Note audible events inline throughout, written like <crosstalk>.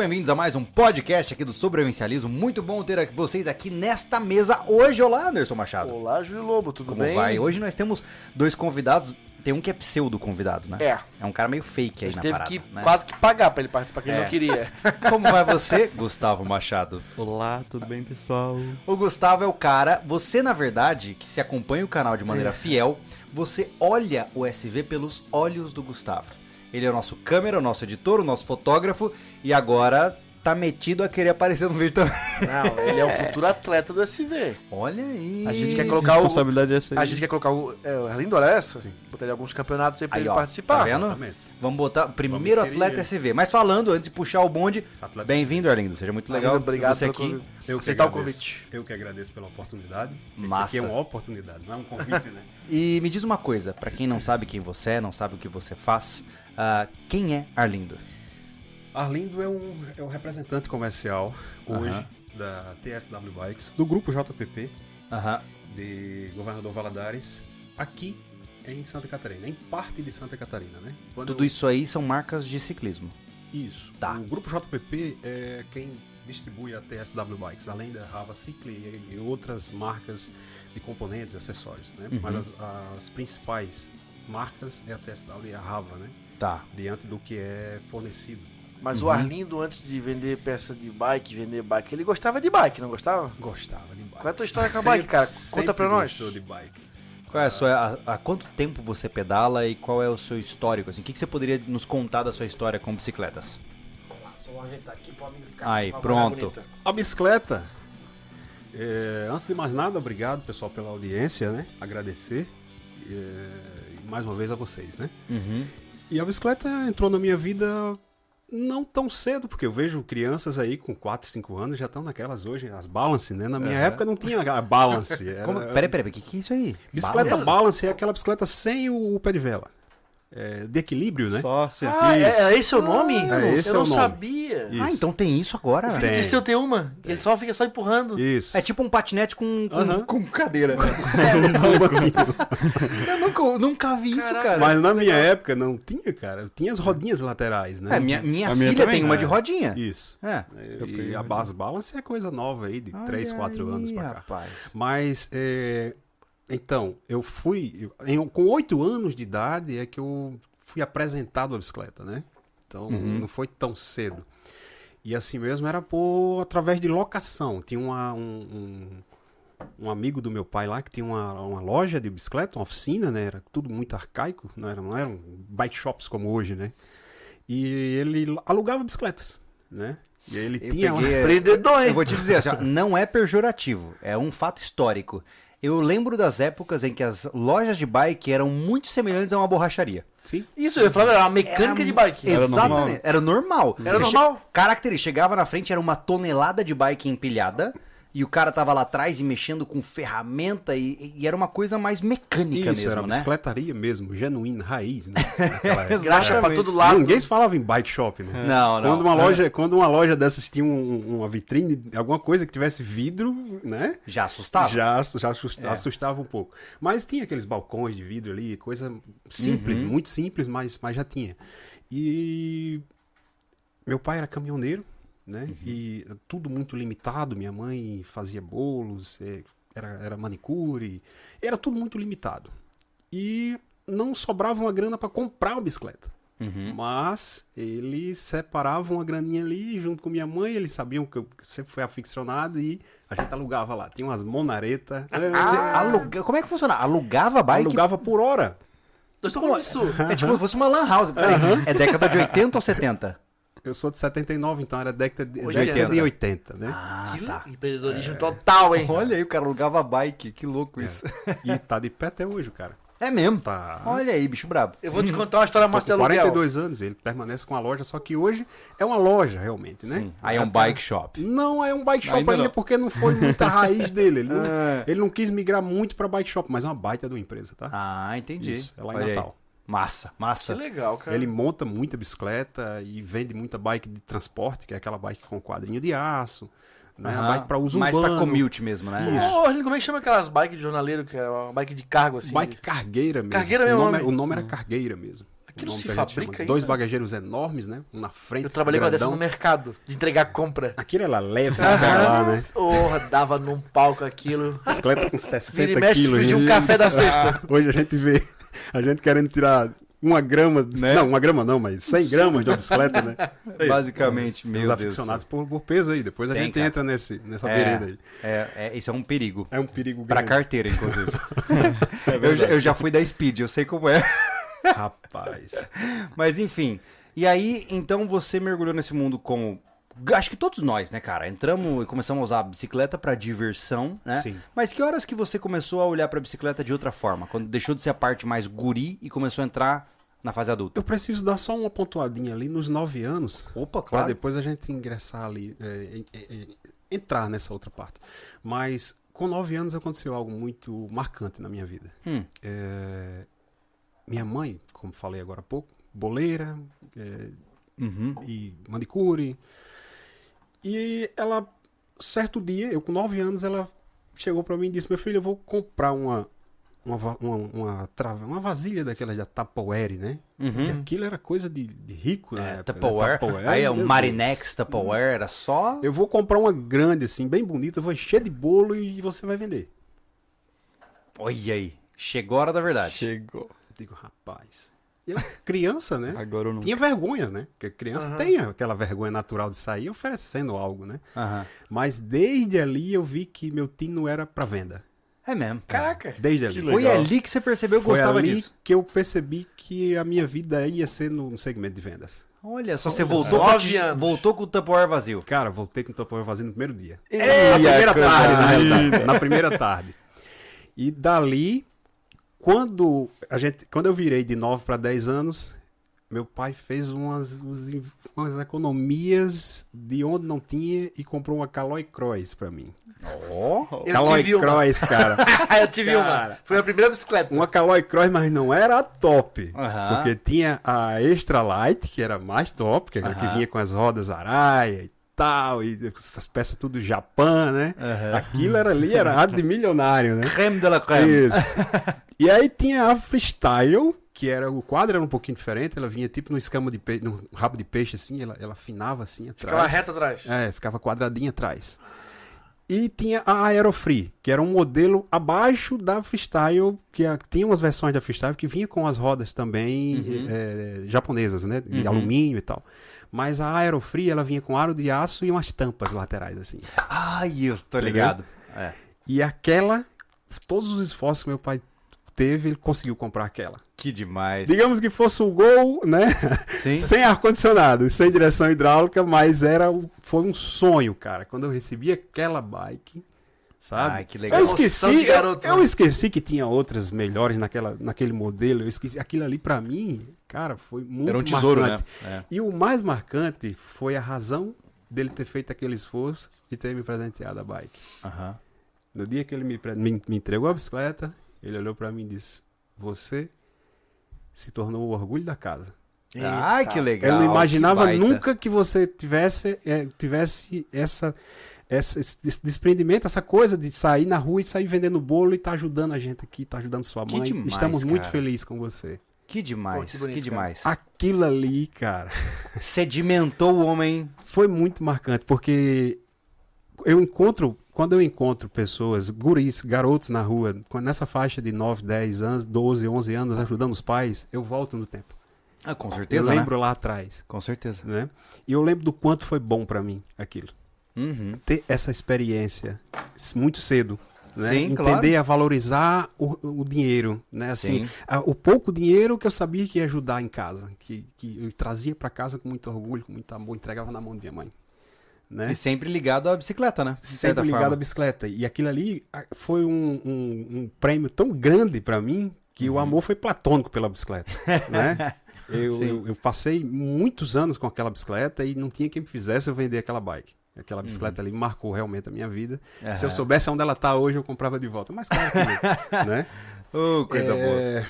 bem-vindos a mais um podcast aqui do Sobrevivencialismo. Muito bom ter vocês aqui nesta mesa hoje. Olá, Anderson Machado. Olá, Júlio Lobo, tudo Como bem? vai? Hoje nós temos dois convidados. Tem um que é pseudo convidado, né? É. É um cara meio fake A aí na teve parada, que né? quase que pagar pra ele participar, que ele É. não queria. <laughs> Como vai você, Gustavo Machado? Olá, tudo bem, pessoal? O Gustavo é o cara, você na verdade, que se acompanha o canal de É. maneira fiel, você olha o SV pelos olhos do Gustavo. Ele é o nosso câmera, o nosso editor, o nosso fotógrafo e agora tá metido a querer aparecer no vídeo também. Não, ele é o futuro atleta do SV. Olha aí. A gente quer colocar o. responsabilidade é essa aí. A gente quer colocar o. É, o Arlindo era essa? Sim. Botar ele em alguns campeonatos aí pra Aí, ele ó, participar. Tá vendo? Exatamente. Vamos botar primeiro Vamos atleta. SV. Mas falando, antes de puxar o bonde, bem-vindo, Arlindo. Seja muito legal Arlindo, obrigado você pelo aqui. convite. Eu que Aceitar o agradeço. convite. Eu que agradeço pela oportunidade. Esse Massa. aqui é uma oportunidade, não é um convite, né? E me diz uma coisa, pra quem não sabe quem você é, não sabe o que você faz, ah, quem é Arlindo? Arlindo é, um, é o representante comercial hoje Aham. da TSW Bikes, do grupo JPP, Aham. de Governador Valadares, aqui em Santa Catarina, em parte de Santa Catarina, né? Quando Tudo eu- isso aí são marcas de ciclismo. Isso. Tá. O grupo JPP é quem distribui a TSW Bikes, além da Rava Cycle e e outras marcas de componentes e acessórios, né? Uhum. Mas as, as principais marcas é a TSW e a Rava, né? Tá. Diante do que é fornecido. Mas Uhum. o Arlindo, antes de vender peça de bike, vender bike, ele gostava de bike, não gostava? Gostava de bike. Qual é a tua história com a bike, cara? Conta pra nós. Gostou de bike. Qual é a sua. Há, quanto tempo você pedala e qual é o seu histórico? Assim? O que, que você poderia nos contar da sua história com bicicletas? Só vou ajeitar aqui pra amigo ficar Aí, pronto. A bicicleta. é, antes de mais nada, obrigado pessoal pela audiência, né? Agradecer. é, e mais uma vez a vocês, né? Uhum. E a bicicleta entrou na minha vida não tão cedo, porque eu vejo crianças aí com 4, 5 anos já estão naquelas hoje, as balance, né? Na minha época não tinha a balance. Era, Como... Peraí, peraí, o que, que é isso aí? Bicicleta Balance? balance é aquela bicicleta sem o, pé de vela. É, de equilíbrio, né? Só assim. Ah, é, é esse o nome? É, esse eu é não o nome. sabia. Isso. Ah, então tem isso agora? Tem. E se eu tenho uma? Ele só fica só empurrando. Isso. É tipo um patinete com, com, Aham. com cadeira. <laughs> eu nunca, nunca vi isso, Caraca. cara. Mas na minha época não tinha, cara. Tinha as rodinhas laterais, né? É, minha minha A minha filha também? tem uma É. de rodinha. Isso. É. E a base balance é coisa nova aí, de 3, 4 Olha anos pra cá. rapaz. Mas, é, então, eu fui. em- com oito anos de idade é que eu fui apresentado à bicicleta, né? Então, Uhum. não foi tão cedo. E assim mesmo era por através de locação. Tinha uma- um, um, um amigo do meu pai lá que tinha uma, uma loja de bicicleta, uma oficina, né? Era tudo muito arcaico, não, era, não eram bike shops como hoje, né? E ele alugava bicicletas, né? E ele Eu tinha peguei- <laughs> Empreendedor, hein? Eu vou te dizer, assim, não é pejorativo, é um fato histórico. Eu lembro das épocas em que as lojas de bike eram muito semelhantes a uma borracharia. Sim. Isso, eu ia falar, era uma mecânica Era- de bike. Era Exatamente. normal. Era normal. Era normal. che- Característica. Chegava na frente, era uma tonelada de bike empilhada. E o cara tava lá atrás e mexendo com ferramenta. E, e era uma coisa mais mecânica Isso, mesmo, era né? bicicletaria mesmo, genuína, raiz, né? <laughs> Graxa pra todo lado. Ninguém se falava em bike shop, né? <laughs> Não, não. Quando uma, loja, quando uma loja dessas tinha um- uma vitrine, alguma coisa que tivesse vidro, né? Já assustava. Já, já assusta- É. assustava um pouco. Mas tinha aqueles balcões de vidro ali, coisa simples, Uhum. muito simples, mas, mas já tinha. E meu pai era caminhoneiro, né? Uhum. E tudo muito limitado. Minha mãe fazia bolos, eh, era, era manicure, era tudo muito limitado. E não sobrava uma grana para comprar uma bicicleta. Uhum. Mas ele separava uma graninha ali junto com minha mãe, eles sabiam que eu sempre fui aficionado e a gente alugava lá. Tinha umas monaretas. Você aluga- Como é que funciona? Alugava bike? alugava por hora. Nós estamos falando disso. É tipo se fosse uma lan house. Peraí, É década de 80 ou 70? Eu sou de 79, então era década de, 80. década de 80, né? Ah, Que tá. Empreendedorismo total, hein? Olha aí, o cara alugava bike. Que louco isso. E tá de pé até hoje, cara. É mesmo. Tá. Olha aí, bicho brabo. Eu vou te contar uma história massa de aluguel. 42 anos, ele permanece com a loja, só que hoje é uma loja realmente, né? Sim. Aí é um bike shop. Não é um bike shop Ainda ainda, não. porque não foi muita raiz dele. Ele <laughs> não, É. ele não quis migrar muito pra bike shop, mas é uma baita de uma empresa, tá? Ah, entendi. Isso, é lá em Olha aí. Natal. Massa, Que massa. legal, cara. Ele monta muita bicicleta e vende muita bike de transporte, que é aquela bike com quadrinho de aço, né? A Aham. bike para uso Mais urbano. pra commute mesmo, né? Isso. Arlindo, como é que chama aquelas bikes de jornaleiro, que é uma bike de cargo assim? Bike cargueira mesmo. Cargueira o mesmo nome, nome. o nome era cargueira mesmo. Aquilo se a fabrica ainda? Dois bagageeiros enormes, né? Um na frente. Eu trabalhei com uma dessa grandão. no mercado, de entregar compra. Aquilo ela leva pra lá, né? Porra, dava num palco aquilo. Bicicleta com Vira 60 e mexe, quilos. um café da <laughs> sexta. Hoje a gente vê <laughs> a gente querendo tirar uma grama, Né? não, uma grama não, mas 100 gramas de bicicleta, né? <laughs> Basicamente, Tem meu os Deus. aficionados por, por peso aí, depois a Tem, gente cara. entra nesse, nessa É, vereda aí. É, é, isso é um perigo. É um perigo Pra grande. carteira, inclusive. <laughs> eu, já- eu já fui da Speed, eu sei como é. Rapaz. Mas enfim. E aí, então você mergulhou nesse mundo como. Acho que todos nós, né, cara? Entramos e começamos a usar a bicicleta pra diversão, né? Sim. Mas que horas que você começou a olhar pra bicicleta de outra forma? Quando deixou de ser a parte mais guri e começou a entrar na fase adulta? Eu preciso dar só uma pontuadinha ali nos 9 anos, Opa, Pra claro. depois a gente ingressar ali, é, em- em- em- entrar nessa outra parte. Mas com 9 anos aconteceu algo muito marcante na minha vida. Hum. É, minha mãe, como falei agora há pouco, boleira é, Uhum. e manicure. E ela, certo dia, eu com 9 anos, ela chegou pra mim e disse: Meu filho, eu vou comprar uma. Uma, uma, uma, trava- uma vasilha daquelas da Tupperware, né? Porque Uhum. aquilo era coisa de, de rico, né? É, Tupperware. Aí é o Marinex Tupperware, era só. Eu vou comprar uma grande, assim, bem bonita, vou encher de bolo e você vai vender. Olha aí. Chegou a hora da verdade. Chegou. Digo, rapaz. Eu, criança, né? Agora eu não. Tinha vergonha, né? Porque criança tem aquela vergonha natural de sair oferecendo algo, né? Aham. Mas desde ali eu vi que meu tino era pra venda. É mesmo. Caraca. Desde ali. Foi ali que você percebeu que Foi gostava ali disso. que eu percebi que a minha vida ia ser no segmento de vendas. Olha só, você voltou com, Nove a- anos. voltou com o Tupperware vazio. Cara, voltei com o Tupperware vazio no primeiro dia. Ei, na primeira tarde, na. Na primeira tarde. E dali, quando a gente, quando eu virei de 9 para 10 anos, meu pai fez umas, umas economias de onde não tinha e comprou uma Caloi Cross pra mim. Ó. Eu Caloi tive uma. Cross, cara. <laughs> eu tive Cara. uma. Foi a primeira bicicleta. Uma Caloi Cross, mas não era a top. Porque tinha a Extra Light, que era mais top, que era que vinha com as rodas araia e tal, e essas peças tudo Japão, né? Aham. Aquilo era ali, era arte de milionário, né? Creme de la creme. Isso. e aí tinha a Freestyle, que era o quadro era um pouquinho diferente, ela vinha tipo no escama de peixe, no rabo de peixe assim, ela, ela afinava assim atrás. Ficava reta atrás. É, ficava quadradinha atrás. E tinha a Aerofree, que era um modelo abaixo da Freestyle, que a- tinha umas versões da Freestyle que vinha com as rodas também eh, japonesas, né? De Uhum. alumínio e tal. Mas a Aerofree, ela vinha com aro de aço e umas tampas laterais, assim. Ai, eu tô Entendeu? ligado. É. E aquela, todos os esforços que meu pai teve, ele conseguiu comprar aquela. Que demais. Digamos que fosse o Gol, né? <laughs> Sem ar-condicionado, sem direção hidráulica, mas era foi um sonho, cara. Quando eu recebi aquela bike, sabe? Ai, que legal. Eu esqueci, garoto, eu, eu né? esqueci que tinha outras melhores naquela, naquele modelo. Eu esqueci aquilo ali pra mim, cara, foi muito Era um tesouro, marcante. né? E o mais marcante foi a razão dele ter feito aquele esforço e ter me presenteado a bike. É. Aham. No dia que ele me, me, me entregou a bicicleta, ele olhou pra mim e disse: "Você se tornou o orgulho da casa". Ai, que legal. Eu não imaginava que nunca que você tivesse, é, tivesse essa, essa- esse esse desprendimento, essa coisa de sair na rua e sair vendendo bolo e tá ajudando a gente aqui, tá ajudando sua Que mãe. demais, Estamos muito cara. felizes com você. Que demais, Pô, que que, bonito, demais. Aquilo ali, cara, <laughs> Sedimentou o homem. foi muito marcante, porque eu encontro, quando eu encontro pessoas, guris, garotos na rua, nessa faixa de 9, 10 anos, 12, 11 anos, ajudando os pais, eu volto no tempo. Ah, com Eu certeza, lembro né? lá atrás, Com certeza. né? E eu lembro do quanto foi bom pra mim aquilo. Uhum. ter essa experiência muito cedo. Né? Sim, Entender claro. a valorizar o, o dinheiro, né? Assim, Sim. a- o pouco dinheiro que eu sabia que ia ajudar em casa, que, que eu trazia para casa com muito orgulho, com muito amor, entregava na mão de minha mãe, né? E sempre ligado à bicicleta, né? Sempre ligado forma. à bicicleta. E aquilo ali foi um, um- um prêmio tão grande para mim que Uhum. o amor foi platônico pela bicicleta, <laughs> né? Eu, eu, eu passei muitos anos com aquela bicicleta e não tinha quem me fizesse eu vender aquela bike. Aquela bicicleta ali marcou realmente a minha vida. Se eu Uhum. Soubesse onde ela tá hoje, eu comprava de volta. Mas claro que não, <laughs> né? Ô, coisa boa. É,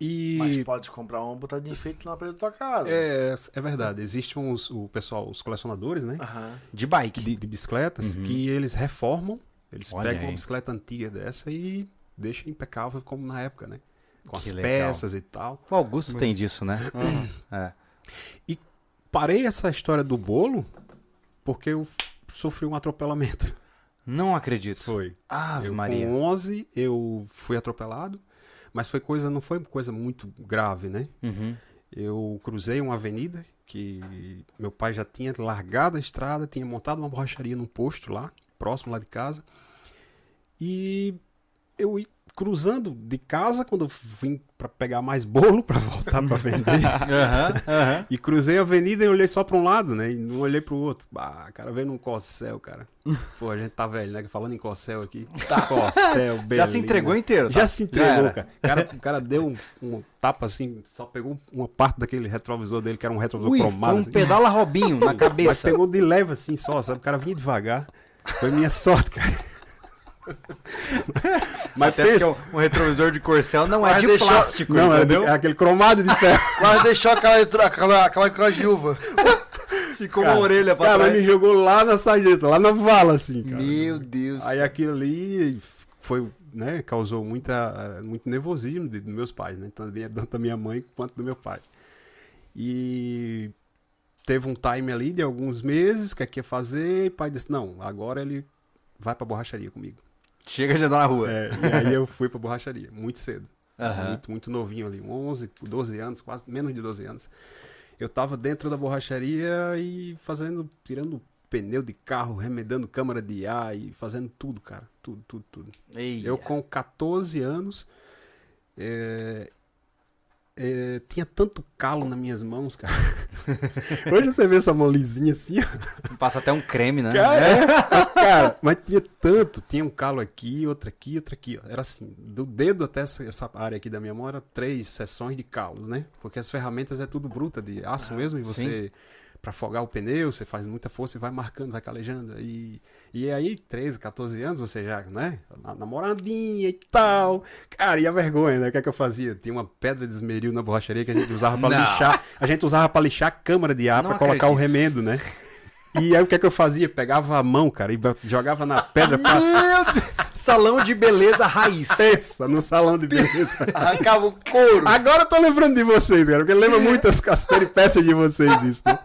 E Mas pode comprar um, botar de enfeite na parede da tua casa. é, é verdade, existem uns, o pessoal, os colecionadores, né? Aham. De bike. De, de bicicletas Uhum. que eles reformam, eles Olha pegam aí. uma bicicleta antiga dessa e deixam impecável como na época, né? com Que as legal. peças e tal. O Augusto tem disso, né? <clears throat> É. Parei essa história do bolo porque eu sofri um atropelamento. Não acredito. Foi. Ave Eu, Maria. Com 11 eu fui atropelado, mas foi coisa não foi coisa muito grave, né? Uhum. Eu cruzei uma avenida que meu pai já tinha largado a estrada, tinha montado uma borracharia num posto lá, próximo lá de casa. E eu ia cruzando de casa quando eu vim para pegar mais bolo <laughs> para voltar para vender. Aham, aham. E cruzei a avenida e olhei só pra um lado, né? E não olhei pro outro. Ah, cara, veio num Cossel, cara. Pô, a gente tá velho, né? Falando em Cossel aqui. Tá. Cossel, <laughs> Já beleza. se entregou inteiro. Já tá? se entregou, era. cara. O cara. O cara deu um, um tapa assim, só pegou uma parte daquele retrovisor dele, que era um retrovisor Ui, cromado. foi um assim. pedala Robinho na Mas cabeça. pegou de leve assim só, sabe? O cara vinha devagar. Foi minha sorte, cara. <laughs> Mas Até porque pensa. um, um retrovisor de corcel não é de deixou- plástico, Não, de- entendeu? era aquele cromado de ferro. <laughs> Quase deixou aquela, aquela, aquela crojuva. Ficou uma orelha pra cara, trás. mas me jogou lá na sarjeta, lá na vala, assim, cara. Meu Deus. Aí aquilo ali foi, né, causou muita, muito nervosismo dos meus pais, né? Tanto da minha mãe quanto do meu pai. E teve um time ali de alguns meses que aqui ia fazer, e o pai disse, não, agora ele vai pra borracharia comigo. Chega de andar na rua. É, e aí eu fui pra borracharia, muito cedo. Aham. Muito, muito novinho ali, 11, 12 anos, quase menos de 12 anos. Eu tava dentro da borracharia e fazendo, tirando pneu de carro, remedando câmara de ar e fazendo tudo, cara. Tudo, tudo, tudo. Ei, Eu com 14 anos, é, é, tinha tanto calo nas minhas mãos, cara. <laughs> Hoje você vê essa mão lisinha assim, ó. Passa até um creme, né? Cara, é, cara, mas tinha tanto. Tinha um calo aqui, outro aqui, outro aqui. Era assim, do dedo até essa, essa área aqui da minha mão, era três seções de calos, né? Porque as ferramentas é tudo bruta, de aço mesmo, e você, pra afogar o pneu, você faz muita força e vai marcando, vai calejando. E, e aí, 13, 14 anos, você já, né? na- Namoradinha e tal. Cara, e a vergonha, né? O que é que eu fazia? Tinha uma pedra de esmeril na borracharia que a gente usava pra Não. lixar. A gente usava pra lixar a câmara de ar, pra colocar o remendo, né? E aí o que é que eu fazia? Pegava a mão, cara, e jogava na pedra pra Meu <laughs> Deus! Salão de beleza raiz. peça no salão de beleza. <laughs> Arrancava o couro. Agora eu tô lembrando de vocês, cara, porque lembra muito as, as peripécias de vocês isso, né?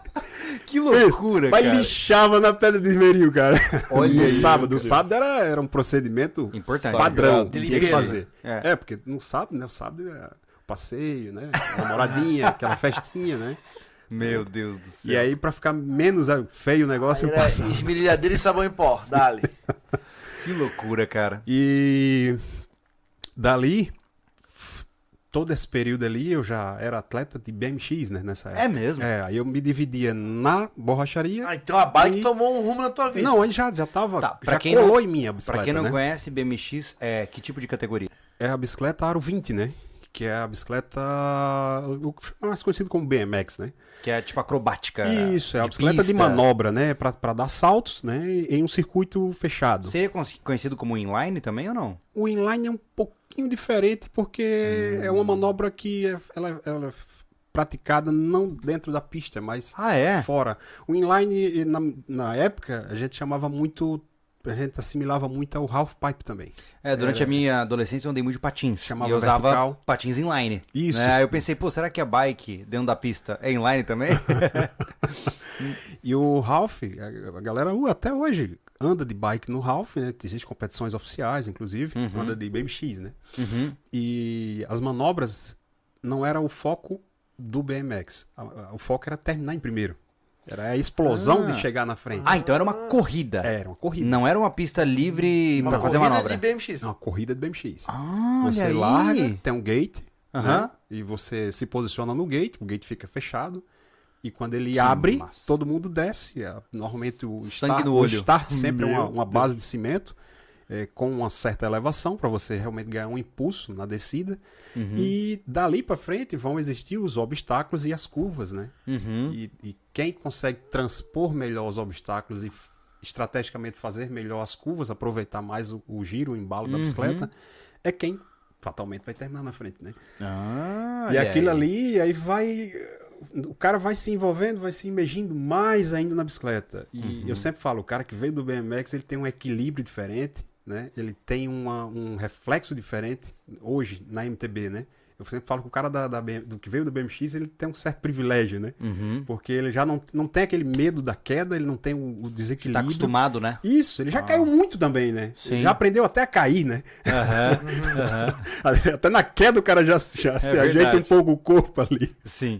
Que loucura, Mas cara. lixava na pedra de esmeril, cara. Olha no isso, sábado. O cara. sábado era, era um procedimento Importante. padrão. Tinha que limpeza. fazer. É. É. porque no sábado, né? O sábado é passeio, né? Namoradinha, <laughs> aquela festinha, né? Meu Deus do céu. E aí, pra ficar menos feio o negócio, eu Era passava. esmerilhadeira e sabão em pó. <laughs> Dali. Que loucura, cara. E dali, todo esse período ali, eu já era atleta de BMX, né? Nessa época. É mesmo? É, aí eu me dividia na borracharia. Ah, então a bike E- tomou um rumo na tua vida. Não, aí já, já tava. Tá, já quem colou não- em mim a bicicleta. Pra quem não né? conhece, BMX é que tipo de categoria? É a bicicleta Aro 20, né? Que é a bicicleta. O é mais conhecido como BMX, né? Que é tipo acrobática. Isso, é a de bicicleta de pista. manobra, né? Pra, pra dar saltos, né? Em um circuito fechado. Seria con- conhecido como inline também ou não? O inline é um pouquinho diferente porque é Hum. uma manobra que é, ela, ela é praticada não dentro da pista, mas Ah, é? fora. O inline, na, na época, a gente chamava muito. A gente assimilava muito ao half pipe também. É, durante a minha adolescência eu andei muito de patins. Chamava e eu usava vertical. patins inline. Isso. Né? Aí eu pensei, pô, será que a bike dentro da pista é inline também? <laughs> <laughs> E o half, a, galera até hoje anda de bike no half, né? Existem competições oficiais, inclusive, anda de BMX, né? uhum. E as manobras não era o foco do BMX. O foco era terminar em primeiro. Era a explosão Ah. de chegar na frente. Ah, então era uma corrida. Era uma corrida. Não era uma pista livre Uma pra fazer corrida manobra. de BMX. Uma corrida de BMX. Ah, você larga, tem um gate, Aham. né? E você se posiciona no gate, o gate fica fechado. E quando ele abre, massa. todo mundo desce. É, Normalmente o Sangue start, no o start sempre é uma, uma base de cimento é, com uma certa elevação para você realmente ganhar um impulso na descida. Uhum. E dali para frente vão existir os obstáculos e as curvas, né? Uhum. E, e quem consegue transpor melhor os obstáculos e estrategicamente fazer melhor as curvas, aproveitar mais o, o giro, o embalo da Uhum. bicicleta, é quem fatalmente vai terminar na frente, né? Ah, e olha aquilo aí. ali, aí vai. O cara vai se envolvendo, vai se imergindo mais ainda na bicicleta. E Uhum. eu sempre falo, o cara que veio do BMX, ele tem um equilíbrio diferente, né? Ele tem uma- um reflexo diferente hoje na MTB, né? Eu sempre falo que o cara da, da BM do que veio do BMX, ele tem um certo privilégio, né? Uhum. Porque ele já não, não tem aquele medo da queda, ele não tem o, o Tá desequilíbrio. acostumado, né? Isso, ele já caiu muito também, né? Sim. Ele já aprendeu até a cair, né? Aham, aham. <laughs> Até na queda o cara já, já se verdade. ajeita um pouco o corpo ali. Sim.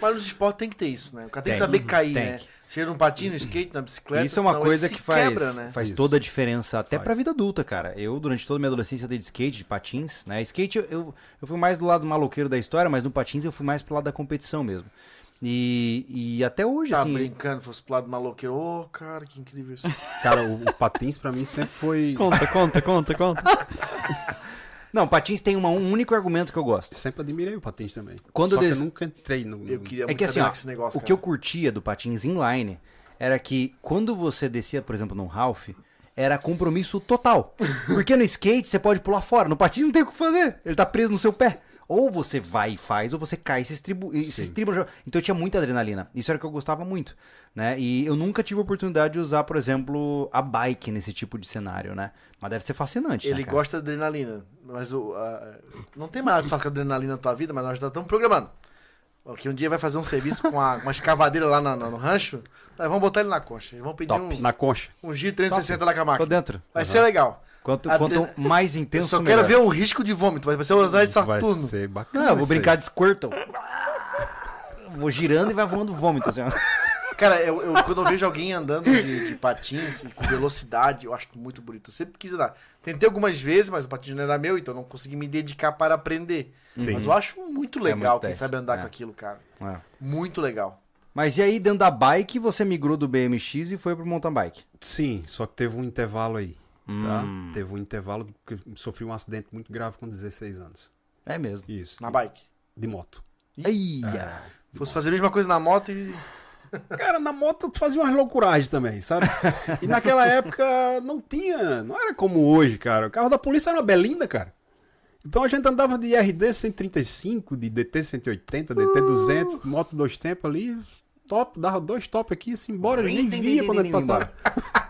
Mas nos esportes tem que ter isso, né? O cara tem, que Tem. saber cair, Tem né? Que. Chega num patins, no skate, na bicicleta. Isso é uma coisa que faz, quebra, né? faz Isso. toda a diferença, até Faz. pra vida adulta, cara. Eu, durante toda a minha adolescência, dei de skate, de patins, né? Skate, eu- eu, eu fui mais do lado maloqueiro da história, mas no patins eu fui mais pro lado da competição mesmo. E, e até hoje, Tá assim... brincando, fosse pro lado maloqueiro. Ô, cara, que incrível isso. Cara, o, o patins pra mim sempre foi. Conta, conta, conta, conta. <laughs> Não, patins tem uma- um único argumento que eu gosto. Sempre admirei o patins também. Quando Só eu des- eu nunca entrei no. Eu queria É que assim, ó, esse negócio, o que eu curtia do patins inline era que quando você descia, por exemplo, num Ralph, era compromisso total. <laughs> Porque no skate você pode pular fora, no patins não tem o que fazer, ele tá preso no seu pé. Ou você vai e faz, ou você cai e se estriba. Então tinha muita adrenalina. Isso era o que eu gostava muito, né? E eu nunca tive a oportunidade de usar, por exemplo, a bike nesse tipo de cenário, né? Mas deve ser fascinante, Ele né, gosta de adrenalina. Mas o. a- não tem mais nada que faça com adrenalina na tua vida, mas nós já estamos programando. Que um dia vai fazer um serviço com a- <laughs> uma escavadeira lá na- na- no, rancho. Nós vamos botar ele na concha. Vamos pedir Top. um, Na concha. um giro 360 lá com a máquina. Tô dentro. Vai ser legal. Quanto, Adre- quanto mais Eu intenso, só melhor. quero ver um risco de vômito. Vai ser o usar de Vai Saturno. ser bacana. Não, eu vou isso aí. brincar de Squirtle. Vou girando e vai voando vômito, assim. ó. Cara, eu, eu- quando eu vejo alguém andando de, de patins e com velocidade, eu acho muito bonito. Eu sempre quis andar. Tentei algumas vezes, mas o patins não era meu, então eu não consegui me dedicar para aprender. Sim. Mas eu acho muito legal muito quem sabe andar é. com aquilo, cara. É. Muito legal. Mas e aí, dentro da bike, você migrou do BMX e foi pro mountain bike? Sim, só que teve um intervalo aí. Tá? Hum. Teve um intervalo porque sofri um acidente muito grave com 16 anos. É mesmo. Isso. Na bike. De moto. Eia. Fosse fazer a mesma coisa na moto e. <laughs> Cara, na moto eu fazia umas loucuragens também, sabe? E naquela <laughs> época não tinha, não era como hoje, cara. O carro da polícia era uma belinda, cara. Então a gente andava de RD 135, de DT 180, DT 200, moto dois tempos ali, top, dava dois top aqui, assim, embora, nem via quando ele passava. <laughs>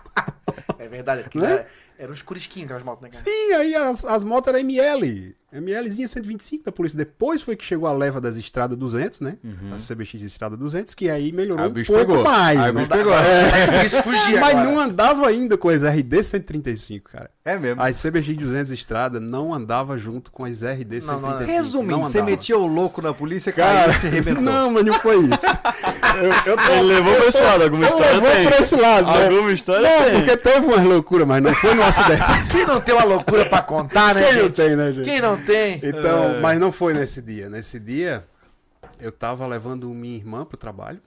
É verdade, porque Né? Era, uns curisquinhos aquelas motos, né, cara? Sim, aí as, as motos eram ML. MLzinha 125 da polícia. Depois foi que chegou a leva das estradas 200, né? A CBX de estrada 200, que aí melhorou Aí o um bicho pouco pegou. mais, Aí o né? bicho pegou. É, isso fugia. Mas agora. não andava ainda com as RD 135, cara. É mesmo. As CBX 200 estrada não andava junto com as RD 135. Não, não. Resumindo, não você metia o louco na polícia, Cara, cara, e se arrebentou. <laughs> não, mas não foi isso. <laughs> Eu, eu tô- Ele levou pra esse lado, alguma história levou tem. pra esse lado, né? Alguma história Não, tem. porque teve umas loucuras, mas não foi no <laughs> Quem não tem uma loucura pra contar, né, Quem não gente? tem, né, gente? Quem não tem? Então, mas não foi nesse dia. Nesse dia, eu tava levando minha irmã pro trabalho.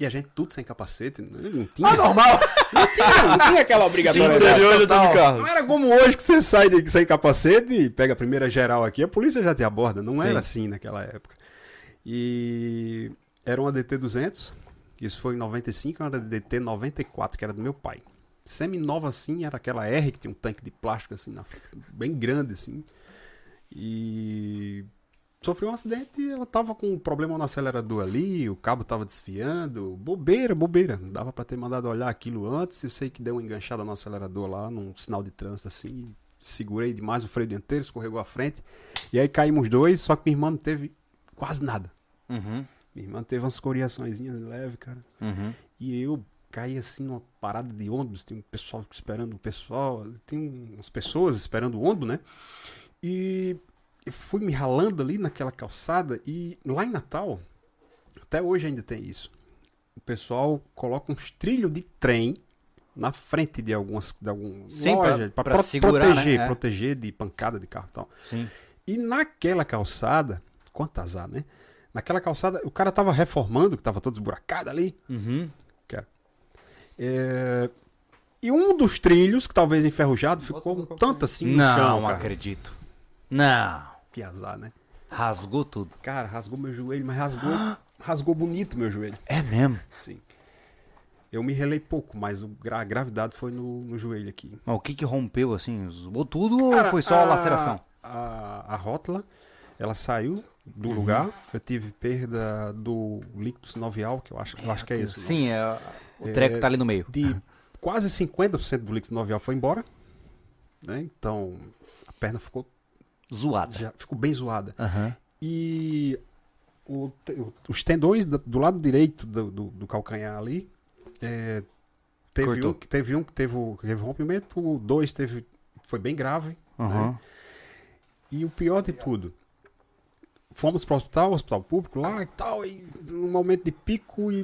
E a gente tudo sem capacete. Não tinha, Ah, normal. não tinha, não tinha aquela obrigatoriedade. tá no total. carro. Não era como hoje que você sai de- sem capacete e pega a primeira geral aqui, a polícia já te aborda. Não Sim. era assim naquela época. E era uma DT 200, isso foi em 95, era DT 94, que era do meu pai. Semi-nova assim, era aquela R que tinha um tanque de plástico assim, na- bem grande assim. E sofreu um acidente e ela tava com um problema no acelerador ali, o cabo tava desfiando, bobeira, bobeira. Não dava pra ter mandado olhar aquilo antes. Eu sei que deu uma enganchada no acelerador lá, num sinal de trânsito assim. Segurei demais o freio dianteiro, escorregou à frente. E aí caímos dois, só que minha irmã não teve quase nada. Uhum, Minha irmã teve umas coriações leve, cara. uhum. E eu caí assim numa parada de ônibus, tem um pessoal esperando o pessoal, tem umas pessoas esperando o ônibus, né? E eu fui me ralando ali naquela calçada e lá em Natal, até hoje ainda tem isso. O pessoal coloca uns trilhos de trem na frente de algumas de algum Sim, loja pra pro- segurar, proteger, né? É. proteger de pancada de carro e tal. Sim. E naquela calçada, quanto azar, né? Naquela calçada, o cara tava reformando, que tava todo esburacado ali. Uhum. É, E um dos trilhos, que talvez enferrujado, ficou um tanto assim no Não chão, cara. acredito. Não. Que azar, né? Rasgou tudo. Cara, rasgou meu joelho, mas rasgou, rasgou bonito meu joelho. É mesmo. Sim. Eu me relei pouco, mas a gravidade foi no, no joelho aqui. Mas o que que rompeu, assim? Zoou tudo Cara, ou foi só a laceração? A, a rótula, ela saiu Uhum. do lugar. Eu tive perda do líquido sinovial, que eu acho, eu acho que é isso. Sim, é, o treco É, tá ali no meio. De quase 50% do líquido sinovial foi embora. Né? Então, a perna ficou Zoada. já ficou bem zoada. Aham. E o os tendões do lado direito do, do- do calcanhar ali, é, teve, Cortou. um, que- teve um que teve, teve rompimento, o dois teve, foi bem grave. Aham. E o pior de tudo, fomos para o hospital, hospital público lá e tal, e num momento de pico e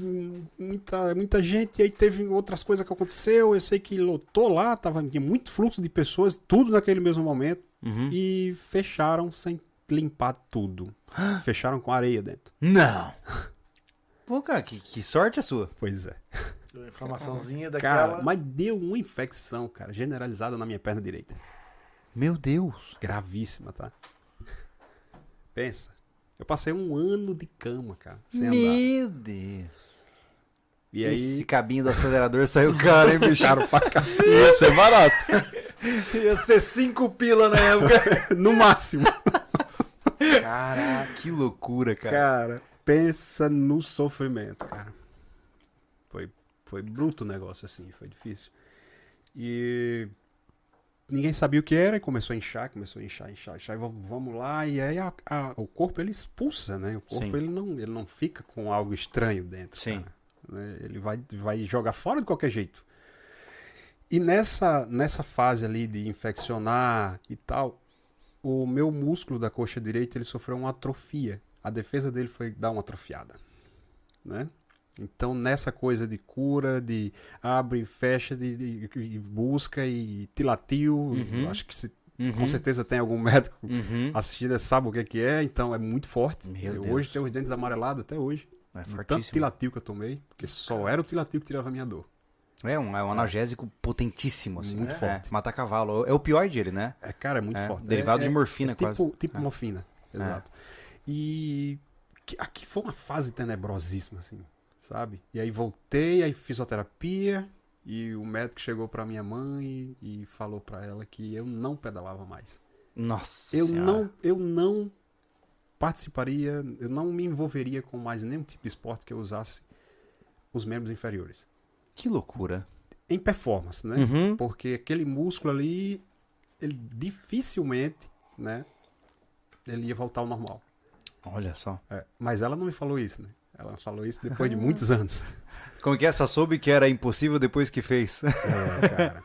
muita, muita gente, e aí teve outras coisas que aconteceu, eu sei que lotou lá, tava tinha muito fluxo de pessoas, tudo naquele mesmo momento, Uhum. e fecharam sem limpar tudo. fecharam com areia dentro. Não. <laughs> Pô, cara, que, que sorte a sua. Pois é. Uma Inflamaçãozinha daquela. Cara, mas deu uma infecção, cara, generalizada na minha perna direita. Meu Deus. Gravíssima, tá? Pensa. Eu passei um ano de cama, cara, sem andar. Meu Deus. E aí, Esse cabinho do acelerador saiu caro, hein, bicho? caro pra cá. Ia ser barato. Ia ser cinco pila na época. <laughs> No máximo. Caraca. que loucura, cara. Cara, pensa no sofrimento, cara. Foi, foi bruto o negócio, assim, foi difícil. E ninguém sabia o que era e começou a inchar, começou a inchar, inchar, inchar. E vamos, lá, e aí a- a- o corpo ele expulsa, né? O corpo Sim. ele não, ele não fica com algo estranho dentro. Sim. cara, né? Ele vai, vai jogar fora de qualquer jeito. E nessa, nessa fase ali de infeccionar e tal, o meu músculo da coxa direita ele sofreu uma atrofia. A defesa dele foi dar uma atrofiada, né? Então nessa coisa de cura, de abre e fecha, de, de- de busca e tilatio, Uhum. acho que se- Uhum. com certeza tem algum <laughs> médico Uhum. assistindo sabe o que que é, então é muito forte. Meu Deus. hoje tenho os dentes amarelados até hoje. É tanto tilatio que eu tomei, porque só era o tilatio que tirava a minha dor. É um, é um analgésico potentíssimo, assim. Muito é, forte. É, mata cavalo. É o opioide ele, né? É, cara, é muito É, forte. derivado É- de é- morfina, é tipo, quase. Tipo É. morfina, exato. E que- aqui foi uma fase tenebrosíssima, assim, sabe? E aí voltei, aí fisioterapia, e o médico chegou pra minha mãe e, e falou pra ela que eu não pedalava mais. Nossa Eu Senhora. não, eu não participaria, eu não me envolveria com mais nenhum tipo de esporte que eu usasse os membros inferiores. Que loucura. Em performance, né? Uhum. Porque aquele músculo ali, ele dificilmente, né? Ele ia voltar ao normal. Olha só. É, mas ela não me falou isso, né? Ela falou isso depois de muitos anos. <laughs> Como que é? Só soube que era impossível depois que fez. É, cara.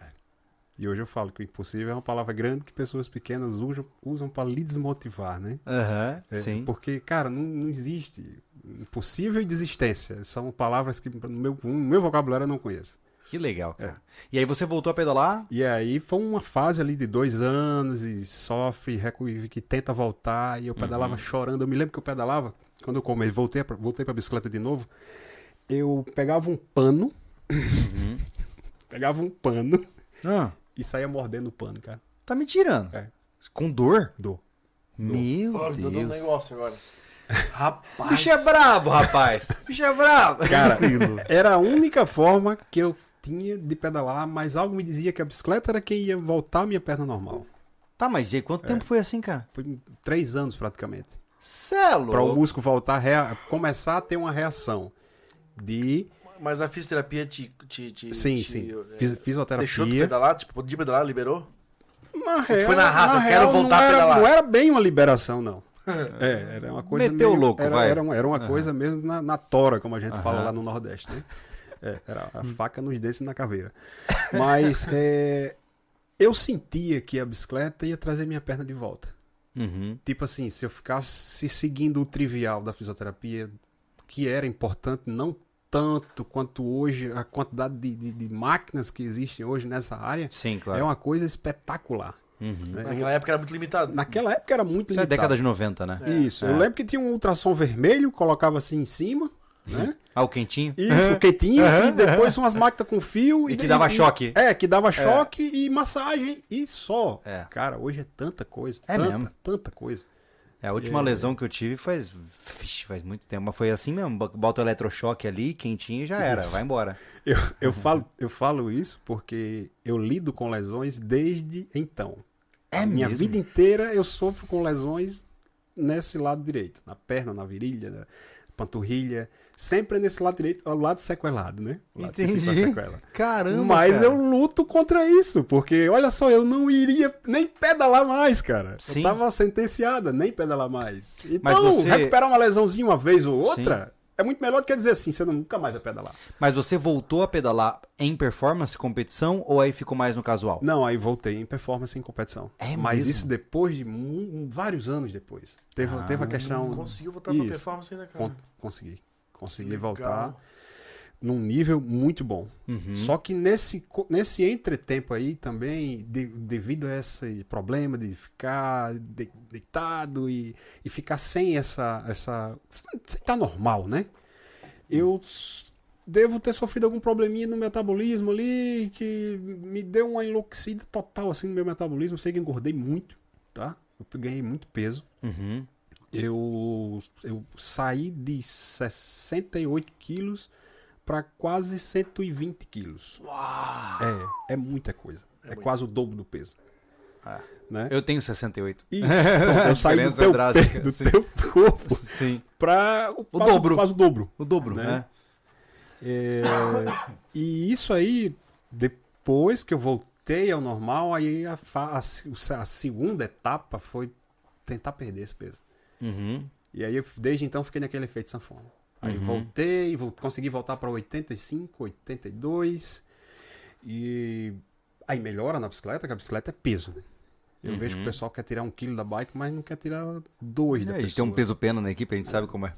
É. E hoje eu falo que o impossível é uma palavra grande que pessoas pequenas usam, usam para lhe desmotivar, né? Aham, É, sim. Porque, cara, não, não existe. Impossível e desistência. São palavras que no meu, no meu vocabulário eu não conheço. Que legal, É. cara. E aí você voltou a pedalar? E aí foi uma fase ali de dois anos e sofre, recu- que tenta voltar. E eu pedalava Uhum. chorando. Eu me lembro que eu pedalava, quando eu comecei, voltei, pra- voltei pra bicicleta de novo. Eu pegava um pano, Uhum. <laughs> pegava um pano Ah, e saía mordendo o pano, cara. tá me tirando. É. Com dor? Dor. Meu Pô, tô dando Deus. negócio agora. Rapaz. <laughs> Bicho é brabo, rapaz. <laughs> Bicho é brabo. Cara, era a única forma que eu tinha de pedalar, mas algo me dizia que a bicicleta era quem ia voltar a minha perna normal. Tá, mas e aí, quanto tempo foi assim, cara? Foi três anos praticamente. Celo. Para o músculo voltar, a rea- começar a ter uma reação de. Mas a fisioterapia te. te, te Sim, te, sim. é, Fis- fisioterapia. Deixou tu pedalar? Tipo, podia pedalar, liberou? Na real, foi na raça, eu quero real, voltar a não era, pedalar. Não era bem uma liberação, não. <laughs> É, era uma coisa. Meteu meio- louco, era, vai. Era, uma- era uma coisa mesmo na, na tora, como a gente fala Aham. lá no Nordeste, né? <laughs> É, era a faca nos dentes e na caveira. Mas <laughs> é, eu sentia que a bicicleta ia trazer minha perna de volta. Uhum. Tipo assim, se eu ficasse seguindo o trivial da fisioterapia, que era importante, não tanto quanto hoje, a quantidade de, de- de máquinas que existem hoje nessa área, Sim, claro. é uma coisa espetacular. Uhum. né? Naquela época era muito limitado. Naquela época era muito Isso é limitado. década de 90, né? Isso, É. eu lembro que tinha um ultrassom vermelho, colocava assim em cima, né? Ah, o quentinho? Isso, quietinho, Aham, e depois umas máquinas com fio. E que dava choque. É, que dava choque e massagem e só. É. Cara, hoje é tanta coisa. É tanta, mesmo. Tanta coisa. É, a última lesão que eu tive faz. Vixe, faz muito tempo. Mas foi assim mesmo. Bota o eletrochoque ali, quentinho e já era. Isso. Vai embora. Eu, eu, falo, eu falo isso porque eu lido com lesões desde então. É a minha mesmo? vida inteira eu sofro com lesões nesse lado direito, na perna, na virilha? Panturrilha, sempre nesse lado direito, ao lado sequelado, né? O lado Entendi. sequela. Caramba, Mas cara. eu luto contra isso, porque olha só, eu não iria nem pedalar mais, cara. Sim. Eu tava sentenciada, nem pedalar mais. Então, você- recuperar uma lesãozinha uma vez ou outra é muito melhor do que dizer assim, você nunca mais vai pedalar. Mas você voltou a pedalar em performance, competição, ou aí ficou mais no casual? Não, aí voltei em performance em competição. É Mas mesmo? isso depois de vários anos depois. Teve, Ah, teve a questão. Conseguiu voltar pra Isso. performance ainda, cara. Con- consegui. Consegui Legal. voltar num nível muito bom. Uhum. Só que nesse, nesse entretempo aí também, de- devido a esse problema de ficar de- deitado e, e ficar sem essa. essa sem estar normal, né? Eu devo ter sofrido algum probleminha no metabolismo ali que me deu uma enlouquecida total assim no meu metabolismo. Sei que engordei muito, tá? Eu ganhei muito peso. Uhum. Eu, eu saí de 68 quilos para quase 120 quilos. É, é muita coisa. É, quase o dobro do peso. É. Né? Eu tenho 68. Isso, <laughs> pronto, eu saí do teu, drástica, pe- do sim. teu corpo Sim. para o, quase- dobro. Quase o dobro. O dobro, Né? né? É, e isso aí, depois que eu voltei ao normal, aí a, a a segunda etapa foi tentar perder esse peso. Uhum. E aí, eu, desde então, fiquei naquele efeito sanfona. Aí Uhum. voltei, vol- consegui voltar para 85, 82. E aí melhora na bicicleta, que a bicicleta é peso, né? Eu Uhum. vejo que o pessoal quer tirar um quilo da bike, mas não quer tirar dois da É, a gente pessoa. tem um peso pena na equipe, a gente sabe como é.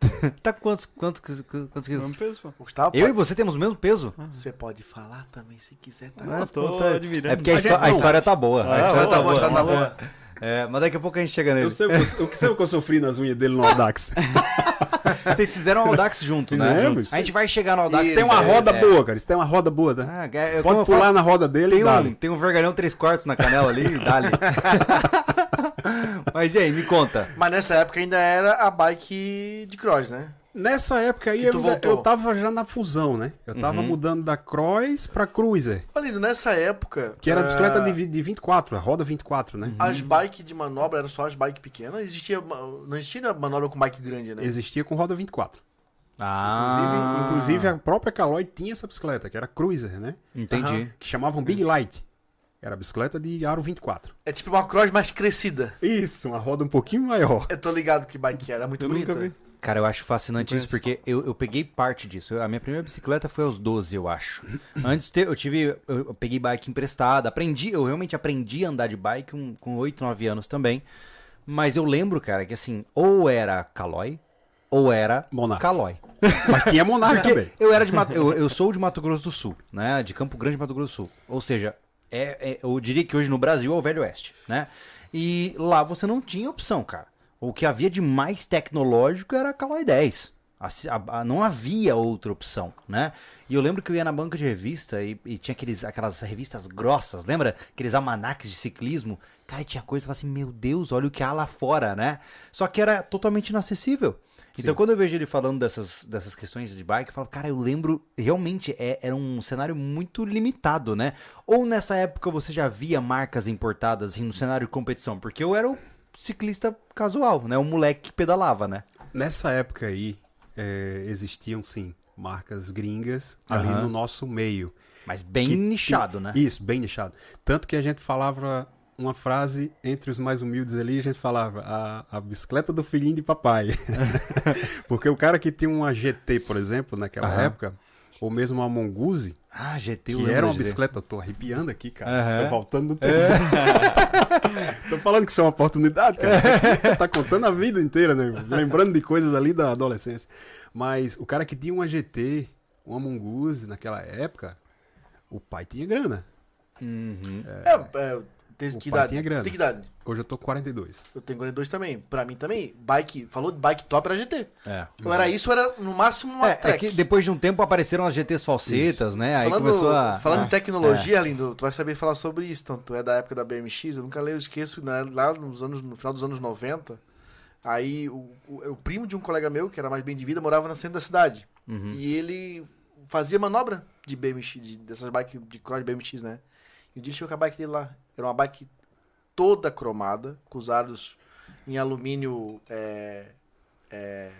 <laughs> tá com quantos, quantos, quantos quilos? Vamos peso, pô. Gustavo, Eu e pode- você temos o mesmo peso? você pode falar também se quiser. Tá? Ah, tô tá- admirando. É porque a, A gente a não. história tá boa. a Ah, história tá tá boa. tá, tá boa. É, mas daqui a pouco a gente chega nele. Eu sei o que eu- o que sei o que eu sofri nas unhas dele no Audax. <laughs> Vocês fizeram o Audax junto, né? Fizemos. A gente vai chegar no Audax. Isso, tem uma roda é. boa, cara. Isso tem uma roda boa, né? Ah, é, como Pode eu pular falo, na roda dele tem e um, tem um vergalhão três quartos na canela ali e dá-lhe. <laughs> Mas e aí, me conta. Mas nessa época ainda era a bike de cross, né? Nessa época aí eu, ainda- eu tava já na fusão, né? Eu tava Uhum. mudando da Cross pra Cruiser. Olha, nessa época. Que era a bicicleta ah, de, vi- de 24, a roda 24, né? As bikes de manobra eram só as bikes pequenas? Existia, não existia manobra com bike grande, né? Existia com roda 24. Ah, Inclusive, inclusive a própria Caloi tinha essa bicicleta, que era Cruiser, né? entendi. Aham. Que chamavam Big Light. Era a bicicleta de aro 24. É tipo uma cross mais crescida. Isso, uma roda um pouquinho maior. Eu tô ligado que bike era, muito Eu bonita. nunca vi. Cara, eu acho fascinante isso porque eu, eu peguei parte disso. A minha primeira bicicleta foi aos 12, eu acho. Antes te- eu tive. Eu, peguei bike emprestada, aprendi, eu realmente aprendi a andar de bike um- com 8, 9 anos também. Mas eu lembro, cara, que assim, ou era Caloi, ou era Monarch. Caloi. <laughs> Mas tinha Monarch também. Eu era de Mato, eu, eu sou de Mato Grosso do Sul, né? De Campo Grande, Mato Grosso do Sul. Ou seja, é, é- eu diria que hoje no Brasil é o Velho Oeste, né? E lá você não tinha opção, cara. O que havia de mais tecnológico era a Caloi 10. A- a- a- não havia outra opção, né? E eu lembro que eu ia na banca de revista e, e tinha aqueles, aquelas revistas grossas, lembra? Aqueles almanaques de ciclismo. Cara, tinha coisa assim, meu Deus, olha o que há lá fora, né? Só que era totalmente inacessível. Então, quando eu vejo ele falando dessas, dessas questões de bike, eu falo, cara, eu lembro, realmente é, era um cenário muito limitado, né? Ou nessa época você já via marcas importadas assim, no cenário de competição? Porque eu era o ciclista casual, né? O moleque que pedalava, né? Nessa época aí, é, existiam sim marcas gringas ali Aham. no nosso meio. Mas bem Que- nichado, né? Isso, bem nichado. Tanto que a gente falava uma frase entre os mais humildes ali, a gente falava a, a bicicleta do filhinho de papai. <laughs> <laughs> Porque o cara que tinha uma GT, por exemplo, naquela Aham. época, ou mesmo uma Mongoose, Ah, GT, eu que era uma de- bicicleta, eu tô arrepiando aqui, cara. Aham. Tô voltando no tempo. <laughs> tô falando que isso é uma oportunidade, cara. Você tá contando a vida inteira, né? Lembrando de coisas ali da adolescência. Mas o cara que tinha uma GT, uma Mongoose naquela época, o pai tinha grana. Uhum. É, é, tem O que idade? tinha grana. Você tem que idade? Hoje eu tô com 42. Eu tenho 42 também. Pra mim também, bike, falou de bike top era GT. É. Ou era isso, ou era no máximo uma É, é track. que depois de um tempo apareceram as GTs falsetas, né? Aí falando começou a. falando a- em tecnologia, Lindo, tu vai saber falar sobre isso. Então, tu é da época da BMX, eu nunca leio, eu esqueço, né, lá nos anos, no final dos anos 90, aí o, o, o primo de um colega meu, que era mais bem de vida, morava no centro da cidade. Uhum. E ele fazia manobra de BMX, de- dessas bikes de cross BMX, né? E um dia ele chegou com a bike dele lá. Era uma bike toda cromada, com os aros em alumínio é, é,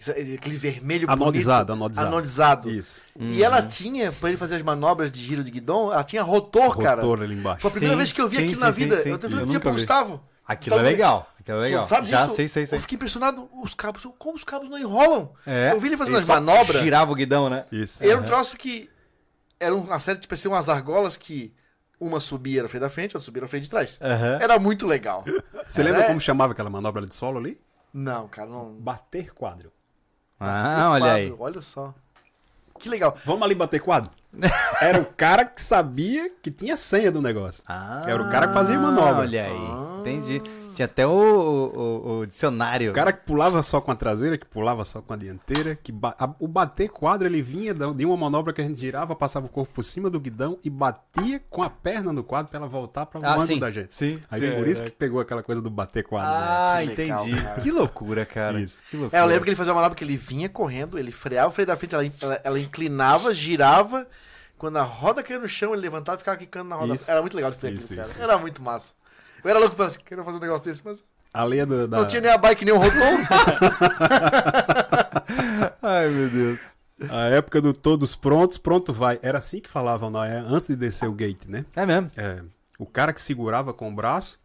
é Aquele vermelho Anodizado, bonito, anodizado. anodizado. Isso. E ela tinha, pra ele fazer as manobras de giro de guidão, ela tinha rotor, cara. Rotor ali embaixo. Foi a primeira Sim, vez que eu vi sim, aquilo sim, na sim, vida. sim. eu até Eu falei pro. Gustavo. Aquilo é Então, legal. Aquilo é legal. Sabe Já disso? sei, sei, sei. Eu fiquei impressionado. Os cabos, como os cabos não enrolam? É. Eu vi ele fazendo Ele as manobras. Girava o guidão, né? Isso. Era um troço que. Era uma série, tipo assim, umas argolas que uma subia na frente da frente, outra subia na frente de trás. Aham. Era muito legal. Você lembra É. como chamava aquela manobra de solo ali? Não, cara, não. Bater quadro. Ah, olha aí. Quadro, Olha só. Que legal. Vamos ali bater quadro? <laughs> Era o cara que sabia que tinha senha do negócio. Ah, Era o cara que fazia manobra. Olha aí. Entendi. Tinha até o, o- o dicionário. O cara que pulava só com a traseira, que pulava só com a dianteira, que ba- a- o bater quadro ele vinha de uma manobra que a gente girava, passava o corpo por cima do guidão e batia com a perna no quadro pra ela voltar para o Ah, sim. da gente. Sim, Aí sim, por é isso que pegou aquela coisa do bater quadro. né? Ah, Que legal, entendi. Que loucura, cara. Isso. Que loucura. É, eu lembro que ele fazia uma manobra que ele vinha correndo, ele freava o freio da frente, ela, ela, ela inclinava, girava. Quando a roda caiu no chão, ele levantava e ficava quicando na roda. Isso. Era muito legal de ver Isso, aquilo, cara. isso, Era muito massa. Eu era louco pra assim, queria fazer um negócio desse, mas A lei da... não tinha nem a bike, nem o rotor. <laughs> Ai, meu Deus. A época do todos prontos, pronto vai. Era assim que falavam na é, antes de descer o gate, né? É mesmo? É, o cara que segurava com o braço,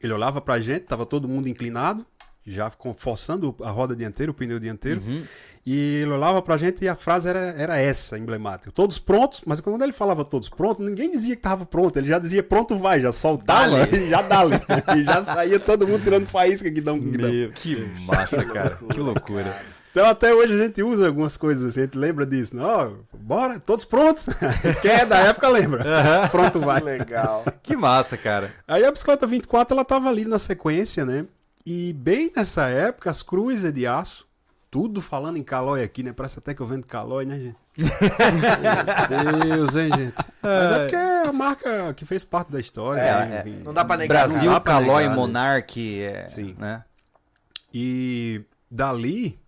ele olhava pra gente, tava todo mundo inclinado, já forçando a roda dianteira, o pneu dianteiro. E ele olhava pra gente e a frase era, era essa, emblemática. Todos prontos, mas quando ele falava todos prontos, ninguém dizia que tava pronto. Ele já dizia pronto vai, já soltava <laughs> e já dali. <laughs> e já saía todo mundo tirando faísca que dão que dão. Meu, que massa, cara. Que loucura. Então até hoje a gente usa algumas coisas assim, a gente lembra disso. né? Ó, bora, todos prontos. <laughs> Quem é da época lembra. Pronto vai. legal. Que massa, cara. Aí a bicicleta 24 ela tava ali na sequência, né? E bem nessa época as cruzes de aço, tudo falando em calói aqui, né? Parece até que eu vendo calói, né, gente? <laughs> Meu Deus, hein, gente? Mas é porque é a marca que fez parte da história. É, né? é. Não dá pra negar. Brasil, não Calói, negar, né? Monark, é, Sim. né? E dali,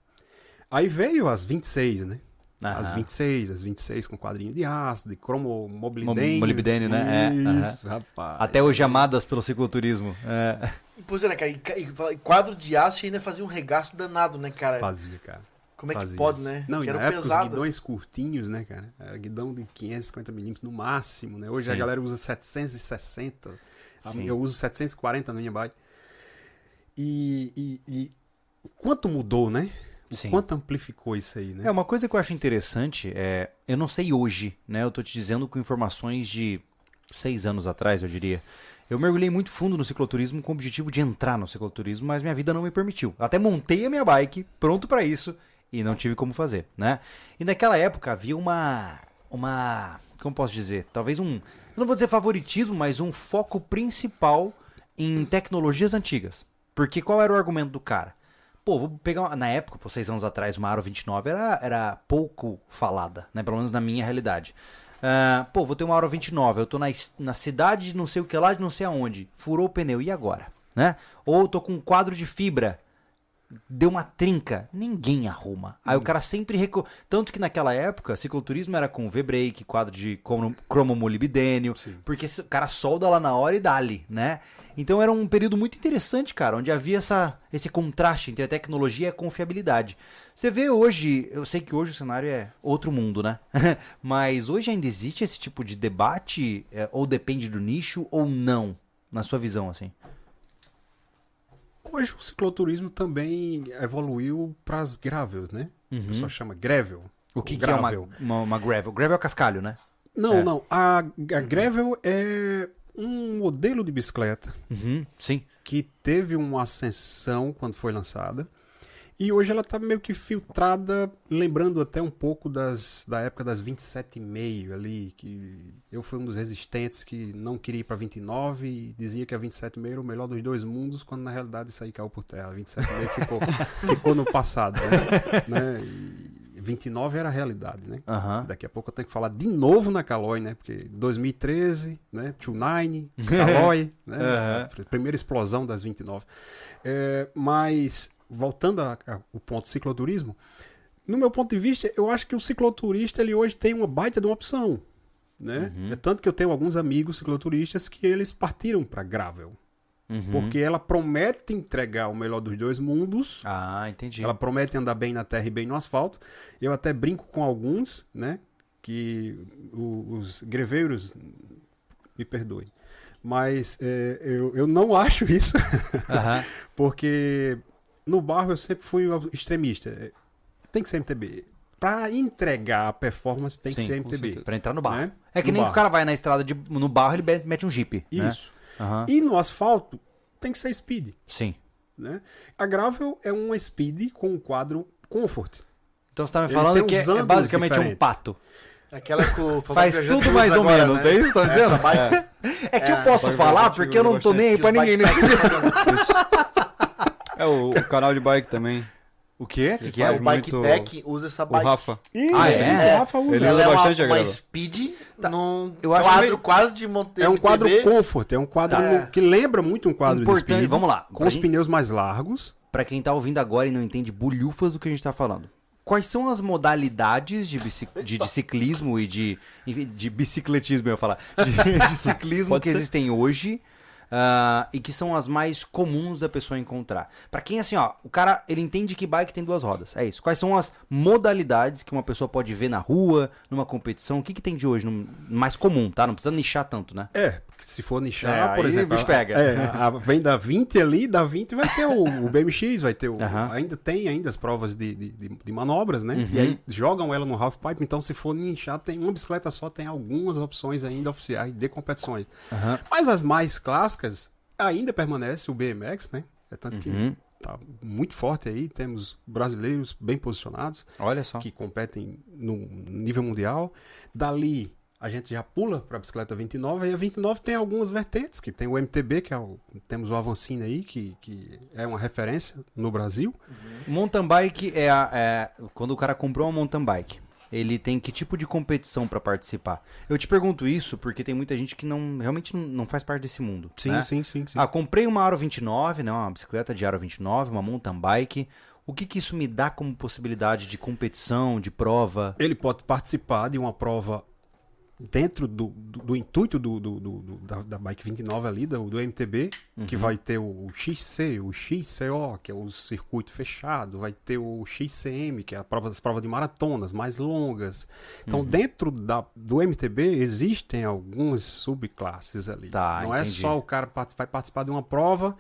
aí veio as 26, né? Aham. As 26, as 26 com quadrinho de aço, de cromo Mo- molibdênio. molibdênio, né? É, Isso, rapaz. Até hoje amadas pelo cicloturismo. É. Pois é, né, cara? E, e quadro de aço ainda fazia um regaço danado, né, cara? Fazia, cara. Como é que fazia. pode, né? Não, que e era na época pesado. os guidões curtinhos, né, cara? Era guidão de 550mm no máximo, né? Hoje a Sim. galera usa 760. A Sim. Eu uso 740 na minha bike. E, e, e quanto mudou, né? O Sim. quanto amplificou isso aí, né? É, uma coisa que eu acho interessante é. Eu não sei hoje, né? Eu tô te dizendo com informações de seis anos atrás, eu diria. Eu mergulhei muito fundo no cicloturismo com o objetivo de entrar no cicloturismo, mas minha vida não me permitiu. Até montei a minha bike, pronto pra isso, e não tive como fazer, né? E naquela época havia uma. Uma. Como posso dizer? Talvez um. Não vou dizer favoritismo, mas um foco principal em tecnologias antigas. Porque qual era o argumento do cara? Pô, vou pegar. Uma, na época, por seis anos atrás, uma Aro 29 era, era pouco falada, né? Pelo menos na minha realidade. Ah, pô, vou ter uma Aro 29, eu tô na, na cidade de não sei o que lá, de não sei aonde. Furou o pneu, e agora? Né? Ou tô com um quadro de fibra, deu uma trinca, ninguém arruma. Aí o cara sempre recu... Tanto que naquela época, cicloturismo era com V-brake, quadro de cromo- cromomolibdênio, porque o cara solda lá na hora e dali, né? Então era um período muito interessante, cara, onde havia essa, esse contraste entre a tecnologia e a confiabilidade. Você vê hoje, eu sei que hoje o cenário é outro mundo, né? <laughs> Mas hoje ainda existe esse tipo de debate, é, ou depende do nicho, ou não, na sua visão, assim? Hoje o cicloturismo também evoluiu para as gravels, né? O pessoal chama gravel. Uhum. O que, que é uma, gravel. uma, uma gravel? Gravel é cascalho, né? Não, É. não. A, a gravel é um modelo de bicicleta Uhum, sim. que teve uma ascensão quando foi lançada. E hoje ela está meio que filtrada, lembrando até um pouco das, da época das 27,5 ali, que eu fui um dos resistentes que não queria ir para 29 e dizia que a 27,5 era o melhor dos dois mundos, quando na realidade isso aí caiu por terra. A 27,5 ficou, <laughs> ficou no passado. Né? né? E 29 era a realidade, né? Daqui a pouco eu tenho que falar de novo na Caloi, né? Porque 2013, né? 29, Caloi, né? <laughs> A primeira explosão das 29. É, mas, voltando ao ponto cicloturismo, no meu ponto de vista, eu acho que o cicloturista ele hoje tem uma baita de uma opção. Né? É tanto que eu tenho alguns amigos cicloturistas que eles partiram para gravel. Uhum. Porque ela promete entregar o melhor dos dois mundos. Ah, entendi. Ela promete andar bem na terra e bem no asfalto. Eu até brinco com alguns, né? Que o- os greveiros me perdoem. Mas é, eu, eu não acho isso, Aham. <laughs> porque no barro eu sempre fui um extremista. É, Tem que ser MTB. Pra entregar a performance tem que Sim, ser com MTB. Pra entrar no barro. Né? É que No nem barro. o cara vai na estrada de, no barro, ele mete um Jeep. né? Isso. Aham. E no asfalto tem que ser speed. Sim. Né? A Gravel é uma speed com um quadro comfort. Então você tá me Ele falando tem que é, é basicamente um diferentes. pato. Aquela que o <laughs> Faz que tudo mais ou agora, menos, né? é isso que estão dizendo? Essa bike, É que eu É, posso falar porque eu não tô nem aí que pra ninguém. nesse- <laughs> É o, o canal de bike também. O quê? O que, que é? o Bike muito- Pack usa essa O bike. Rafa. Isso, Ah, é? o Rafa usa. Ele usa é uma, bastante uma grava. speed num Eu acho quadro meio- quase de monte É um quadro comfort, é um quadro Tá. no- que lembra muito um quadro Importante, de speed. vamos lá. Com Pra os gente- pneus mais largos. Pra quem tá ouvindo agora e não entende bulhufas do que a gente tá falando. Quais são as modalidades de, bici- de- de <laughs> ciclismo e de, enfim, de bicicletismo, eu ia falar, de, de <laughs> ciclismo que ser. existem hoje ah, e que são as mais comuns da pessoa encontrar? Pra quem, assim, ó, o cara, ele entende que bike tem duas rodas, é isso. Quais são as modalidades que uma pessoa pode ver na rua, numa competição? O que, que tem de hoje? no- mais comum, tá? Não precisa nichar tanto, né? É, se for nichar, É, por exemplo. bicho a- pega. é, a- vem da 20 ali, da 20 vai ter o, o BMX, vai ter o. Ainda tem ainda as provas de, de, de- manobras, né? Uhum. E aí jogam ela no half pipe. Então, se for nichar, tem uma bicicleta só, tem algumas opções ainda oficiais de competições. Mas as mais clássicas ainda permanece o BMX, né? É tanto que Uhum. tá muito forte aí. Temos brasileiros bem posicionados Olha só. que competem no nível mundial. Dali a gente já pula para a bicicleta 29 e a 29 tem algumas vertentes, que tem o MTB, que é o temos o Avancini aí, que, que é uma referência no Brasil. Mountain bike é, a- é quando o cara comprou uma mountain bike. Ele tem que tipo de competição pra participar? Eu te pergunto isso porque tem muita gente que não realmente não, faz parte desse mundo. né? sim, sim, sim. Ah, comprei uma Aro 29, né, uma bicicleta de Aro 29, uma mountain bike. O que que isso me dá como possibilidade de competição, de prova? Ele pode participar de uma prova dentro do, do, do intuito do, do- da, da Bike 29 ali, do, do MTB, que vai ter o XC, o XCO, que é o circuito fechado, vai ter o XCM, que é a prova das provas de maratonas mais longas. Então, dentro da, do MTB existem algumas subclasses ali. Tá, Não é entendi. só o cara vai participar de uma prova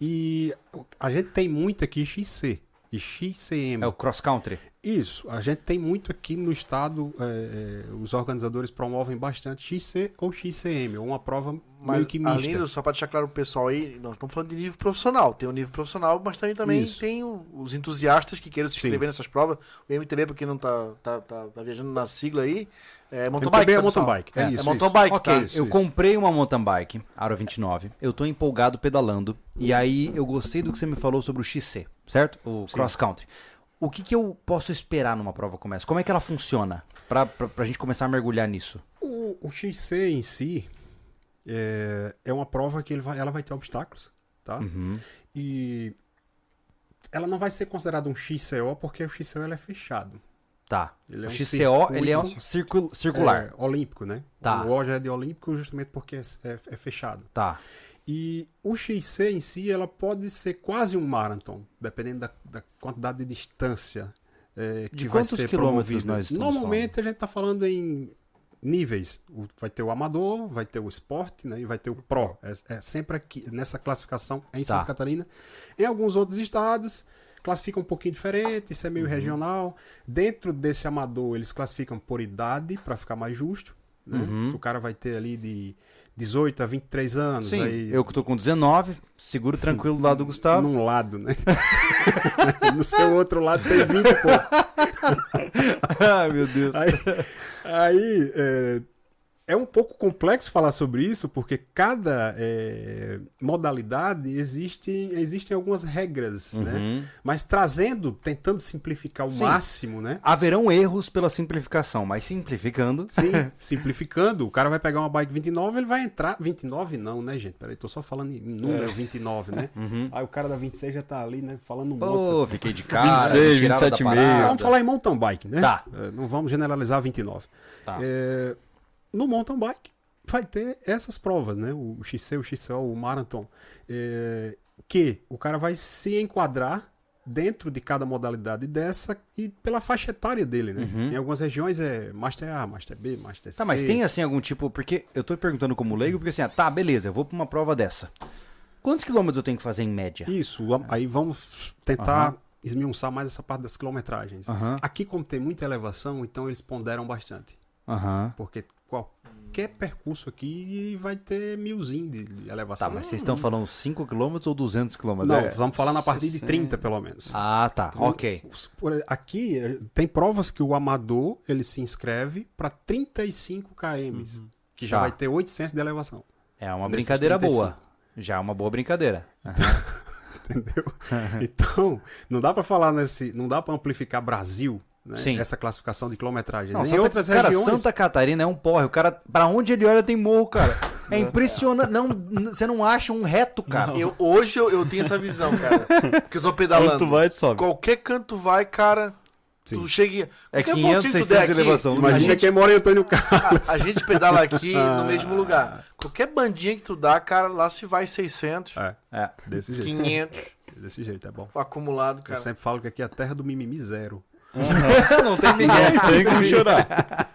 e a gente tem muito aqui XC e XCM. É o cross country. Isso, a gente tem muito aqui no estado, é, é, os organizadores promovem bastante XC ou XCM, ou uma prova Mas meio que mista. além do, só para deixar claro pro pessoal aí, nós estamos falando de nível profissional. Tem o nível profissional, mas também, também Isso. tem o- os entusiastas que queiram se Sim. inscrever nessas provas. O MTB, pra quem não tá, tá, tá, tá viajando na sigla aí, é mountain MTB bike. é tá, mountain bike, é isso, mountain isso. bike, Ok, tá? isso, eu isso. comprei uma mountain bike, Aro 29. Eu tô empolgado pedalando. E aí eu gostei do que você me falou sobre o XC, certo? O cross country. O que, que eu posso esperar numa prova como essa? Como é que ela funciona? Pra, pra, pra gente começar a mergulhar nisso. O, o XC em si é, é uma prova que vai, ela vai ter obstáculos, tá? Uhum. E ela não vai ser considerada um XCO porque o XCO é fechado. Tá. Ele é o um XCO, ele é um circuito- círculo, circular. É, olímpico, né? Tá. O O já é de olímpico justamente porque é, é- é fechado. Tá. E o XC em si, ela pode ser quase um marathon, dependendo da, da quantidade de distância é, que De vai ser estamos Normalmente a gente está falando em níveis. Vai ter o amador, vai ter o esporte, né, e vai ter o pro. É, é sempre aqui nessa classificação em Tá. Santa Catarina. Em alguns outros estados classifica um pouquinho diferente, isso é Uhum. meio regional. Dentro desse amador, eles classificam por idade para ficar mais justo. Né? O cara vai ter ali de 18 a 23 anos. Sim, aí eu que tô com 19, seguro tranquilo do lado do Gustavo. num lado, né? <laughs> no seu outro lado tem 20 e pouco. Ai, meu Deus. Aí, aí, é, é um pouco complexo falar sobre isso, porque cada é, modalidade existe, existem algumas regras, né? Uhum. Mas trazendo, tentando simplificar o Sim. máximo, né? Haverão erros pela simplificação, mas simplificando. Sim, <laughs> simplificando, o cara vai pegar uma bike 29, ele vai entrar. 29 não, né, gente? Peraí, tô só falando em número 29, né? Aí o cara da 26 já tá ali, né? Falando um monte. Pô, fiquei de cara. 26, me tiraram da 27 e meio. Vamos falar em mountain bike, né? Tá. É, não vamos generalizar 29. Tá. É, no mountain bike, vai ter essas provas, né? O XC, o XCO, o Marathon. é, que o cara vai se enquadrar dentro de cada modalidade dessa e pela faixa etária dele, né? Em algumas regiões é Master A, Master B, Master C. Tá, mas tem assim algum tipo. Porque eu tô perguntando como leigo, porque assim, ah, tá, beleza, eu vou pra uma prova dessa. Quantos quilômetros eu tenho que fazer em média? Isso, a- aí vamos tentar esmiuçar mais essa parte das quilometragens. Aham. Aqui, como tem muita elevação, então eles ponderam bastante. Porque qualquer percurso aqui vai ter milzinho de elevação. Tá, mas vocês estão falando 5 km ou 200 km? Não, É. vamos falar na partir de 30, pelo menos. Ah, tá, ok. Os- por- Aqui eh, tem provas que o amador ele se inscreve para 35 km, que já Tá. vai ter 800 de elevação. É uma brincadeira 35. boa. Já é uma boa brincadeira. <laughs> Entendeu? <laughs> então, não dá para falar nesse, não dá para amplificar Brasil, né? Sim. Essa classificação de quilometragem. Não, em Santa- outras cara, regiões, Santa Catarina é um porre. O cara, pra onde ele olha tem morro, cara. É <laughs> impressionante. Não, você não acha um reto, cara. Eu, hoje eu, eu tenho essa visão, cara. Porque eu tô pedalando. Quando tu vai, tu sobe. Qualquer canto vai, cara. Sim. Tu chega. É qualquer 500, pontinho que tu 600 der de aqui, elevação. A imagina gente, quem mora em Antônio <laughs> Carlos. a gente pedala aqui <laughs> no mesmo lugar. Qualquer bandinha que tu dá, cara, lá se vai 600, É, É. desse jeito. 500 Desse jeito, é bom. acumulado, Eu cara. sempre falo que aqui é a terra do mimimi zero. <laughs> não tem ninguém. Tem como chorar. <laughs>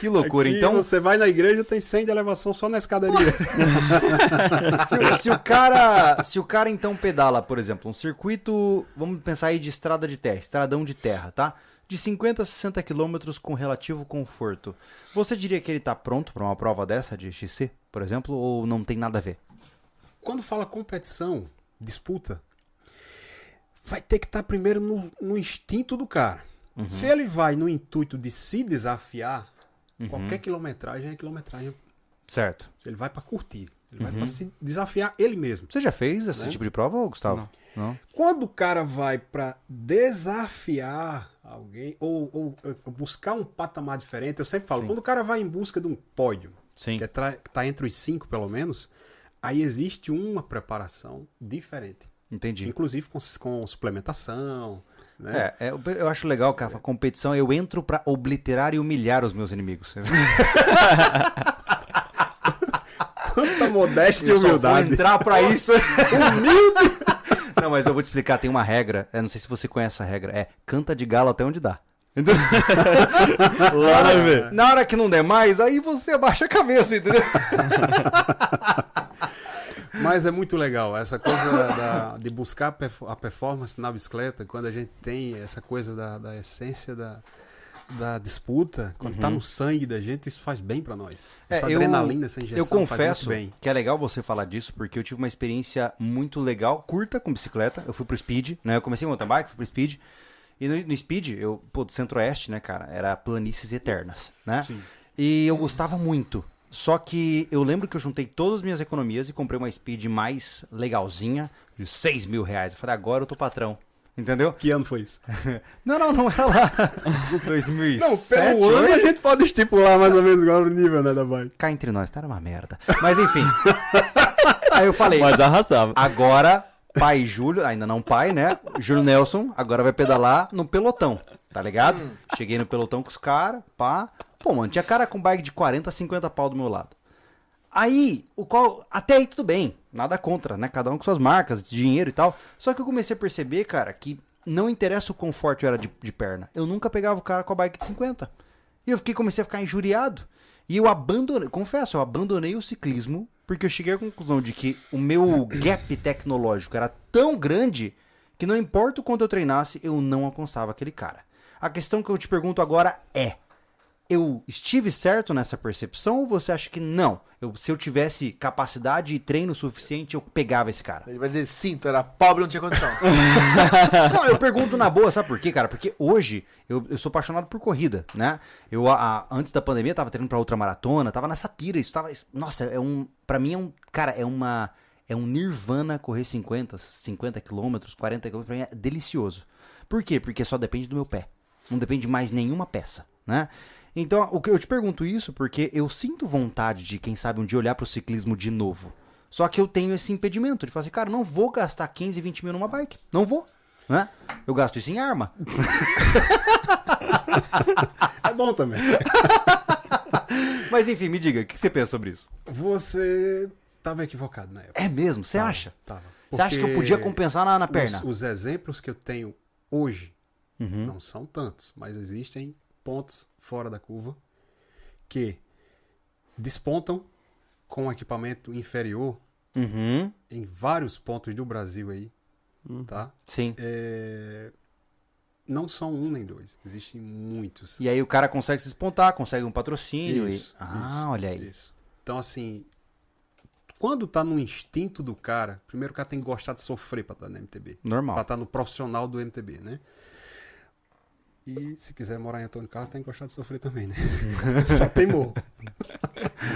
Que loucura. Aqui Então, você vai na igreja tem 100 de elevação só na escadaria. <laughs> se, o- se o cara, se o cara então pedala, por exemplo, um circuito, vamos pensar aí de estrada de terra, estradão de terra, tá? De 50 a 60 quilômetros com relativo conforto. Você diria que ele tá pronto pra uma prova dessa de XC, por exemplo, ou não tem nada a ver? Quando fala competição, disputa, vai ter que estar primeiro no, no instinto do cara. Se ele vai no intuito de se desafiar, qualquer quilometragem é quilometragem. Certo. Se ele vai para curtir, ele vai para se desafiar ele mesmo. Você já fez esse Né? tipo de prova, Gustavo? Não. Quando o cara vai para desafiar alguém ou, ou, eh, buscar um patamar diferente, eu sempre falo, Sim. quando o cara vai em busca de um pódio, Sim. que está entre os cinco pelo menos, aí existe uma preparação diferente. Entendi. Inclusive com, com suplementação. Né? É, é, eu- eu acho legal que a competição eu entro pra obliterar e humilhar os meus inimigos. Quanta modéstia e Eu vou humildade. entrar pra isso. Humilde. Não, mas eu vou te explicar, tem uma regra, eu não sei se você conhece essa regra, é canta de galo até onde dá. Na hora que não der mais, aí você abaixa a cabeça, entendeu? <laughs> Mas é muito legal essa coisa da- de buscar a perf- a performance na bicicleta, quando a gente tem essa coisa da, da essência da, da disputa, quando tá no sangue da gente, isso faz bem pra nós. É, Essa eu- adrenalina, essa injeção Eu faz confesso que é legal você falar disso, porque eu tive uma experiência muito legal, curta com bicicleta. Eu fui pro Speed, né? Eu comecei mountain bike, fui pro Speed. E no, no Speed, eu, pô, do centro-oeste, né, cara? Era planícies eternas, né? Sim. E eu gostava muito. Só que eu lembro que eu juntei todas as minhas economias e comprei uma Speed mais legalzinha, de 6 mil reais. Eu falei, agora eu tô patrão. Entendeu? Que ano foi isso? <laughs> Não, não, não era lá. <laughs> 2007, Não, pelo ano a gente pode estipular mais ou menos agora o nível, né, da bike. Cá entre nós, tá era uma merda. Mas enfim. <laughs> Aí eu falei, Mas arrasava. agora, pai Júlio, ainda não pai, né? Júlio Nelson, agora vai pedalar no pelotão, tá ligado? Cheguei no pelotão com os caras, pá. Pô, mano, tinha cara com bike de 40, 50 pau do meu lado. Aí, o qual. Até aí tudo bem, nada contra, né? Cada um com suas marcas, dinheiro e tal. Só que eu comecei a perceber, cara, que não interessa o conforto era de, de perna. Eu nunca pegava o cara com a bike de 50. E eu fiquei, comecei a ficar injuriado. E eu abandonei, confesso, eu abandonei o ciclismo porque eu cheguei à conclusão de que o meu gap tecnológico era tão grande que não importa o quanto eu treinasse, eu não alcançava aquele cara. A questão que eu te pergunto agora é: eu estive certo nessa percepção ou você acha que não? Eu- se eu tivesse capacidade e treino suficiente, eu pegava esse cara? Ele vai dizer, sim, tu era pobre não tinha condição. <laughs> <laughs> Não, eu pergunto na boa, sabe por quê, cara? Porque hoje eu, eu sou apaixonado por corrida, né? Eu, a- antes da pandemia, tava treinando pra outra maratona, tava nessa pira, isso tava. Nossa, é um. Pra mim é um. Cara, é uma. É um nirvana correr 50, 50 quilômetros, 40 quilômetros, pra mim é delicioso. Por quê? Porque só depende do meu pé. Não depende de mais nenhuma peça, né? Então, o que eu te pergunto isso porque eu sinto vontade de, quem sabe, um dia olhar pro ciclismo de novo. Só que eu tenho esse impedimento de falar assim, cara, não vou gastar 15, 20 mil numa bike. Não vou. Né? Eu gasto isso em arma. <laughs> É bom também. <laughs> Mas enfim, me diga, o que você pensa sobre isso? Você tava equivocado na época. É mesmo? Você Tava, acha? Tava. Você acha que eu podia compensar na, na perna? Os, os exemplos que eu tenho hoje Uhum. não são tantos, mas existem pontos fora da curva que despontam com equipamento inferior Uhum. em vários pontos do Brasil aí, Hum. tá? Sim. É, Não são um nem dois, existem muitos. E aí o cara consegue se despontar, consegue um patrocínio. Isso, e... Ah, isso, olha aí. Isso. Então, assim, quando tá no instinto do cara, primeiro o cara tem que gostar de sofrer pra estar no MTB. Normal. Pra estar no profissional do MTB, né? E se quiser morar em Antônio Carlos, tem que gostar de sofrer também, né? <laughs> Só tem morro.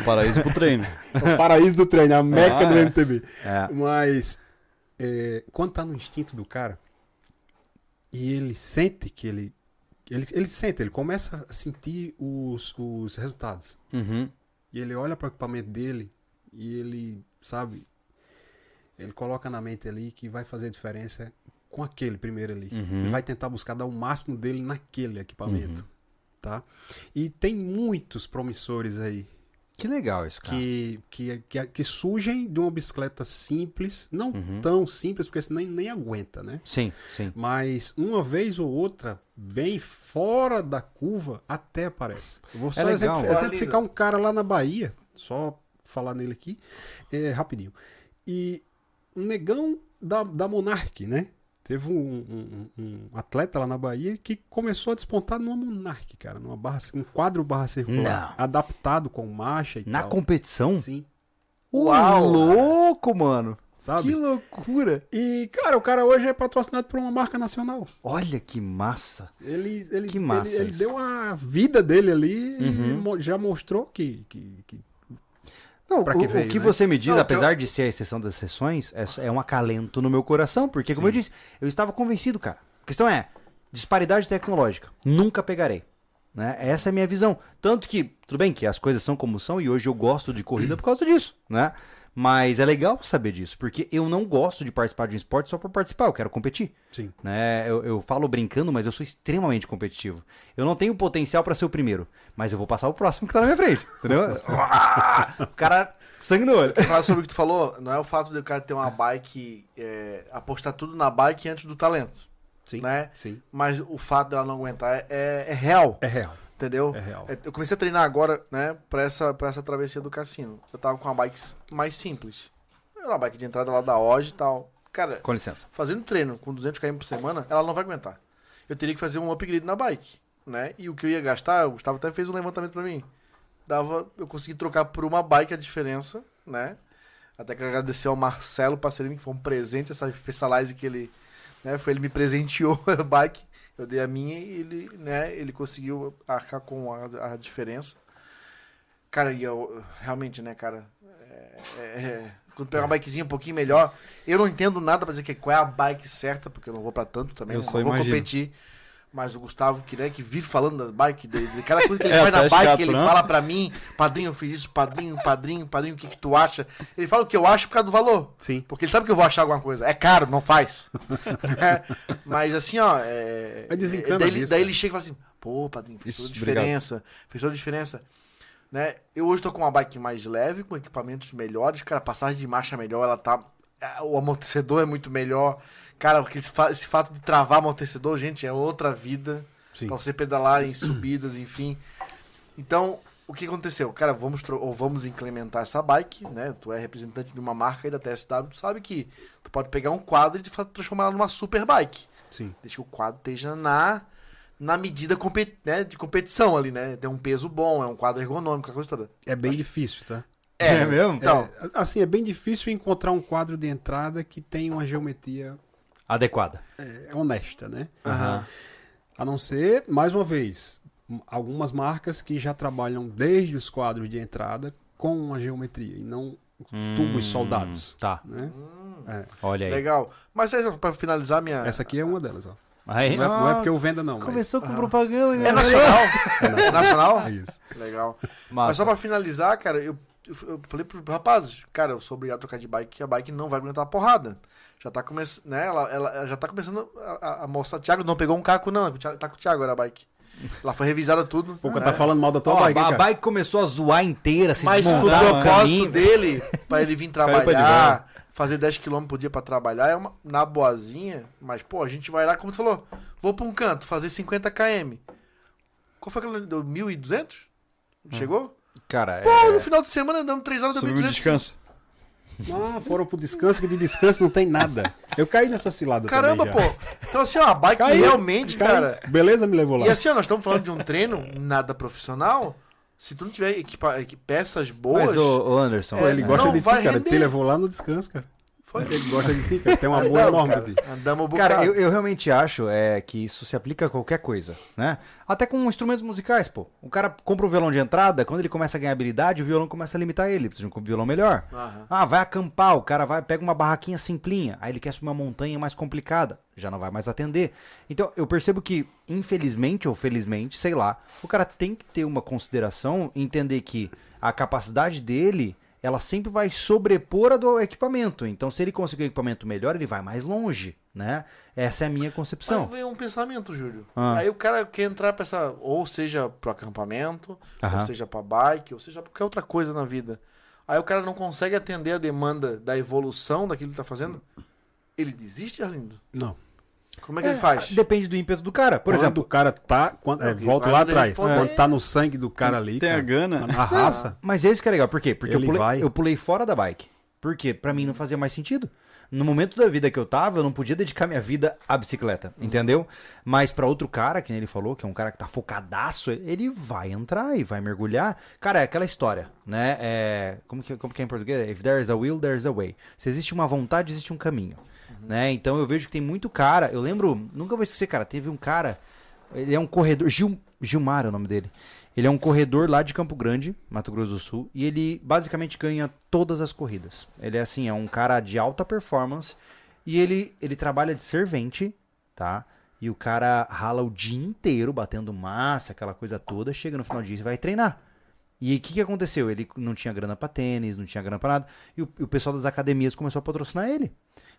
Um paraíso pro treino. O <laughs> paraíso do treino, a meca Ah, do é. MTB. É. Mas é, quando tá no instinto do cara e ele sente que ele. Ele, ele sente, ele começa a sentir os, os resultados. Uhum. E ele olha para o equipamento dele e ele, sabe, ele coloca na mente ali que vai fazer diferença com aquele primeiro ali. Uhum. Ele vai tentar buscar dar o máximo dele naquele equipamento, tá? E tem muitos promissores aí Que legal isso, cara. que, que, que, que surgem de uma bicicleta simples, não Uhum. tão simples, porque você nem, nem aguenta, né? Sim, sim. Mas uma vez ou outra, bem fora da curva, até aparece. Eu vou só É legal. Olha, exemplificar um cara lá na Bahia, só falar nele aqui, é, rapidinho. E um negão da, da Monarch, né? Teve um, um- um- atleta lá na Bahia que começou a despontar numa Monarch, cara, numa barra, um quadro barra circular, Não. adaptado com marcha e Na tal. competição? Sim, Uau! louco, mano! sabe? Que loucura! E, cara, o cara hoje é patrocinado por uma marca nacional. Olha que massa! Ele, ele, Que massa ele, ele deu a vida dele ali Uhum. e já mostrou que, que, que- Não, Pra o, que o veio, que né? você me diz, Não, apesar de ser a exceção das exceções, é, é um acalento no meu coração, porque, como Sim. eu disse, eu estava convencido, cara. A questão é, disparidade tecnológica. Nunca pegarei. Né? Essa é a minha visão. Tanto que, tudo bem que as coisas são como são, e hoje eu gosto de corrida por causa disso, né? Mas é legal saber disso, porque eu não gosto de participar de um esporte só por participar, eu quero competir. Sim. né? Eu, eu falo brincando, mas eu sou extremamente competitivo. Eu não tenho potencial pra ser o primeiro, mas eu vou passar o próximo que tá na minha frente, <laughs> entendeu? O cara, sangue no olho. Falar sobre o que tu falou, não é o fato do cara ter uma bike, é, apostar tudo na bike antes do talento, Sim. né? Sim. Mas o fato dela não aguentar é, é real, É real. Entendeu? É real. Eu comecei a treinar agora, né, pra essa, pra essa travessia do cassino. Eu tava com uma bike mais simples. Era uma bike de entrada lá da Oge e tal. Cara, Com licença. fazendo treino com 200 km por semana, ela não vai aguentar. Eu teria que fazer um upgrade na bike, né? E o que eu ia gastar, o Gustavo até fez um levantamento pra mim. Dava, eu consegui trocar por uma bike a diferença, né? Até que agradecer ao Marcelo Passerini, que foi um presente essa Specialized que ele, né, foi ele me presenteou <laughs> a bike. Eu dei a minha e ele, né, ele conseguiu arcar com a, a diferença. Cara, e eu realmente, né, cara, é, é- é- quando pega uma bikezinha um pouquinho melhor, eu não entendo nada pra dizer que qual é a bike certa, porque eu não vou pra tanto também, Eu não só vou imagino. competir. Mas o Gustavo, que, né, que vive falando da bike, de, de cada coisa que ele <laughs> É, faz na bike, ele trampa. fala pra mim, padrinho, eu fiz isso, padrinho, padrinho, padrinho, o que que tu acha? Ele fala o que eu acho por causa do valor. Sim. Porque ele sabe que eu vou achar alguma coisa. É caro, não faz. <laughs> É, Mas assim, ó. É, desencana daí, disso, daí cara. ele chega e fala assim: pô, padrinho, fez toda a Isso, obrigado. diferença. Fez toda a diferença. Né? Eu hoje tô com uma bike mais leve, com equipamentos melhores. Cara, a passagem de marcha é melhor, ela tá. é, O amortecedor é muito melhor. Cara, porque esse, fa- esse fato de travar amortecedor, gente, é outra vida. Sim. Pra você pedalar em subidas, enfim. Então, o que aconteceu? Cara, vamos, ou vamos implementar essa bike, né? Tu é representante de uma marca aí da TSW, tu sabe que tu pode pegar um quadro e de fato transformar ela numa super bike. Sim. Deixa que o quadro esteja na, na medida compe- né, de competição ali, né? Tem um peso bom, é um quadro ergonômico, a coisa toda. É bem difícil, tá? É mesmo? Então, É, assim, é bem difícil encontrar um quadro de entrada que tenha uma geometria Adequada. é, honesta, né? Aham. A não ser, mais uma vez, algumas marcas que já trabalham desde os quadros de entrada com uma geometria e não tubos Hum, soldados. Tá, Né? É. olha aí. legal. Mas pra finalizar minha. Essa aqui é uma delas, ó. Aí, Não é, não é porque eu venda, não. mas- Começou com propaganda. É né? <laughs> nacional? É nacional? É isso. Legal. Mas Massa. só pra finalizar, cara, eu, eu, eu falei pro rapazes, cara, eu sou obrigado a trocar de bike, que a bike não vai aguentar a porrada. Já tá começando, né? Ela, ela, já tá começando a, a- mostrar. Thiago não pegou um caco, não. Tá com o Thiago agora a bike. Lá foi revisada tudo. Pô, né? tá falando mal da tua Ó, bike, a bike começou a zoar inteira, se Mas o propósito dele, pra ele vir <laughs> trabalhar, fazer 10km por dia pra trabalhar, é uma, na boazinha. Mas, pô, a gente vai lá, como tu falou, vou pra um canto, fazer 50km. Qual foi aquele? Deu 1.200? Chegou? Cara, Pô, é... no final de semana dando 3 horas, deu Subiu o 1.200. descanso. Ah, foram pro descanso, que de descanso não tem nada. Eu caí nessa cilada Caramba, também pô. Então, assim, ó, a bike Caí, realmente, caí. cara. Beleza, me levou lá. E assim, ó, nós estamos falando de um treino nada profissional. Se tu não tiver equipa- equi- peças boas. Mas, ô, ô Anderson, É, ele gosta não de ti, cara. render. Te levou lá no descanso, cara. Foi. Ele gosta de ti, cara. Tem um amor <laughs> Andamos, enorme cara. de ti. Andamos um bocado. Cara, eu, eu realmente acho é, que isso se aplica a qualquer coisa, né? Até com instrumentos musicais, pô. O cara compra um violão de entrada, quando ele começa a ganhar habilidade, o violão começa a limitar ele. Precisa de um violão melhor. Aham. Ah, vai acampar, o cara vai, pega uma barraquinha simplinha, aí ele quer subir uma montanha mais complicada, já não vai mais atender. Então, eu percebo que, infelizmente ou felizmente, sei lá, o cara tem que ter uma consideração, entender que a capacidade dele, ela sempre vai sobrepor a do equipamento. Então, se ele conseguir um equipamento melhor, ele vai mais longe, né? Essa é a minha concepção. Mas vem um pensamento, Júlio. Ah. Aí o cara quer entrar pra essa. Ou seja, pro acampamento, Aham. ou seja, pra bike, ou seja, pra qualquer outra coisa na vida. Aí o cara não consegue atender a demanda da evolução daquilo que ele tá fazendo. Ele desiste, Arlindo? Não. Como é que ele faz? Depende do ímpeto do cara. Por Por exemplo, o cara tá. Quando, é, vai lá atrás. Quando tá no sangue do cara ali. Tem a cara, gana. A raça. <laughs> Mas é isso que é legal. Por quê? Porque eu pulei, vai. eu pulei fora da bike. Por quê? Pra mim não fazia mais sentido. No momento da vida que eu tava, eu não podia dedicar minha vida à bicicleta, entendeu? Mas pra outro cara, que nem ele falou, que é um cara que tá focadaço, ele vai entrar e vai mergulhar. Cara, é aquela história, né? É, como, que, como que é em português? If there is a will, there is a way. Se existe uma vontade, existe um caminho. Né? Então eu vejo que tem muito cara. Eu lembro, nunca vou esquecer, cara. Teve um cara, ele é um corredor. Gil, Gilmar é o nome dele. Ele é um corredor lá de Campo Grande, Mato Grosso do Sul, e ele basicamente ganha todas as corridas. Ele é assim, é um cara de alta performance e ele ele trabalha de servente, tá? E o cara rala o dia inteiro batendo massa, aquela coisa toda, chega no final do dia e vai treinar. E o que, que aconteceu? Ele não tinha grana pra tênis, não tinha grana pra nada. E o, e o pessoal das academias começou a patrocinar ele.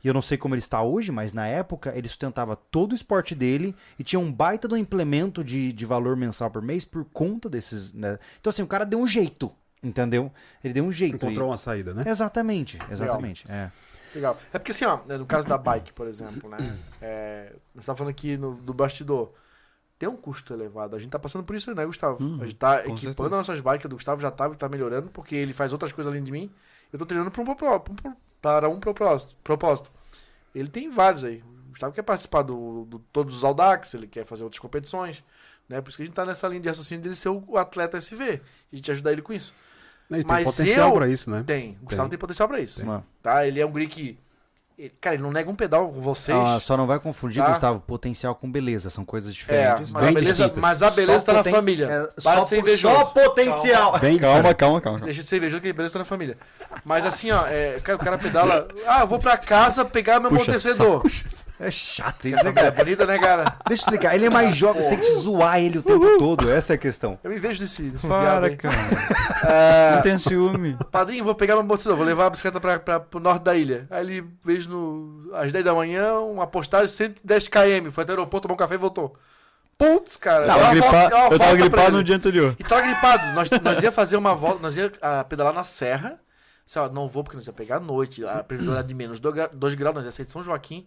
E eu não sei como ele está hoje, mas na época ele sustentava todo o esporte dele e tinha um baita do implemento de, de valor mensal por mês por conta desses. né? Então, assim, o cara deu um jeito, entendeu? Ele deu um jeito. Encontrou E- uma saída, né? Exatamente, exatamente. É. Legal. É porque assim, ó, no caso da bike, por exemplo, né? <clears throat> É, nós estamos falando aqui no, do bastidor. Tem um custo elevado. A gente tá passando por isso, né, Gustavo? a gente tá equipando certeza. as nossas bikes. O Gustavo já tá, tá melhorando, porque ele faz outras coisas além de mim. Eu tô treinando para um, um- para um propósito, propósito. Ele tem vários aí. O Gustavo quer participar do, do todos os Audax, ele quer fazer outras competições. Né? Por isso que a gente tá nessa linha de raciocínio dele ser o atleta SV. A gente ajudar ele com isso. E tem Mas potencial eu- pra isso, né? Tem. O Gustavo tem, potencial pra isso. Tá? Ele é um guri que. Ele- cara, ele não nega um pedal com vocês. Ah, só não vai confundir, Tá. Gustavo, potencial com beleza. São coisas é, diferentes. mas a, beleza, distintas. mas a beleza Só tá na poten- família. é, Para só, de ser po- invejoso. só potencial. Bem Calma, diferente. calma, calma. Deixa de ser invejoso que a beleza tá na família. Mas assim, ó, é, cara, o cara pedala. Ah, eu vou pra casa pegar meu Puxa amortecedor. É chato isso, né, família é cara? bonita, né, cara? <laughs> Deixa eu explicar. Ele é mais jovem, você tem que zoar ele o tempo todo. Essa é a questão. Eu me vejo nesse, nesse viado Para, aí. cara. <laughs> É, Não tem ciúme. Padrinho, vou pegar meu amortecedor, vou levar a bicicleta pra, pra, pro norte da ilha. Aí ele vejo no, às 10 da manhã uma postagem 110 km. Foi até o aeroporto, tomou um café e voltou. Putz, cara. Tava volta- deu uma eu tava gripado no dia anterior. E tava gripado. Nós, nós ia fazer uma volta, nós ia ah, pedalar na serra. Sei lá, não vou porque nós ia pegar à noite. A previsão era de menos 2 graus, nós ia sair de São Joaquim.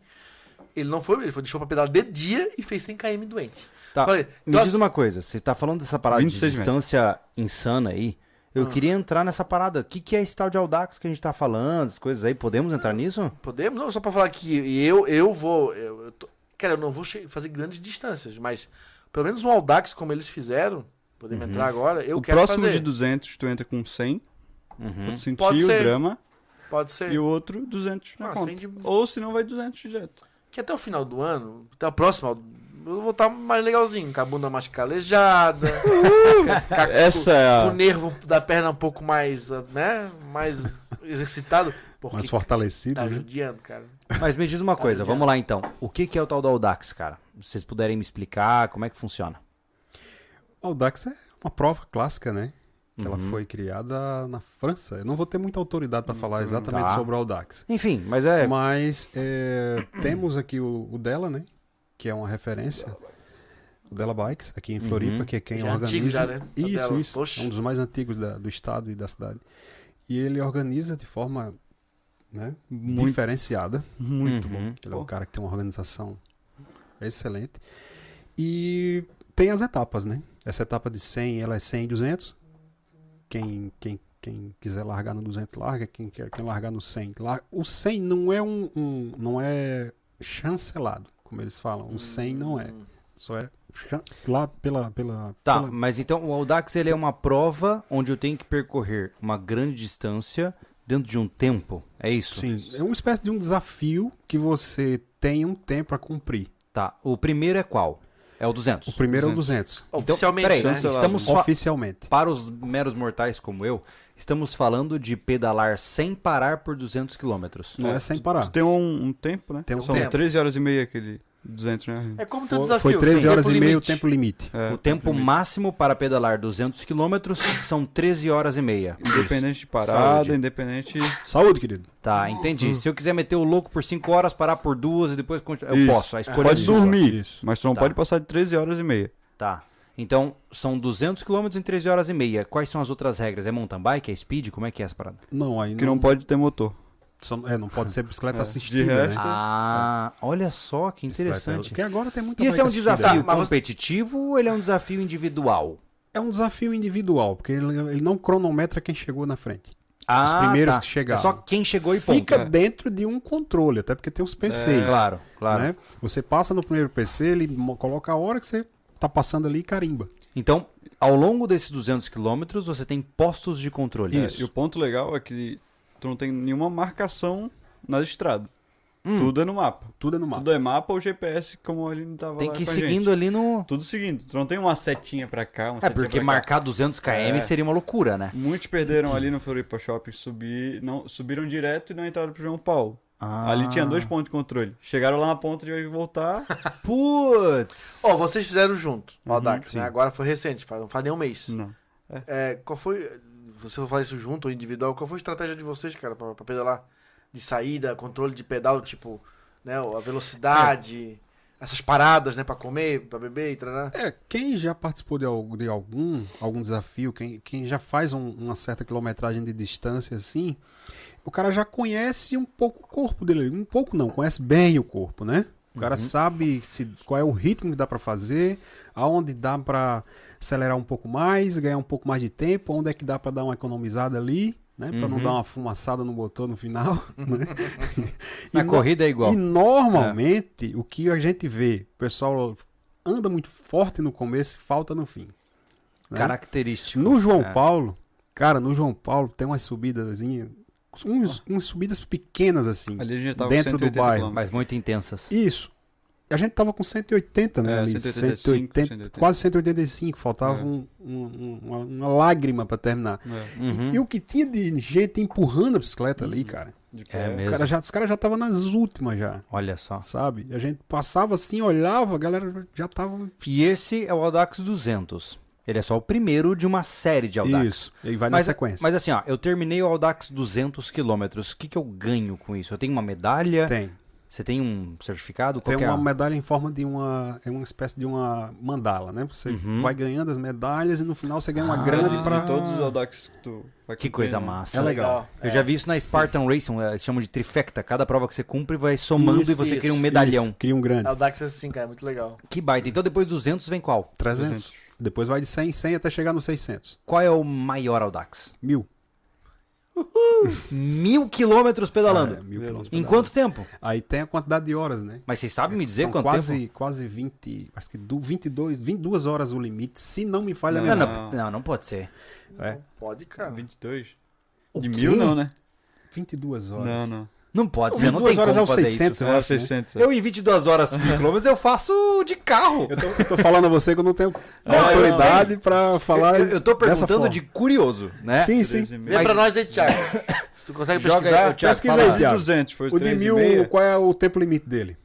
Ele não foi, ele foi, deixou pra pedalar de dia e fez 100 km doente. Tá, Falei, me então, diz uma coisa. Você tá falando dessa parada 26 de metros. distância insana aí. Eu queria entrar nessa parada. O que, que é esse tal de Audax que a gente tá falando? As coisas aí. Podemos entrar nisso? Podemos? Não, só pra falar que eu, eu vou. Eu, eu tô- cara, eu não vou fazer grandes distâncias, mas pelo menos um Audax como eles fizeram, podemos entrar agora, eu o quero próximo fazer. de 200, tu entra com 100. Uhum. Pra tu sentir Pode o ser. drama. Pode ser. E o outro, 200 na Ah, conta. 100 de- Ou se não, vai 200 direto. Que até o final do ano, até a próxima, eu vou estar mais legalzinho, com a bunda mais calejada, <laughs> com, a- <laughs> Essa é com o nervo da perna um pouco mais, né, mais exercitado, porque Mais fortalecido, tá né? judiando, cara. Mas me diz uma coisa. judiando. Vamos lá então. O que, que é o tal do Audax, cara? Se vocês puderem me explicar como é que funciona. O Audax é uma prova clássica, né? Que Ela Uhum. foi criada na França. Eu não vou ter muita autoridade para falar exatamente Tá. sobre o Audax. Enfim, mas é. Mas é, temos aqui o, o dela, né? Que é uma referência. o Della Bikes, aqui em Floripa, Uhum. que é quem Já é organiza. antigo já, né? Isso, Della. isso. Poxa. É um dos mais antigos da- do estado e da cidade. E ele organiza de forma né, Muito, diferenciada. muito Uhum. bom. Ele é um cara que tem uma organização excelente. E tem as etapas, né? Essa etapa de 100, ela é 100 e 200. Quem, quem, quem quiser largar no 200, larga. Quem quer quem largar no 100, larga. O 100 não é um, um- não é chancelado, como eles falam. O 100 não é. Só é lá pela... pela, Tá, pela- mas então o Audax ele é uma prova onde eu tenho que percorrer uma grande distância dentro de um tempo. É isso? Sim, é uma espécie de um desafio que você tem um tempo a cumprir. Tá. O primeiro é qual? É o 200. O primeiro é o 200, Oficialmente, peraí, né? Estamos oficialmente. para os meros mortais como eu, estamos falando de pedalar sem parar por 200 quilômetros. Não é sem parar. Tem um, um tempo, né? Tem um São tempo. 13 horas e meia aquele 200, né? É como teu Foi, desafio. foi 13 sim, horas tempo e meio o limite. tempo limite. É, o tempo limite. máximo para pedalar 200 quilômetros são 13 horas e meia. Independente de parada, Saúde. independente. Saúde, querido. Tá, entendi. Se eu quiser meter o louco por 5 horas, parar por duas e depois continuar, eu Isso. posso. A escolha Pode é sua. dormir, Isso. mas tu não Tá. pode passar de 13 horas e meia. Tá. Então, são 200 quilômetros em 13 horas e meia. Quais são as outras regras? É mountain bike? É speed? Como é que é essa parada? Não, aí Que não pode ter motor. Só- é, não pode ser bicicleta <laughs> É, assistida, de né? resto- Ah, olha só que Bicicleta- interessante. Porque agora tem muita E esse é um desafio Tá, você- competitivo ou ele é um desafio individual? É um desafio individual, porque ele, ele não cronometra quem chegou na frente. Ah, primeiros tá. que chegaram. É só quem chegou e ponto. Fica é. dentro de um controle, até porque tem os PCs. Claro, claro. né? Você passa no primeiro PC, ele coloca a hora que você tá passando ali e carimba. Então, ao longo desses 200 quilômetros, você tem postos de controle. É, e o ponto legal é que tu não tem nenhuma marcação na estrada. Hum. Tudo é no mapa. Tudo é no mapa. Tudo é mapa ou GPS, como ele não tava Tem lá que ir com a seguindo gente. ali no... Tudo seguindo. Tu não tem uma setinha pra cá, uma É, setinha porque pra cá. marcar 200 km É. seria uma loucura, né? Muitos perderam ali no Floripa Shopping, subir, não, subiram direto e não entraram pro João Paulo. Ah. Ali tinha dois pontos de controle. Chegaram lá na ponta de voltar. <laughs> Putz! Ó, vocês fizeram junto, o Audax, sim. né? Agora foi recente, não faz nem um mês. não. É, qual foi. Você vai falar isso junto ou individual? Qual foi a estratégia de vocês, cara, pra, pra pedalar? De saída, controle de pedal, tipo, né? A velocidade, essas paradas, né? Pra comer, pra beber e tal. É, quem já participou de, al- de algum, algum desafio, quem, quem já faz um- uma certa quilometragem de distância assim, o cara já conhece um pouco o corpo dele. Um pouco não, conhece bem o corpo, né? O cara sabe se, qual é o ritmo que dá pra fazer, aonde dá pra acelerar um pouco mais, ganhar um pouco mais de tempo, onde é que dá pra dar uma economizada ali, né? Pra não Uhum. dar uma fumaçada no motor no final, <laughs> né? Na E corrida é igual. e normalmente, o que a gente vê, o pessoal anda muito forte no começo e falta no fim. né? Característico. no João É. Paulo, cara, no João Paulo tem umas subidas, uns, umas subidas pequenas assim, Ali a gente tava dentro do 180 bairro. Mas muito intensas. Isso. A gente tava com 180, né? É, ali, 185, 180, 180. quase 185. Faltava É. um- um- uma, uma lágrima pra terminar. É, Uhum. E o que tinha de gente empurrando a bicicleta ali, cara. de É mesmo. Cara já, os caras já estavam nas últimas já. Olha só. sabe? A gente passava assim, olhava, a galera já tava. E esse é o Audax 200. Ele é só o primeiro de uma série de Audax. Isso. E aí vai Mas, na sequência. mas assim, ó, eu terminei o Audax 200 quilômetros. O que, que eu ganho com isso? Eu tenho uma medalha? Tem. Você tem um certificado? Qual Tem é uma medalha em forma de uma. É uma espécie de uma mandala, né? Você Uhum. vai ganhando as medalhas e no final você ganha uma Ah. grande De pra. todos os Audax que tu vai Que coisa né? massa. É legal. Eu já vi isso na Spartan Racing, eh, eles chamam de trifecta. Cada prova que você cumpre vai somando Isso, e você cria um isso, medalhão. Isso, cria um grande. Audax é assim, cara, é muito legal. Que baita. Então depois 200 vem qual? 300. 200. Depois vai de 100 100 até chegar no 600. Qual é o maior Audax? Mil. Mil quilômetros pedalando. É, mil quilômetros Em pedalando. quanto tempo? Aí tem a quantidade de horas, né? Mas vocês sabem me dizer São quanto quase, tempo? quase 20. Acho que do 22, 22 horas o limite, se não me falha a Não, memória. não, não, não pode ser. É, Pode, cara. 22. O de quê? mil não, né? 22 horas. Não, não. Não pode ser, não 22 tem horas como é o fazer 600, isso. eu acho, né? 600. é. Eu em 22 horas <laughs> quilômetros eu faço de carro. Eu tô, eu tô falando a você que eu não tenho Não, autoridade pra falar. Eu, eu tô perguntando de curioso, né? Sim, sim. 13,5. Vê pra nós aí, Thiago. Se <coughs> tu consegue Joga aí, pesquisar. Thiago, Pesquisa aí, Thiago. 200 foi O de 13,5. mil, qual é o tempo limite dele?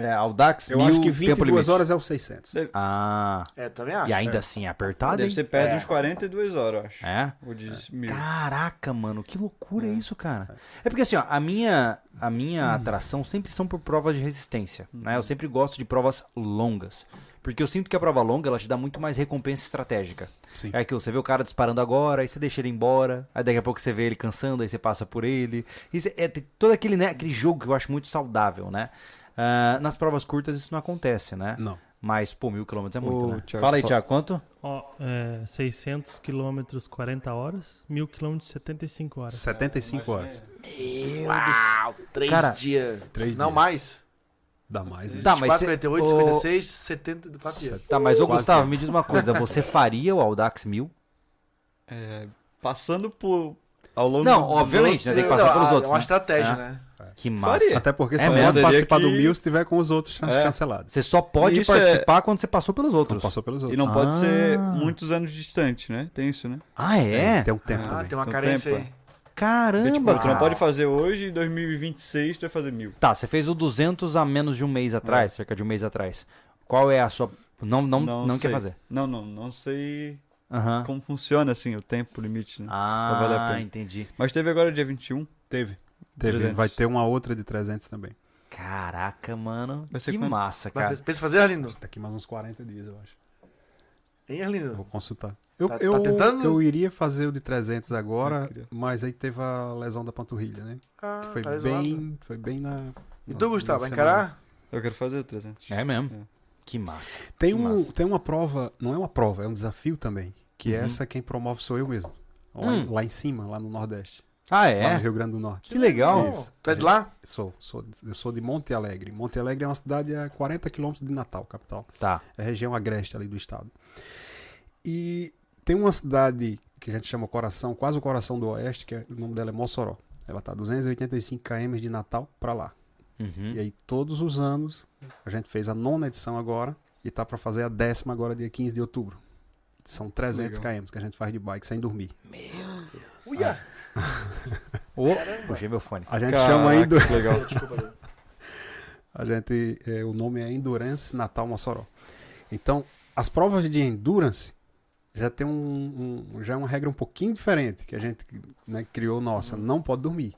É, Audax Eu mil, acho que tempo 22 limite. horas é o 600. Ah, É, também acho. e ainda assim é apertado, Deve hein? ser perto É. uns 42 horas, eu acho. É? O de mil. Caraca, mano, que loucura isso, cara. É porque assim, ó, a minha, a minha atração sempre são por provas de resistência, né? Eu sempre gosto de provas longas. Porque eu sinto que a prova longa, ela te dá muito mais recompensa estratégica. Sim. É aquilo, você vê o cara disparando agora, aí você deixa ele embora, aí daqui a pouco você vê ele cansando, aí você passa por ele. Isso é tem todo aquele, né, aquele jogo que eu acho muito saudável, né? Ah, nas provas curtas isso não acontece, né? Não. Mas, pô, mil quilômetros é muito, Ô, né? Thiago, Fala aí, Thiago, quanto? Ó, é, 600 quilômetros 40 horas, 1000 quilômetros 75 horas. 75 horas. Uau, três Cara, dias. três Não dias. mais. Dá mais, né? Tá, mas 24, cê- 58, ô- 56, 74 dias. Tá, mas ô Quase Gustavo, me diz uma coisa, você <laughs> faria o Audax 1000? É, passando por. Ao longo Não, do- obviamente, né? Tem que passar Não, pelos ah, outros, É uma né? estratégia, É. né? Que massa. Faria. Até porque É só mesmo? pode participar que- do mil se tiver com os outros É. cancelados. Você só pode Isso é- participar quando você passou pelos Não outros. passou pelos E outros. não pode Ah. ser muitos anos distante, né? Tem isso, né? Ah, é? Tem um tempo Ah, também. tem uma Tem carência tempo, aí. Caramba, Porque, tipo, tu não pode fazer hoje e em 2026 tu vai fazer mil. Tá, você fez o 200 há menos de um mês atrás, cerca de um mês atrás. Qual é a sua... Não, não, não, quer sei. fazer? Não, não, não sei Aham. como funciona assim o tempo limite, né? Ah, a entendi. Mas teve agora dia 21. Teve. Teve. 300. Vai ter uma outra de 300 também. Caraca, mano. Vai ser Que quanto? massa, Vai, cara. Pensa fazer, Arlindo? Daqui mais uns 40 dias, eu acho. Hein, Arlindo? vou consultar. Eu, Tá- tá eu, tentando? eu iria fazer o de 300 agora, mas aí teve a lesão da panturrilha, né? Ah, Que foi tá isolado. bem, foi bem na. E na- tu, Gustavo, vai encarar? Eu quero fazer o 300. É mesmo? É. Que massa. Tem, Que um, massa. tem uma prova, não é uma prova, é um desafio também. Que Uhum. essa quem promove sou eu mesmo. Lá, Hum. lá em cima, lá no Nordeste. Ah, Lá no é? Rio Grande do Norte. Que legal. Isso. Tu é de lá? Sou, sou, eu sou de Monte Alegre. Monte Alegre é uma cidade a 40 quilômetros de Natal, capital. Tá. É a região agreste ali do estado. E tem uma cidade que a gente chama Coração, quase o coração do Oeste, que é- o nome dela é Mossoró. Ela tá 285 km de Natal para lá. Uhum. E aí todos os anos, a gente fez a nona edição agora e tá para fazer a décima agora dia 15 de outubro. São 300 km que a gente faz de bike sem dormir. Uia! Ô, puxei meu fone. A gente Caraca, chama ainda, que legal. <laughs> A gente é, o nome é Endurance Natal Mossoró. Então, as provas de endurance já tem um, um- já é uma regra um pouquinho diferente que a gente né, criou nossa, não pode dormir.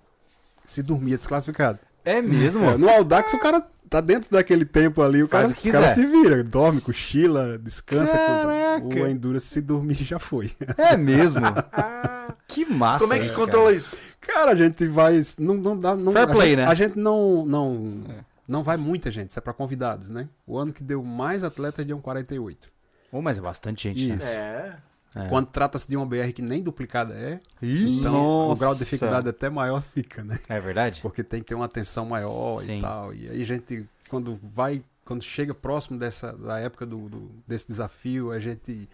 Se dormir é desclassificado. É mesmo? <laughs> É, no Audax o cara tá dentro daquele tempo ali, o Faz cara, o que os cara se vira, dorme, cochila, descansa. Caraca. Quando- O endurance se dormir já foi. É mesmo? <laughs> que massa. Como é que se né, cara? controla isso? Cara, a gente vai. Não, não dá. Não, Fair a play, gente, né? A gente não. Não, É. não vai muita gente, isso é pra convidados, né? O ano que deu mais atletas deu um 48. Ô, mas é bastante gente, né? Isso. É. É. Quando trata-se de uma BR que nem duplicada é, Ih, então o grau de dificuldade até maior fica, né? É verdade? Porque tem que ter uma atenção maior Sim. e tal. E aí a gente, quando vai, quando chega próximo dessa, da época do, do- desse desafio, a gente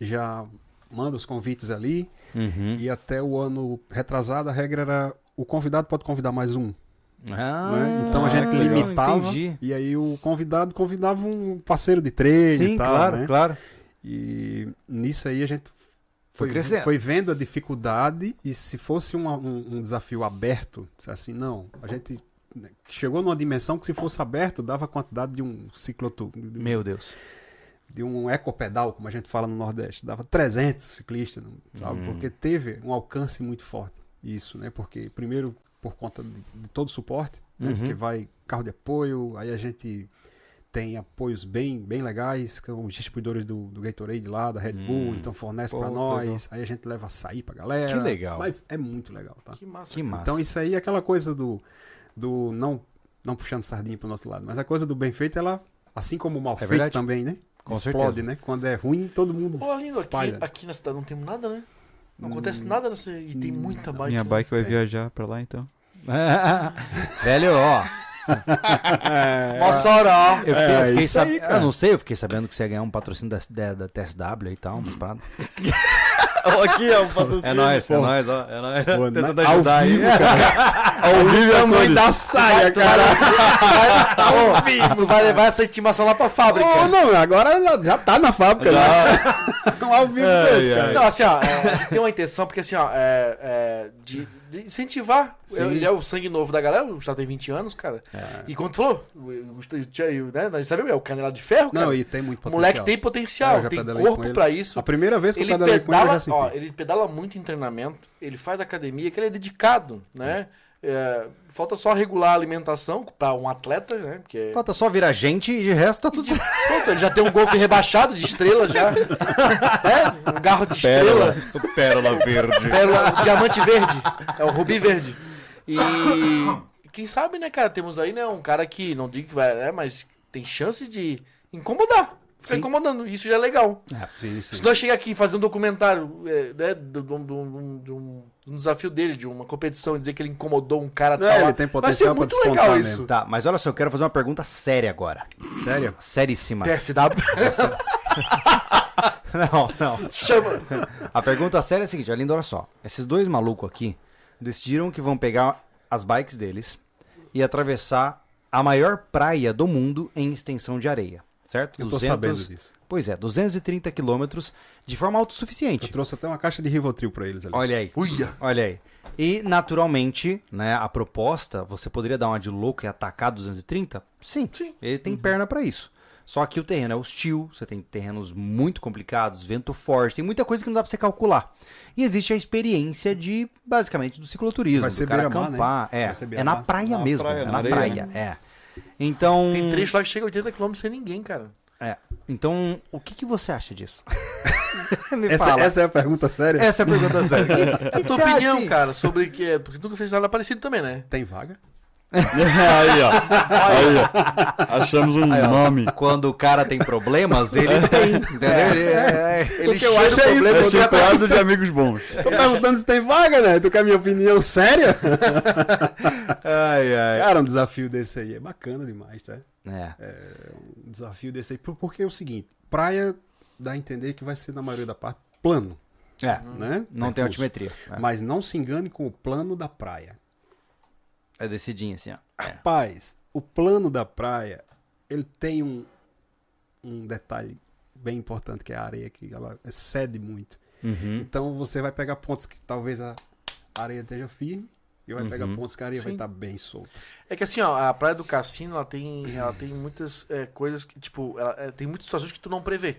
já manda os convites ali. Uhum. E até o ano retrasado, a regra era o convidado pode convidar mais um. Ah, né? Então a gente limitava. Entendi. E aí o convidado convidava um parceiro de treino Sim, e tal, claro, né? claro. E nisso aí a gente Foi crescendo. foi vendo a dificuldade e se fosse uma- um, um desafio aberto, assim, não, a gente né, chegou numa dimensão que se fosse aberto dava a quantidade de um ciclotu, de, um- Meu Deus. de um ecopedal, como a gente fala no Nordeste, dava 300 ciclistas, sabe? Hum. Porque teve um alcance muito forte isso, né? Porque primeiro por conta de, de todo o suporte, né? Uhum. Porque vai carro de apoio, aí a gente tem apoios bem, bem legais, que são os distribuidores do, do Gatorade lá, da Red Bull, Hum. então fornece que nós, aí a gente leva açaí pra galera. Que legal. Mas é muito legal, tá? Que massa. Que massa. Então isso aí é aquela coisa do, do não, não puxando sardinha pro nosso lado, mas a coisa do bem feito, ela, assim como o mal É feito verdade. também, né? Com Explode, certeza. né? Quando é ruim, todo mundo Ô, aqui, espalha. aqui na cidade não temos nada, né? Não acontece nada nessa... e tem muita bike. Minha né? bike vai Tem. viajar pra lá então. <laughs> Velho, ó. <laughs> Mossoró. Eu fiquei, eu É, fiquei isso sab- aí. Eu não sei, eu fiquei sabendo que você ia ganhar um patrocínio da, da, da TSW e tal, umas paradas. <laughs> aqui é um patrocínio. É nóis, é nóis, ó. É nóis. Pô, Tentando na- ao ajudar aí. vivo, cara. <laughs> Ao vivo é a mãe da saia, cara. Ao vivo. Tu vai levar essa intimação lá pra fábrica. Ô, não, agora já tá na fábrica. Já. <laughs> Ao vivo Ai, desse, cara. Não, assim, ó, é, tem uma intenção, porque assim, ó, é, é, de, de incentivar. Sim. Ele é o sangue novo da galera, o Gustavo tem 20 anos, cara. E quando tu falou, o o Gustavo, o- né, nós sabemos, é o canela de ferro, cara. Não, e tem muito o potencial. moleque tem É, potencial, já tem corpo pra isso. A primeira vez que Ele eu pedalei com ele, eu pedala, já senti. ó, ele pedala muito em treinamento, ele faz academia, que ele é dedicado, né? É, falta só regular a alimentação pra um atleta, né? Porque Falta só virar gente e de resto tá tudo certo. pronto, ele já tem um golfe rebaixado de estrela já. É, um garro de estrela. Pérola verde. Pérola, diamante verde. É o rubi verde. E quem sabe, né, cara? Temos aí, né, um cara que, não digo que vai, né, mas tem chance de incomodar. Ficar Sim. incomodando. Isso já é legal. Sim, sim. Se nós chegar aqui e fazer um documentário é, né, de, um, um desafio dele, de uma competição, e dizer que ele incomodou um cara Não, tal ele tem vai ser potencial pra muito legal despontar isso. mesmo. Tá, mas olha só, eu quero fazer uma pergunta séria agora. Sério? Seríssima. TSW. <laughs> Não, não. Chama. A pergunta séria é a seguinte, Alindo, olha só. Esses dois malucos aqui decidiram que vão pegar as bikes deles e atravessar a maior praia do mundo em extensão de areia, certo? Eu tô sabendo disso. Pois é, 230 quilômetros de forma Eu autossuficiente. trouxe até uma caixa de Rivotril pra eles ali. Olha aí. Uia. Olha aí. E, naturalmente, né, a proposta, você poderia dar uma de louco e atacar 230? Sim. Sim. Ele tem perna pra isso. Só que o terreno é hostil, você tem terrenos muito complicados, vento forte, tem muita coisa que não dá pra você calcular. E existe a experiência de, basicamente, do cicloturismo, Vai do ser cara beira-mar, né? acampar. É, Vai ser é na praia Na mesmo, praia, é na na praia, é. Então, Tem trecho lá que chega a 80 km sem ninguém, cara. é. Então, o que, que você acha disso? <laughs> Me Essa, fala. essa é a pergunta séria? Essa é a pergunta séria. <laughs> Que, que A que tua você acha, opinião, assim? cara, sobre que. Porque tu nunca fez nada parecido também, né? Tem vaga? Aí, ó. Aí, ó. Achamos um Aí, ó. nome. Quando o cara tem problemas, ele tem, entendeu? Ele é- Ele O que eu acho é isso, problema É do outro separado de amigos bons. <laughs> Tô perguntando se tem vaga, né? Tu quer minha opinião séria? Ai, ai. Cara, um desafio desse aí é bacana demais, tá? É. Um desafio desse aí. Por- Porque é o seguinte, praia dá a entender que vai ser, na maioria da parte, plano, É, né? não tem altimetria. É, Mas não se engane com o plano da praia. É decidinho assim, ó. É. Rapaz, o plano da praia, ele tem um, um detalhe bem importante, que é a areia, que ela excede muito. Uhum. Então você vai pegar pontos que talvez a areia esteja firme e vai pegar Uhum. pontos que a areia vai Sim. estar bem solta. É que assim, ó, a Praia do Cassino, ela tem, ela tem muitas é, coisas que, tipo, ela, é, tem muitas situações que tu não prevê.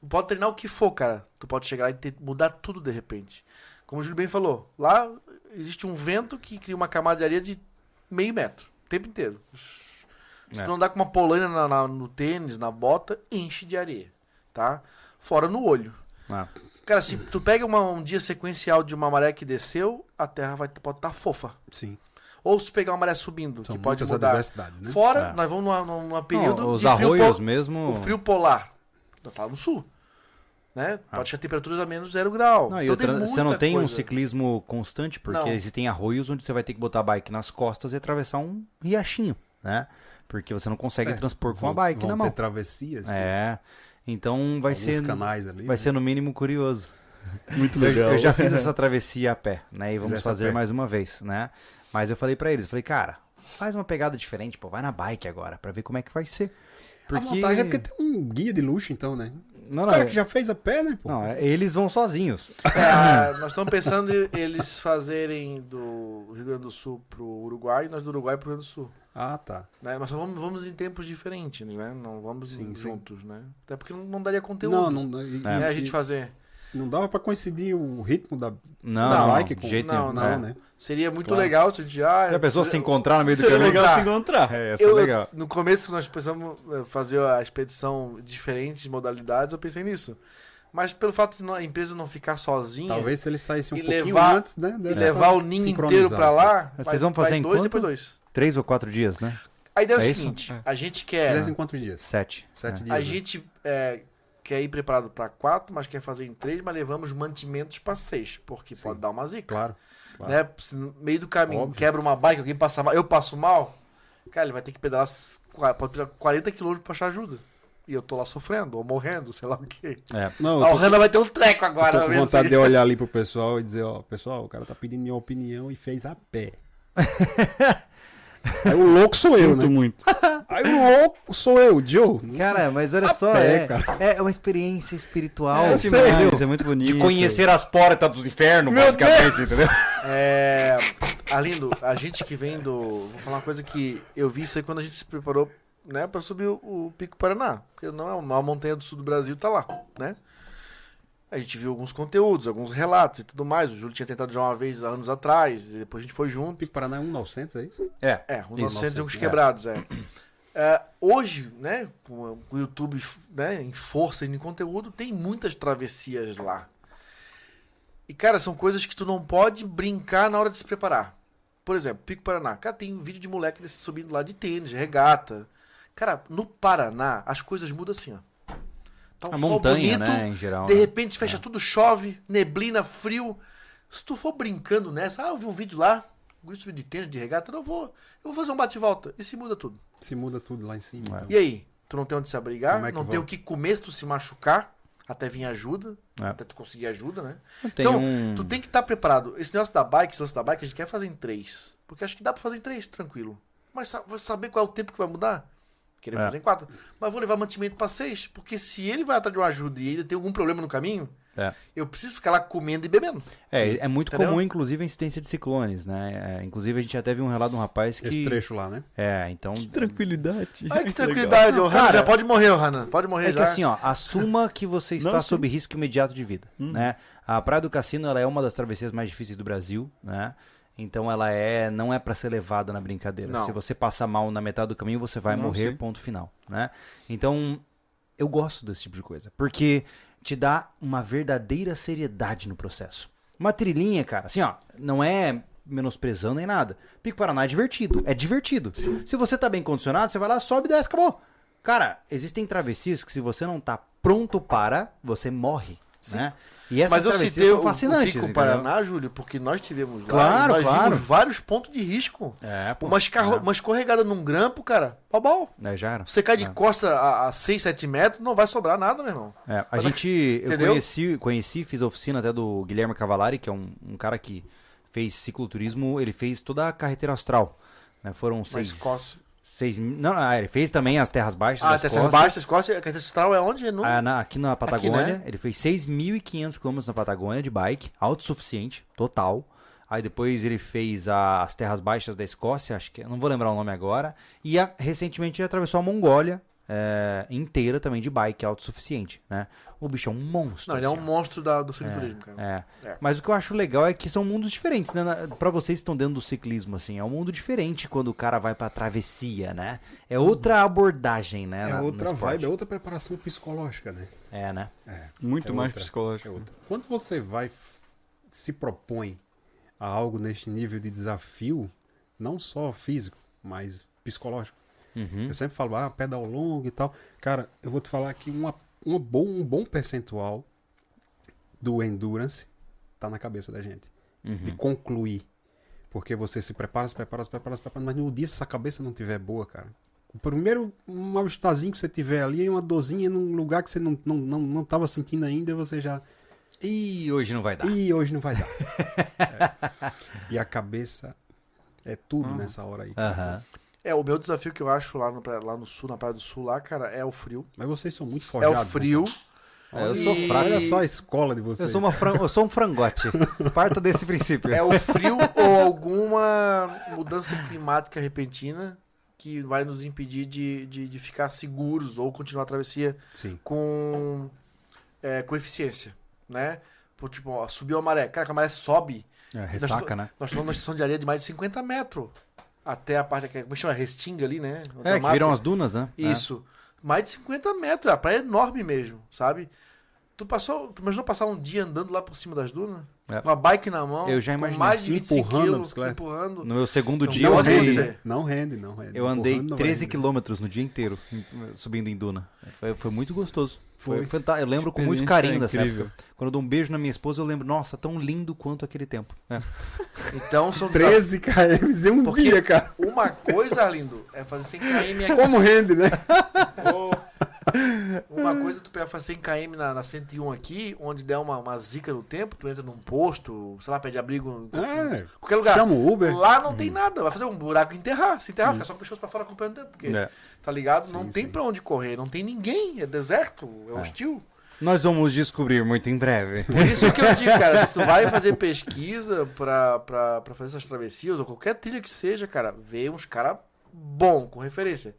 Tu pode treinar o que for, cara. Tu pode chegar e ter- mudar tudo de repente. Como o Júlio bem falou, lá existe um vento que cria uma camada de areia de meio metro, o tempo inteiro. Se É. tu não dá com uma polaina na- na- no tênis, na bota, enche de areia, tá? Fora no olho. Ah. Cara, se tu pega uma- um dia sequencial de uma maré que desceu, a terra vai, pode estar fofa. Sim. Ou se pegar uma maré subindo, São que pode mudar. né? Fora, É. nós vamos numa, numa período Não, os de frio, arroios mesmo. o frio polar. Tá no sul. Né? Pode ter temperaturas a menos zero grau. Não, Então outra, você não tem um coisa. ciclismo constante, porque Não. existem arroios onde você vai ter que botar a bike nas costas e atravessar um riachinho, né? Porque você não consegue É, transpor com a vão- bike vão na ter mão. travessias. sim. É. Então vai Alguns ser, canais ali. vai né? ser no mínimo curioso. <laughs> Muito legal. eu já fiz essa <laughs> travessia a pé, né? E vamos Fizesse a fazer mais uma vez, né? Mas eu falei pra eles, eu falei, cara, faz uma pegada diferente, pô, vai na bike agora, pra ver como é que vai ser. A vantagem é porque tem um guia de luxo, então, né? Não, O não, cara é- que já fez a pé, né, pô? não, é- eles vão sozinhos. <laughs> É, nós estamos pensando em eles fazerem do Rio Grande do Sul pro Uruguai e nós do Uruguai pro Rio Grande do Sul. Ah, tá. Né? Só vamos, vamos em tempos diferentes, né? Não vamos Sim, sim. juntos, né? Até porque não, não daria conteúdo. Não, não, e- né? e- a gente fazer. Não dava pra coincidir o ritmo da, Não, da não, bike de com jeito não, não. É. né? Seria muito Claro. legal se a gente. Ah, Já pensou se encontrar no meio do Seria caminho? legal se encontrar. É, Eu, legal. no começo, nós pensamos eh, fazer a expedição diferentes modalidades, eu pensei nisso. Mas pelo fato de não- a empresa não ficar sozinha Talvez se ele saísse um E pouquinho levar- antes, né? e levar estar o ninho inteiro pra lá, Vocês vai- vão fazer em dois quanto? depois dois. Três ou quatro dias, né? A ideia é o É isso? seguinte: É. a gente quer. Fizesse em quantos dias? Sete. Sete É. dias. A né? gente é, quer ir preparado pra quatro, mas quer fazer em três, mas levamos mantimentos pra seis, porque Sim. pode dar uma zica. Claro. claro. Né? Se no meio do caminho Óbvio. quebra uma bike, alguém passa mal, eu passo mal, cara, ele vai ter que pedalar pode pedalar 40 km pra achar ajuda. E eu tô lá sofrendo, ou morrendo, sei lá o quê. É. Não, A eu tô, Hanna vai ter um treco eu agora. tô vai com vontade se- de olhar <laughs> ali pro pessoal e dizer, ó, pessoal, o cara tá pedindo minha opinião e fez a pé. <laughs> Aí o louco sou eu, Sinto né? muito. <laughs> Aí o louco sou eu, Joe. Cara, mas olha A só, pé, é, é uma experiência espiritual. É, assim? Isso é muito bonito. De conhecer as portas dos infernos, Meu basicamente, Deus! entendeu? É, Arlindo, a gente que vem do. Vou falar uma coisa que eu vi isso aí quando a gente se preparou né, pra subir o, o Pico Paraná. Porque não é uma montanha do sul do Brasil, tá lá, né? A gente viu alguns conteúdos, alguns relatos e tudo mais. O Júlio tinha tentado já uma vez anos atrás, e depois a gente foi junto. Pico Paraná é 1,900, é isso? É. É, os Isso. 900 e uns 900, quebrados, é. É, Hoje, né, com o YouTube né, em força e em conteúdo, tem muitas travessias lá. E, cara, são coisas que tu não pode brincar na hora de se preparar. Por exemplo, Pico Paraná. Cara, tem um vídeo de moleque desse subindo lá de tênis, de regata. Cara, no Paraná, as coisas mudam assim, ó. Tá um A sol montanha, bonito, né, em geral. de né? repente fecha tudo, chove, neblina, frio. Se tu for brincando nessa, ah, eu vi um vídeo lá, um grupo de tênis, de regata, eu vou, eu vou fazer um bate-volta. E se muda tudo. Se muda tudo lá em cima. É. então. E aí? Tu não tem onde se abrigar, é não tem o que comer se tu se machucar, até vir ajuda, É. até tu conseguir ajuda, né? Tem então, um- tu tem que estar preparado. Esse negócio da bike, esse lance da bike, a gente quer fazer em três. Porque acho que dá pra fazer em três, tranquilo. Mas vou saber qual é o tempo que vai mudar? Querer É. fazer em quatro. Mas vou levar mantimento pra seis. Porque se ele vai atrás de uma ajuda e ele tem algum problema no caminho, É. eu preciso ficar lá comendo e bebendo. É, é muito Entendeu? comum, inclusive, a incidência de ciclones, né? É, inclusive, a gente já teve um relato de um rapaz que... Esse trecho lá, né? É, então... Tranquilidade. Ai, que tranquilidade. O Hanan já pode morrer, o Hanan. Pode morrer É que já. assim, ó, assuma que você <laughs> está Não, sim. sob risco imediato de vida, né? A Praia do Cassino, ela é uma das travessias mais difíceis do Brasil, né? Então ela é, não é pra ser levada na brincadeira. Não. Se você passar mal na metade do caminho, você vai Não, morrer, sim. ponto final, né? Então, eu gosto desse tipo de coisa, porque te dá uma verdadeira seriedade no processo. Uma trilhinha, cara, assim, ó, não é menosprezando nem nada. Pico Paraná é divertido, é divertido. Se você tá bem condicionado, você vai lá, sobe, desce, acabou. Cara, existem travessias que se você não tá pronto para, você morre, né? E essas Mas eu travessias citei são o, fascinantes, o Pico entendeu? Paraná, Júlio, porque nós tivemos lá, Claro, nós claro. vimos vários pontos de risco. É, pô. Uma, escarro... uma escorregada num grampo, cara, pau É, já era. Você cai de É. costa a, a 6, 7 metros, não vai sobrar nada, meu irmão. É, a Mas- gente, eu Entendeu? conheci, conheci, fiz a oficina até do Guilherme Cavalari, que é um, um cara que fez cicloturismo, ele fez toda a carreteira austral. Né? Foram Na seis, Escócia. Seis, não, ah, ele fez também as terras baixas Ah, das Terceira costas. Baixa, Escócia, a Caetano Central é onde? No... Ah, na- aqui na Patagônia, né? ele fez 6.500 km na Patagônia de bike, autossuficiente, total. Aí depois ele fez a- as terras baixas da Escócia, acho que não vou lembrar o nome agora. E a- recentemente ele atravessou a Mongólia é, inteira também de bike, autossuficiente, né? O bicho é um monstro. Não, ele é um assim, ó. monstro da, do cicloturismo, cara. É. É. Mas o que eu acho legal é que são mundos diferentes, né? Pra vocês que estão dentro do ciclismo, assim, é um mundo diferente quando o cara vai pra travessia, né? É outra abordagem, né? É na- outra vibe, é outra preparação psicológica, né? É, né? É. Muito É mais outra. psicológico. É outra. Quando você vai, se propõe a algo neste nível de desafio, não só físico, mas psicológico. Uhum. Eu sempre falo, ah, pedal longo e tal. Cara, eu vou te falar que uma, uma bom, um bom percentual do endurance tá na cabeça da gente. Uhum. De concluir. Porque você se prepara, se prepara, se prepara, se prepara, mas no dia se essa cabeça não tiver boa, cara. O primeiro mal-estarzinho que você tiver ali, uma dorzinha num lugar que você não, não, não, não tava sentindo ainda, você já. E hoje não vai dar. Ih, hoje não vai dar. <laughs> É. E a cabeça é tudo nessa hora aí. cara. É, o meu desafio que eu acho lá no, lá no sul, na Praia do Sul, lá, cara, é o frio. Mas vocês são muito É forjados. o frio. É, eu E- sou fraco. Olha só a escola de vocês. Eu sou, uma fran... eu sou um frangote. <laughs> Parta desse princípio. É o frio ou alguma mudança climática repentina que vai nos impedir de, de, de ficar seguros ou continuar a travessia Sim. com, é, com eficiência, né? Por, tipo, ó, subiu a maré. Cara, que a maré sobe. É, ressaca, né? Nós estamos numa estação de areia de mais de 50 metros. Até a parte que como chama? Restinga ali, né? Onde É, tá que mato. viram as dunas, né? Isso. Mais de 50 metros. A praia é enorme mesmo, sabe? Tu passou. Tu imaginou passar um dia andando lá por cima das dunas? É. Com a bike na mão. Eu já com imaginei. mais de 25 Empurrando quilos. Empurrando. No meu segundo Não dia, eu pode andei, acontecer. Não rende, não rende. eu andei Empurrando não vai 13 render. quilômetros no dia inteiro, subindo em duna. Foi, foi muito gostoso. Foi, Foi. fanta- Eu lembro com muito carinho dessa incrível. época. Quando eu dou um beijo na minha esposa, eu lembro, nossa, tão lindo quanto aquele tempo. É. <laughs> Então são desafios. 13 km em um Porque- dia, cara. Uma coisa, Arlindo, é fazer 100 km aqui. Como rende, né? <laughs> <laughs> Uma coisa é tu pegar fazer 100 km na, na 101 aqui, onde der uma, uma zica no tempo, tu entra num posto, sei lá, pede abrigo em É, qualquer lugar. chama o Uber. Lá não tem nada, vai fazer um buraco e enterrar. Se enterrar, fica só com o pescoço pra fora acompanhando o tempo. Porque, É. tá ligado? não Sim, tem sim. pra onde correr, não tem ninguém, é deserto, é hostil. Nós vamos descobrir muito em breve. Por isso que eu <laughs> digo, cara, se tu vai fazer pesquisa pra, pra, pra fazer essas travessias, ou qualquer trilha que seja, cara, vê uns caras bom com referência.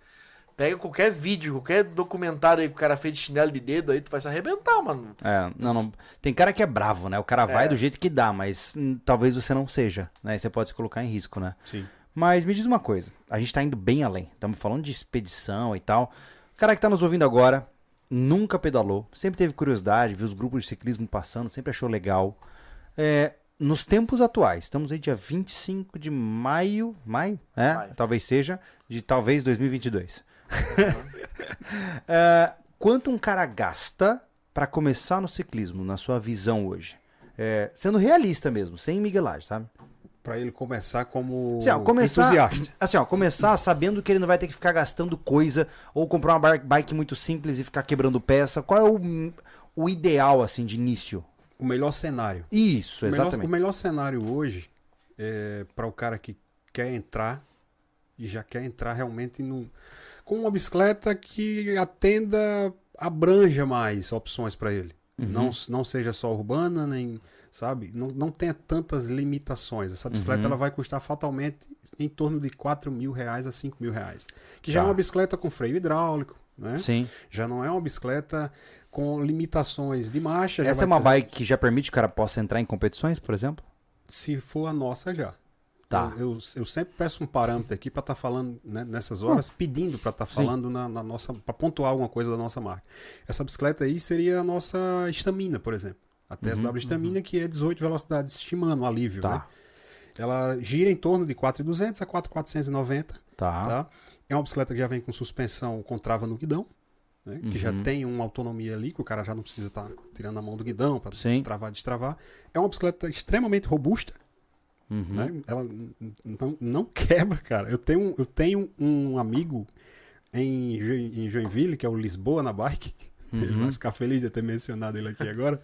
Pega qualquer vídeo, qualquer documentário aí que o cara fez de chinelo de dedo, aí tu vai se arrebentar, mano. É, não, não. Tem cara que é bravo, né? O cara vai É. do jeito que dá, mas hum, talvez você não seja, né? E Você pode se colocar em risco, né? Sim. Mas me diz uma coisa, a gente tá indo bem além. Estamos falando de expedição e tal. O cara que tá nos ouvindo agora nunca pedalou, sempre teve curiosidade, viu os grupos de ciclismo passando, sempre achou legal. É, nos tempos atuais, estamos aí dia 25 de maio, maio, é, Maio. talvez seja, de talvez 2022. <laughs> É, quanto um cara gasta pra começar no ciclismo, na sua visão hoje? É, sendo realista mesmo, sem miguelagem, sabe? Pra ele começar como Assim, ó, começar, entusiasta. assim, ó, começar sabendo que ele não vai ter que ficar gastando coisa ou comprar uma bike muito simples e ficar quebrando peça. Qual é o, o ideal, assim, de início? O melhor cenário. Isso, O melhor, exatamente. o melhor cenário hoje é para o cara que quer entrar e já quer entrar realmente num, com uma bicicleta que atenda, abranja mais opções para ele. Uhum. Não, não seja só urbana, nem, sabe? Não, não tenha tantas limitações. Essa bicicleta Uhum. ela vai custar fatalmente em torno de 4 mil reais a 5 mil reais. Que já Tá. é uma bicicleta com freio hidráulico, né? Sim. Já não é uma bicicleta com limitações de marcha. Essa é uma ter- bike que já permite que o cara possa entrar em competições, por exemplo? Se for a nossa, já. Tá. Eu, eu, eu sempre peço um parâmetro aqui para estar falando né, nessas horas, pedindo para estar Sim. falando na, na nossa, para pontuar alguma coisa da nossa marca. Essa bicicleta aí seria a nossa estamina, por exemplo. A TSW estamina, que é 18 velocidades Shimano, alívio, Tá. né? Ela gira em torno de 4.200 a 4.490, Tá. tá? É uma bicicleta que já vem com suspensão com trava no guidão, né? que já Uhum. tem uma autonomia ali, que o cara já não precisa estar tirando a mão do guidão para travar, destravar. É uma bicicleta extremamente robusta, Uhum. né? Ela não, não quebra, cara. Eu tenho, um- eu tenho um amigo em, em Joinville, que é o Lisboa na bike. <laughs> Ele Uhum. vai ficar feliz de ter mencionado ele aqui agora.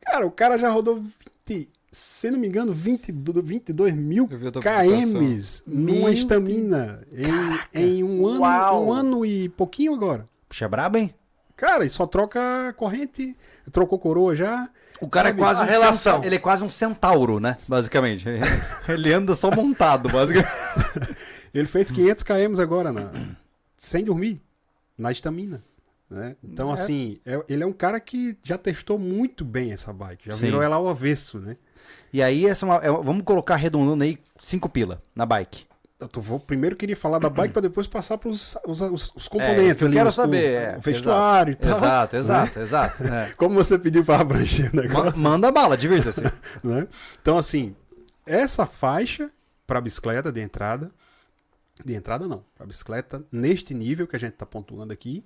Cara, o cara já rodou 20, se não me engano, 20, 22 mil KMs numa estamina em, em um ano, Uau! um ano e pouquinho agora. Puxa, é brabo, hein? Cara, e só troca corrente, trocou coroa já. O cara Sabe, é quase a um relação. centa- Ele é quase um centauro, né? Basicamente. <laughs> ele anda só montado, basicamente. <laughs> Ele fez 500 km agora, na, sem dormir, na estamina. Né? Então, É. assim, é- ele é um cara que já testou muito bem essa bike. Já Sim. virou ela ao avesso, né? E aí, essa é uma, é vamos colocar arredondando aí 5 pila na bike. Eu tô- vou, primeiro queria falar da bike <clears throat> para depois passar para os, os, É, componentes que eu ali. quero os- saber, O, é, o vestuário e tal. Exato, né? exato, exato. é. <laughs> Como você pediu para abranger o Ma- negócio. Manda bala, divirta-se. <laughs> né? Então, assim, essa faixa para bicicleta de entrada, de entrada não, para bicicleta neste nível que a gente está pontuando aqui,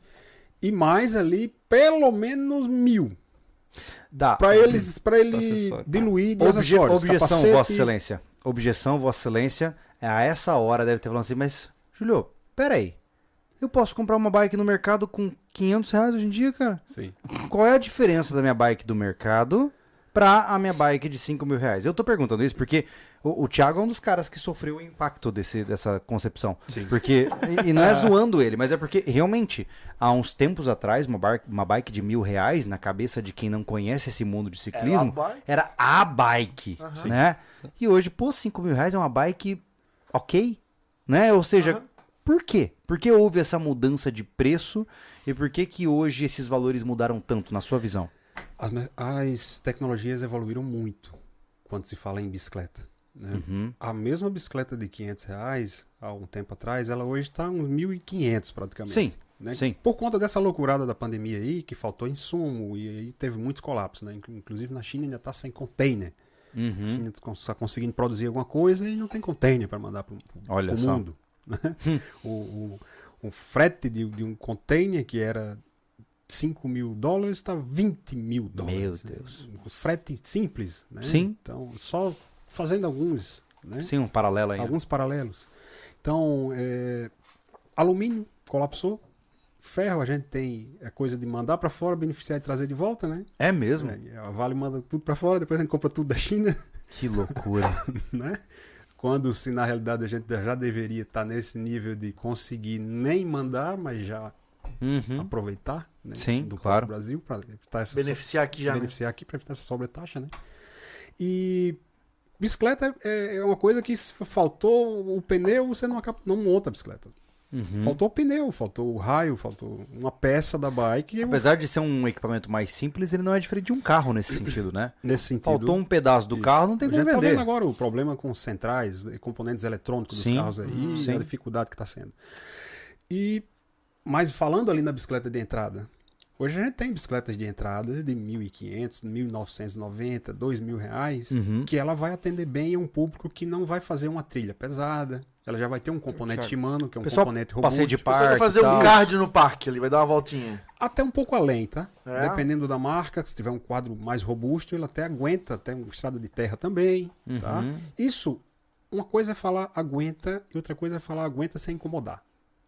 e mais ali pelo menos mil. Dá. Para eles, para ele diluir de Obje- acessórios. objeção, Vossa Excelência. Objeção, Vossa Excelência. É, A essa hora deve ter falado assim, mas, Julio, peraí. Eu posso comprar uma bike no mercado com 500 reais hoje em dia, cara? Sim. Qual é a diferença da minha bike do mercado pra a minha bike de 5 mil reais? Eu tô perguntando isso porque o, o Thiago é um dos caras que sofreu o impacto desse, dessa concepção. Sim. Porque, e, e não é <laughs> zoando ele, mas é porque realmente, há uns tempos atrás, uma, bar- uma bike de mil reais, na cabeça de quem não conhece esse mundo de ciclismo, Era a bike. era a bike, né? E hoje, pô, 5 mil reais é uma bike ok, né? Ou seja, Aham. por quê? Por que houve essa mudança de preço e por que que hoje esses valores mudaram tanto, na sua visão? As, as tecnologias evoluíram muito quando se fala em bicicleta. Né? Uhum. A mesma bicicleta de 500 reais, há um tempo atrás, ela hoje está uns 1.500 praticamente. Sim, né? sim. Por conta dessa loucurada da pandemia aí, que faltou insumo e aí teve muitos colapsos, né? Inclu- Inclusive na China ainda está sem container. A Uhum. China está conseguindo produzir alguma coisa e não tem container para mandar para o mundo. né? <laughs> o, o, o frete de, de um container que era 5 mil dólares está 20 mil dólares. Meu né? Deus. Um frete simples, né? Sim. Então, só fazendo alguns, né? Sim, um paralelo aí. alguns paralelos. Então, é, alumínio colapsou. Ferro, a gente tem a coisa de mandar para fora, beneficiar e trazer de volta, né? É mesmo? É, a Vale manda tudo para fora, depois a gente compra tudo da China, Que loucura. <laughs> né? Quando se na realidade a gente já deveria estar nesse nível de conseguir nem mandar, mas já Uhum. aproveitar, né? Sim, do claro. Brasil para evitar essa Beneficiar aqui já, né? beneficiar aqui para evitar essa sobretaxa, né? E bicicleta é, é uma coisa que se faltou o pneu, você não, acaba, não monta a bicicleta. Faltou o pneu, faltou o raio, faltou uma peça da bike. e eu- Apesar de ser um equipamento mais simples, ele não é diferente de um carro nesse <clears throat> sentido, né? nesse sentido. Faltou um pedaço do Isso. carro, não tem a como tá vender. vendo agora o problema com centrais, e componentes eletrônicos Sim, dos carros aí, sim. a dificuldade que está sendo. E, mas falando ali na bicicleta de entrada, hoje a gente tem bicicletas de entrada de 1.500, 1.990, 2.000 reais, Uhum. que ela vai atender bem um público que não vai fazer uma trilha pesada, ela já vai ter um componente Thiago. Shimano, que é um Pessoal, componente passeio robusto. de Você vai fazer um tal. cardio no parque ali, vai dar uma voltinha. Até um pouco além, tá? É? Dependendo da marca, se tiver um quadro mais robusto, ele até aguenta, até uma estrada de terra também, tá? Uhum. Isso, uma coisa é falar aguenta e outra coisa é falar aguenta sem incomodar.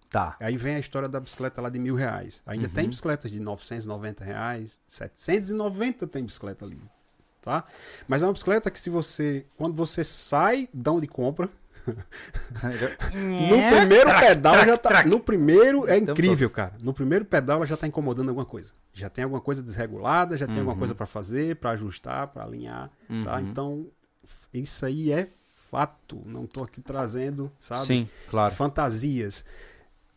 Tá. Aí vem a história da bicicleta lá de mil reais. Ainda tem bicicletas de 990 reais, 790 tem bicicleta ali, tá? Mas é uma bicicleta que se você, quando você sai da onde compra, <laughs> no primeiro pedal já tá. No primeiro é Então, incrível, cara. No primeiro pedal ela já tá incomodando alguma coisa. Já tem alguma coisa desregulada, já tem alguma coisa pra fazer, pra ajustar, pra alinhar, tá? Então, f- isso aí é fato. Não tô aqui trazendo, sabe? Sim, claro. Fantasias.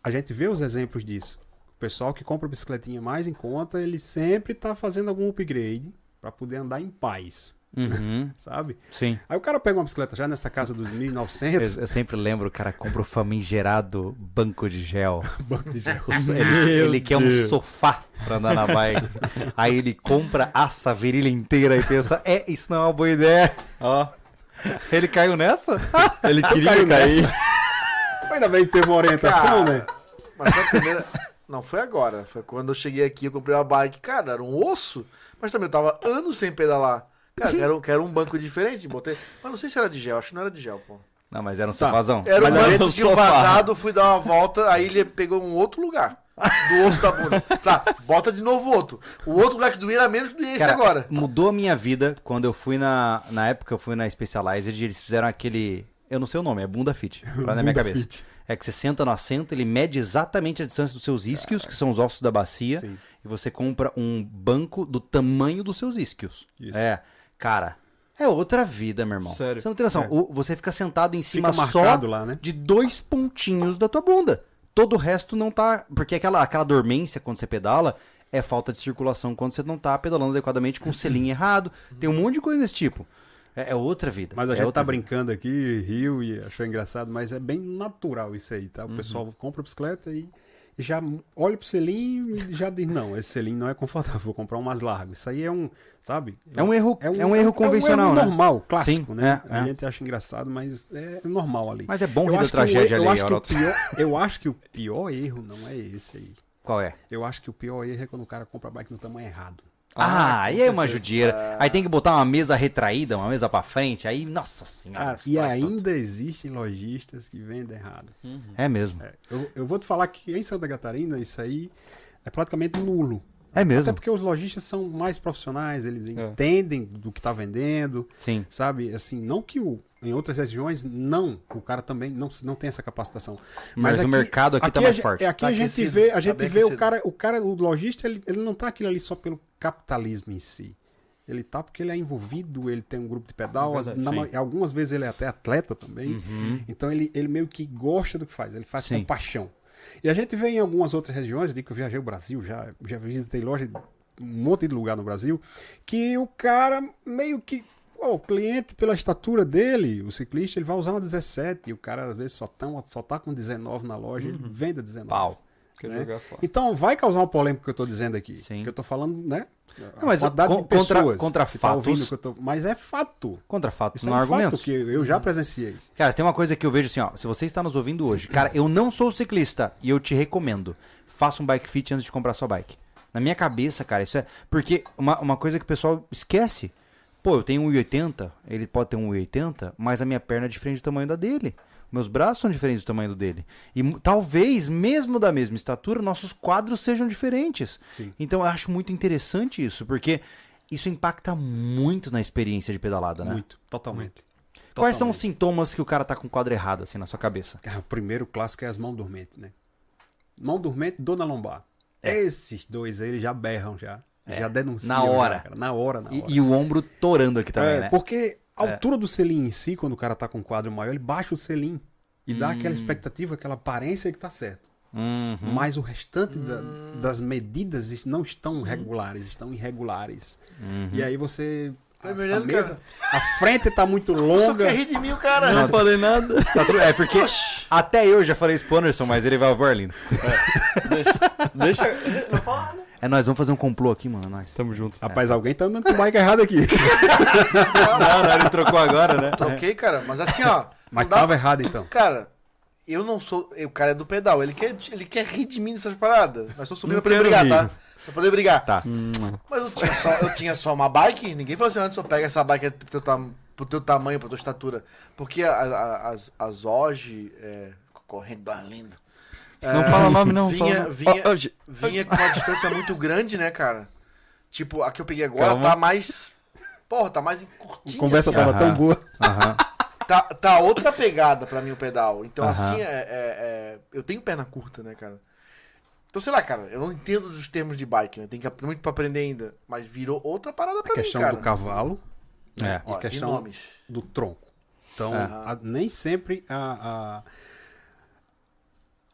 A gente vê os exemplos disso. O pessoal que compra bicicletinha mais em conta, ele sempre tá fazendo algum upgrade pra poder andar em paz, Uhum. <laughs> sabe? Sim. Aí o cara pega uma bicicleta já nessa casa dos 1900, Eu, eu sempre lembro, o cara compra o famigerado banco de gel. <laughs> banco de gel. Ele, ele quer um sofá pra andar na bike. Aí ele compra, assa a virilha inteira e pensa, é, isso não é uma boa ideia. Ó. Ele caiu nessa? <laughs> Ele caiu queria cair. Ainda bem que teve uma orientação, Cara, né? Mas a primeira. Não, foi agora. Foi quando eu cheguei aqui, eu comprei uma bike. Cara, era um osso. Mas também eu tava anos sem pedalar. Cara, quero, quero um banco diferente. Botei. Mas não sei se era de gel, acho que não era de gel, pô. Não, mas era um Tá. sofazão. Era Mas um era banco um que tinha um sofá. vazado, fui dar uma volta, aí ele pegou um outro lugar. Do osso da bunda. Tá, bota de novo outro. O outro lugar que doía era menos que doía esse Cara, agora. Mudou a minha vida quando eu fui na. Na época eu fui na Specialized e eles fizeram aquele. Eu não sei o nome, é Bunda Fit. Pra na minha cabeça. Fit. É que você senta no assento, ele mede exatamente a distância dos seus isquios, que são os ossos da bacia, Sim. e você compra um banco do tamanho dos seus isquios. Isso. É. Cara, é outra vida, meu irmão. Sério? Você não tem noção. É. O- você fica sentado em cima só lá, né? de dois pontinhos da tua bunda. Todo o resto não tá. Porque aquela, aquela dormência quando você pedala é falta de circulação quando você não tá pedalando adequadamente com o selinho <laughs> errado. Tem um monte de coisa desse tipo. É, é outra vida. Mas a é gente tá vida. brincando aqui, riu e achou engraçado, mas é bem natural isso aí, tá? O Uhum. pessoal compra bicicleta e já olha pro selinho e já diz, não, esse selinho não é confortável, vou comprar um mais largo. Isso aí é um, sabe? É um erro- é um erro convencional, é um né? erro normal, clássico, Sim, né? é, a é. gente acha engraçado, mas é normal ali. Mas é bom eu rir da tragédia eu ali, acho que o pior, Eu acho que o pior erro não é esse aí. Qual é? Eu acho que o pior erro é quando o cara compra a bike no tamanho errado. Ah, aí é uma judiaira. Aí tem que botar uma mesa retraída, uma mesa pra frente. Aí, nossa senhora. Cara, e destrói tudo. ainda existem lojistas que vendem errado. É mesmo. É, eu, eu vou te falar que em Santa Catarina isso aí é praticamente nulo. É mesmo. Até porque os lojistas são mais profissionais, eles entendem do que está vendendo, Sim. sabe? Assim, não que o, em outras regiões não, o cara também não, não tem essa capacitação. Mas o mercado aqui tá a mais ge- forte. é, aqui Tá a gente vê, a tá gente bem vê o aquecido. cara, o cara, o lojista, ele, ele não tá aquilo ali só pelo capitalismo em si. Ele tá porque ele é envolvido, ele tem um grupo de pedal, as- Verdade, na algumas vezes ele é até atleta também. Então ele, ele meio que gosta do que faz, ele faz Sim. com paixão. E a gente vê em algumas outras regiões, eu digo que eu viajei o Brasil, já, já visitei loja um monte de lugar no Brasil, que o cara meio que. ó, o cliente, pela estatura dele, o ciclista, ele vai usar uma 17 e o cara às vezes só tá, só tá com 19 na loja, ele vende a 19. Pau. Quer né? jogar fora. Então vai causar uma polêmica que eu tô dizendo aqui. Sim. Que eu tô falando, né? Não, mas A quantidade con- de pessoas contra- contra tá ouvindo fatos- eu tô- Mas é fato. Contra fatos, Isso não é um fato argumentos. que eu já presenciei. Cara, tem uma coisa que eu vejo assim, ó. Se você está nos ouvindo hoje, cara, eu não sou ciclista e eu te recomendo. Faça um bike fit antes de comprar sua bike. Na minha cabeça, cara, isso é. Porque uma, uma coisa que o pessoal esquece. Pô, eu tenho 1,80, ele pode ter 1,80, mas a minha perna é diferente do tamanho da dele. Meus braços são diferentes do tamanho do dele. E talvez, mesmo da mesma estatura, nossos quadros sejam diferentes. Sim. Então eu acho muito interessante isso, porque isso impacta muito na experiência de pedalada, né? Muito, totalmente. Quais são os sintomas que o cara tá com o quadro errado, assim, na sua cabeça? Ah, O primeiro clássico é as mãos dormentes, né? Mão dormente, dor na lombar. Esses dois aí, eles já berram já. Já denunciam. Na hora. já. Na hora, na hora. E, e o ombro torando aqui também, É, né? Porque a altura do selim em si, quando o cara tá com um quadro maior, ele baixa o selim. e dá aquela expectativa, aquela aparência que tá certo. Uhum. Mas o restante da- das medidas não estão regulares, estão irregulares. E aí você. Tá a- me olhando, mesa, a frente tá muito Só longa. quer rir de mim, o cara. Não falei nada. Tá tudo- É porque até eu já falei isso pro Anderson, mas ele vai ouvir Arlindo. Deixa. É nós, vamos fazer um complô aqui, mano. Nós. Tamo junto. Rapaz, alguém tá andando com o bike errado aqui. Não, não, ele trocou agora, né? Troquei, cara. Mas assim, ó. Mas não dá- tava errado então. Cara, eu não sou. O cara é do pedal. Ele quer, ele quer rir de mim nessas paradas. Nós só subindo Não pra quero brigar, rir. tá? Pra poder brigar. Tá. Mas eu tinha, só, eu tinha só uma bike. Ninguém falou assim, antes eu pega essa bike pro teu, tam, pro teu tamanho, pra tua estatura. Porque a- a- as, as OG, é, correndo do Arlindo. Não é, fala nome, não. Vinha, fala... vinha, gente. vinha com uma distância muito grande, né, cara? Tipo, a que eu peguei agora Calma. tá mais. Porra, tá mais A curtinha. conversa assim, tava Aham. tão boa. Aham. tá, tá outra pegada pra mim o pedal. Então, Aham. assim, é, é- é- eu tenho perna curta, né, cara? Então, sei lá, cara, eu não entendo os termos de bike, né? Tem que muito pra aprender ainda. Mas virou outra parada pra A mim, questão cara. do cavalo É. e Ó, a questão nomes. do tronco. Então, Aham. a- nem sempre a, a-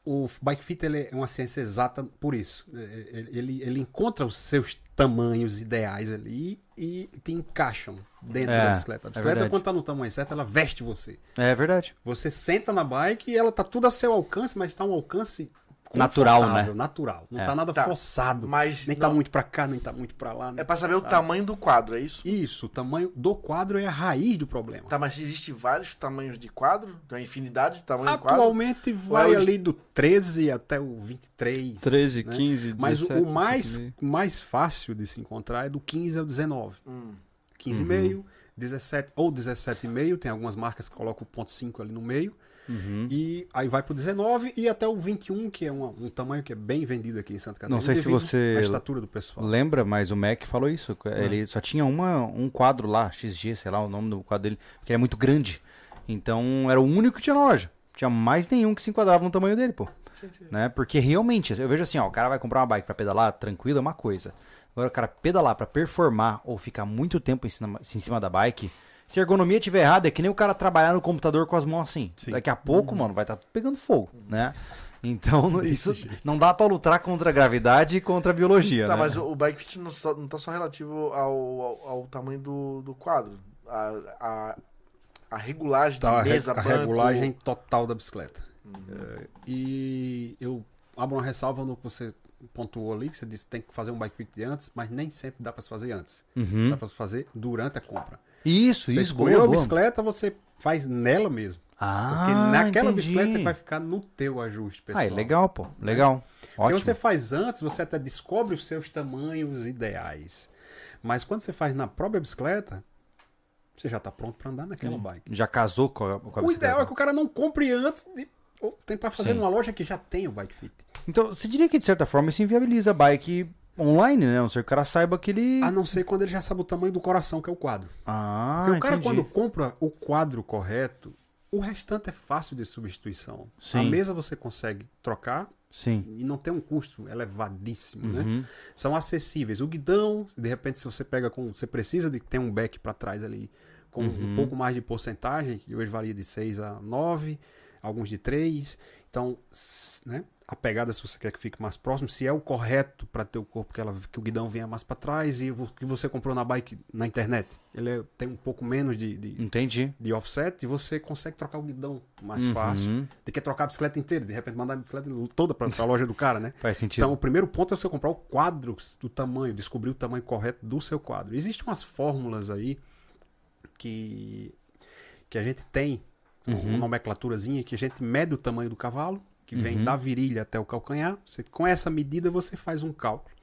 o bike fit ele é uma ciência exata por isso. É, Ele, ele, ele encontra os seus tamanhos ideais ali e te encaixam dentro É, da bicicleta. A é bicicleta, verdade. quando tá no tamanho certo, ela veste você. É verdade. Você senta na bike e ela tá tudo ao seu alcance, mas tá um alcance Natural, né? Natural. Não É. tá nada Tá, forçado. mas nem tá não- muito pra cá, nem tá muito pra lá. né? É pra saber o tamanho do quadro, é isso? Isso, o tamanho do quadro é a raiz do problema. Tá, mas existe vários tamanhos de quadro? Tem uma infinidade de tamanho de quadro? Atualmente vai Ou é ali do 13 até o 23. 13, né? 15, 17. Mas o mais, 17,5. mais fácil de se encontrar é do 15 ao 19. Hum. 15,5, 17 ou 17,5, tem algumas marcas que colocam o ponto 5 ali no meio. Uhum. E aí vai pro 19 e até o 21, que é uma- um tamanho que é bem vendido aqui em Santa Catarina. Não sei se você estatura do pessoal. Lembra, mas o Mac falou isso. Ele só tinha uma, um quadro lá, XG, sei lá o nome do quadro dele, porque ele é muito grande. Então era o único que tinha na loja. Tinha mais nenhum que se enquadrava no tamanho dele, pô. Né? Porque realmente, eu vejo assim, ó, o cara vai comprar uma bike pra pedalar, tranquilo, é uma coisa. Agora o cara pedalar pra performar ou ficar muito tempo em cima, em cima da bike, se a ergonomia estiver errada, é que nem o cara trabalhar no computador com as mãos assim. Sim. Daqui a pouco, mano, vai estar pegando fogo, né? Então, <laughs> isso não dá pra lutar contra a gravidade e contra a biologia, Tá, né? mas o, bike fit não, só- não tá só relativo ao, ao, ao tamanho do, do quadro. A, a, a regulagem Tá, a, de mesa, a banco... regulagem total da bicicleta. Uhum. É, e eu abro uma ressalva no que você pontuou ali, que você disse que tem que fazer um bike fit antes, mas nem sempre dá para se fazer antes. Uhum. Dá para se fazer durante a compra. Isso, Você isso. escolheu boa, a boa. bicicleta, você faz nela mesmo. Ah, Porque naquela entendi. bicicleta vai ficar no teu ajuste, pessoal. Ah, é legal, pô. Legal. Porque Ótimo. você faz antes, você até descobre os seus tamanhos ideais. Mas quando você faz na própria bicicleta, você já está pronto para andar naquela bike. Já casou com a, com a O bicicleta. ideal é que o cara não compre antes de ou tentar fazer Sim. numa loja que já tem o bike fit. Então, você diria que de certa forma isso inviabiliza a bike online, né? A não ser que o cara saiba que ele. A não ser quando ele já sabe o tamanho do coração, que é o quadro. Ah, Porque o cara, entendi. quando compra o quadro correto, o restante é fácil de substituição. A Sim. mesa você consegue trocar Sim. e não tem um custo elevadíssimo, né? Uhum. São acessíveis. O guidão, de repente, se você pega com. Você precisa de ter um back para trás ali com Uhum. um pouco mais de porcentagem, que hoje varia de 6 a 9, alguns de 3. Então, né? A pegada, se você quer que fique mais próximo, se é o correto para teu corpo, que, ela, que o guidão venha mais para trás e o que você comprou na bike na internet, ele é- tem um pouco menos de, de, Entendi. de offset e você consegue trocar o guidão mais Uhum. fácil. Tem que trocar a bicicleta inteira, de repente mandar a bicicleta toda para a loja do cara, né? <laughs> Faz sentido. Então, o primeiro ponto é você comprar o quadro do tamanho, descobrir o tamanho correto do seu quadro. Existem umas fórmulas aí que, que a gente tem, uma nomenclaturazinha, que a gente mede o tamanho do cavalo, que vem da virilha até o calcanhar. Você, com essa medida, você faz um cálculo.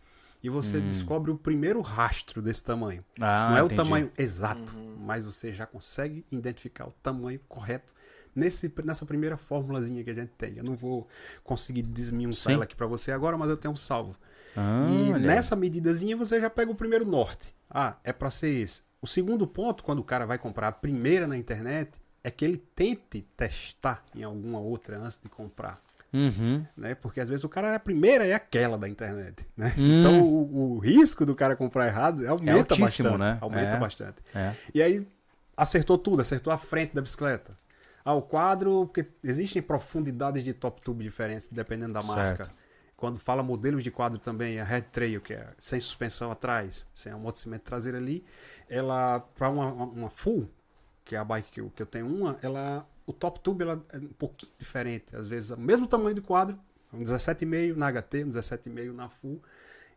E você descobre o primeiro rastro desse tamanho. ah, Não é entendi. o tamanho exato, mas você já consegue identificar o tamanho correto nesse, nessa primeira formulazinha que a gente tem. Eu não vou conseguir desmiuçar ela aqui para você agora, mas eu tenho um salvo. Ah, e olha nessa medidazinha você já pega o primeiro norte. Ah, é para ser esse. O segundo ponto, quando o cara vai comprar a primeira na internet, é que ele tente testar em alguma outra antes de comprar. Uhum. Né? Porque às vezes o cara, a primeira é aquela da internet. Né? Hum. Então o, o risco do cara comprar errado aumenta altíssimo, bastante. né? Aumenta É. bastante. É. E aí acertou tudo, acertou a frente da bicicleta. Ah, o quadro, porque existem profundidades de top tube diferentes, dependendo da marca. Certo. Quando fala modelos de quadro também, a Red Trail, que é sem suspensão atrás, sem amortecimento traseiro ali, ela, para uma, uma full, que é a bike que eu, que eu tenho uma, ela, o top tube ela é um pouquinho diferente. Às vezes, o mesmo tamanho do quadro, um 17,5 na HT, um 17,5 na full,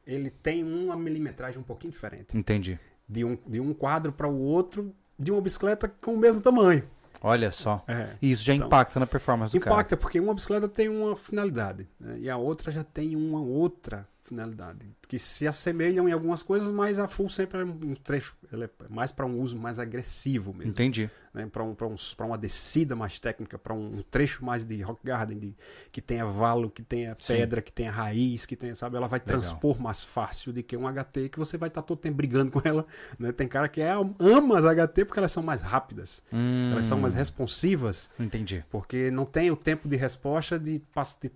ele tem uma milimetragem um pouquinho diferente. Entendi. De um, de um quadro para o outro, de uma bicicleta com o mesmo tamanho. Olha só. É. E isso já Então, impacta na performance do cara. Impacta, porque uma bicicleta tem uma finalidade né? e a outra já tem uma outra finalidade que se assemelham em algumas coisas, mas a full sempre é um trecho, ela é mais para um uso mais agressivo mesmo, Entendi. né? para um, pra um, pra uma descida mais técnica, para um trecho mais de rock garden, de, que tenha valo, que tenha Sim. pedra, que tenha raiz, que tenha, sabe, ela vai Legal. transpor mais fácil do que um HT que você vai estar todo tempo brigando com ela, né? Tem cara que é, ama as HT porque elas são mais rápidas, Hum, elas são mais responsivas Entendi. porque não tem o tempo de resposta de, de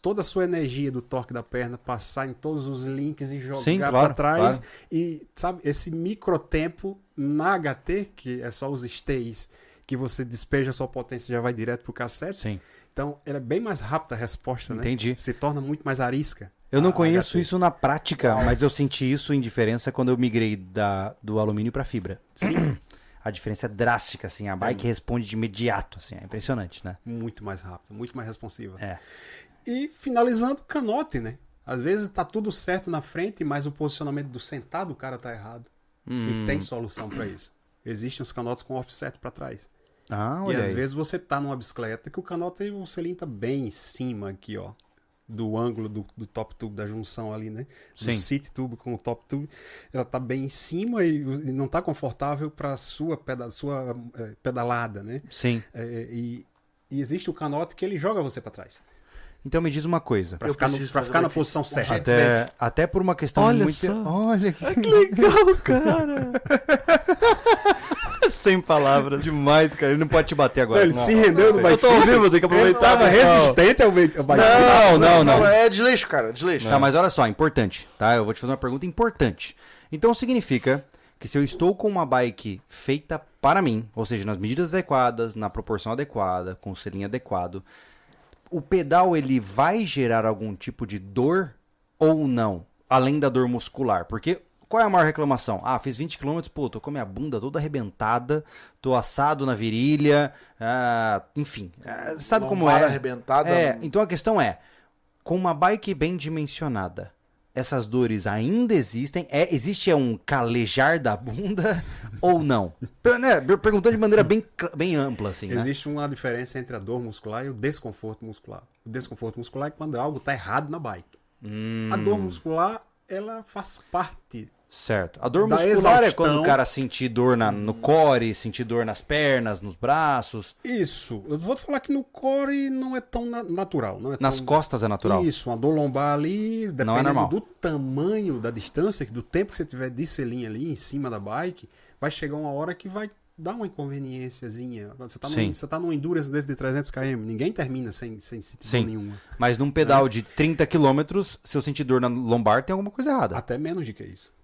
toda a sua energia do torque da perna passar em todos os links e jogar Sim, para claro, trás. claro. E, sabe, esse microtempo na HT, que é só os stays, que você despeja a sua potência e já vai direto pro cassete. Sim. Então, ela é bem mais rápida a resposta, né? Entendi. Se torna muito mais arisca. Eu não conheço HT. isso na prática, mas eu senti isso em diferença quando eu migrei da, do alumínio para fibra. Sim. <clears throat> A diferença é drástica, assim. A bike responde de imediato, assim. É impressionante, né? Muito mais rápida, muito mais responsiva. É. E finalizando, canote, né? Às vezes tá tudo certo na frente, mas o posicionamento do sentado o cara tá errado. Hum. E tem solução para isso. Existem os canotes com offset para trás. Ah, e às aí. vezes você tá numa bicicleta que o canote, o selinho tá bem em cima aqui, ó. Do ângulo do, do top tube, da junção ali, né? Do Sim. seat tube com o top tube. Ela tá bem em cima e, e não tá confortável para sua, peda sua eh, pedalada, né? Sim. É, e, e existe o canote que ele joga você para trás. Então me diz uma coisa. Pra Eu ficar, no- pra ficar na posição certa. Até, até por uma questão Olha muito... só. Olha que <laughs> Que legal, cara. <laughs> Sem palavras. demais, cara. Ele não pode te bater agora. Ele Não. se rendeu no Eu bike tô ao vivo, tem que aproveitar. Tava pessoal. resistente ao bike. Não, não, não. É desleixo, cara, desleixo. Tá, mas olha só, importante, tá? Eu vou te fazer uma pergunta importante. Então significa que se eu estou com uma bike feita para mim, ou seja, nas medidas adequadas, na proporção adequada, com o selinho adequado, o pedal ele vai gerar algum tipo de dor ou não? Além da dor muscular. Porque qual é a maior reclamação? Ah, fiz 20 km, pô, tô com a minha bunda toda arrebentada, tô assado na virilha, ah, enfim. ah, sabe como é? arrebentada. É, então a questão é, com uma bike bem dimensionada, essas dores ainda existem? É, existe é um calejar da bunda <laughs> ou não? Né, per- perguntando de maneira bem, bem ampla, assim, né? Existe uma diferença entre a dor muscular e o desconforto muscular. O desconforto muscular é quando algo está errado na bike. Hum. A dor muscular, ela faz parte. Certo. A dor Da muscular é exaustão. quando o cara sentir dor na- no core, sentir dor nas pernas, nos braços. Isso. Eu vou te falar que no core não é tão na- natural. Não é Nas tão... costas é natural. Isso, uma dor lombar ali, dependendo normal. do tamanho, da distância, do tempo que você tiver de selinho ali em cima da bike, vai chegar uma hora que vai dar uma inconveniênciazinha. Você tá, Sim. num, você tá num Endurance desse de 300 km, ninguém termina sem, sem sentir Sim. nenhuma. Mas num pedal de 30 km, se eu sentir dor na lombar, tem alguma coisa errada. Até menos do que isso.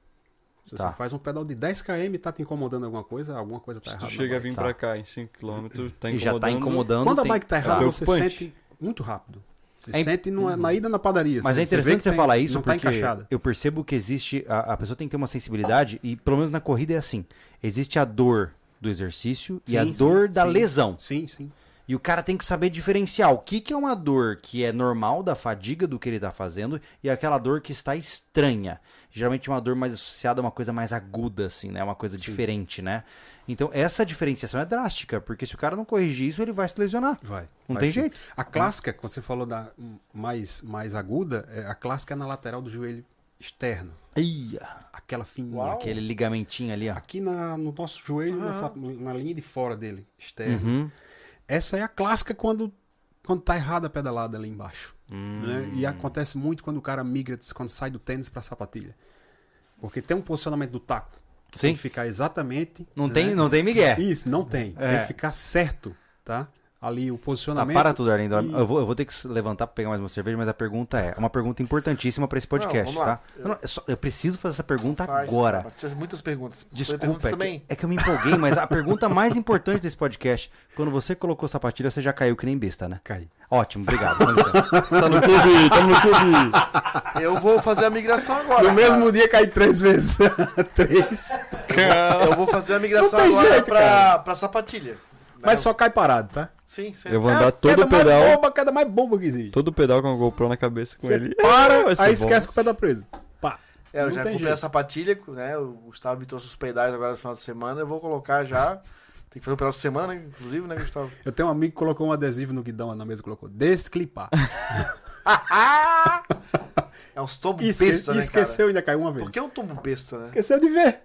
Se Tá. você faz um pedal de 10 km e tá te incomodando alguma coisa, alguma coisa tá Se tu errada. chega a vir Tá. pra cá em 5km, tá e já tá incomodando. incomodando. Quando a bike tá errada, É você preocupante. sente muito rápido. Você É sente numa- na ida na padaria. Mas você- é interessante você tem- falar isso não tá porque encaixada. eu percebo que existe. A, a pessoa tem que ter uma sensibilidade, e pelo menos na corrida é assim: existe a dor do exercício e a Sim, dor sim, da sim. lesão. Sim, sim. E o cara tem que saber diferenciar o que, que é uma dor que é normal da fadiga do que ele tá fazendo e aquela dor que está estranha. Geralmente uma dor mais associada a uma coisa mais aguda, assim, né? Uma coisa diferente, né? Então essa diferenciação é drástica, porque se o cara não corrigir isso, ele vai se lesionar. Vai. Não vai tem sim. jeito. A clássica, quando você falou da mais, mais aguda, é, a clássica é na lateral do joelho externo. Ia, Aquela fininha. Uau. aquele ligamentinho ali, ó. Aqui na, no nosso joelho, nessa- na linha de fora dele, externo. Uhum. Essa é a clássica quando, quando tá errada a pedalada ali embaixo. Hum. né? E acontece muito quando o cara migra, quando sai do tênis pra sapatilha. Porque tem um posicionamento do taco. Sim. Tem que ficar exatamente. Não né? tem, não tem migué. Isso, não tem. É. Tem que ficar certo, tá? Ali o Tá, posicionamento. para tudo, Arlindo. E- Eu, vou, eu vou ter que levantar pra pegar mais uma cerveja, mas a pergunta é uma pergunta importantíssima pra esse podcast, lá. tá? Eu, não- é só- eu preciso fazer essa pergunta Faz, agora. cara, de muitas perguntas. Desculpa, perguntas é também. que, é que eu me empolguei, mas a pergunta mais importante desse podcast, quando você colocou sapatilha, você já caiu que nem besta, né? Cai. Ótimo, obrigado. <laughs> Tá no clube, tá no clube. Eu vou fazer a migração agora. No mesmo dia cai três vezes. <laughs> três. cara. Eu vou fazer a migração Não agora jeito, pra, pra sapatilha. Mas Né? só cai parado, tá? Sim, sim. Eu vou É andar todo queda o pedal. mais bomba, a queda mais bomba que existe. Todo pedal com a GoPro na cabeça com Você ele. <laughs> para, aí bom. esquece que o pé tá preso. Pá. É, eu Não já comprei jeito. a sapatilha, né? O Gustavo me trouxe os pedais agora no final de semana. Eu vou colocar já. Tem que fazer um pedal de semana, né? Inclusive, né, Gustavo? <laughs> Eu tenho um amigo que colocou um adesivo no guidão na mesa, colocou desclipar. <laughs> É uns tombos esque- besta, e né, esqueceu e ainda caiu uma vez. Por que é um tombo besta, né? Esqueceu de ver.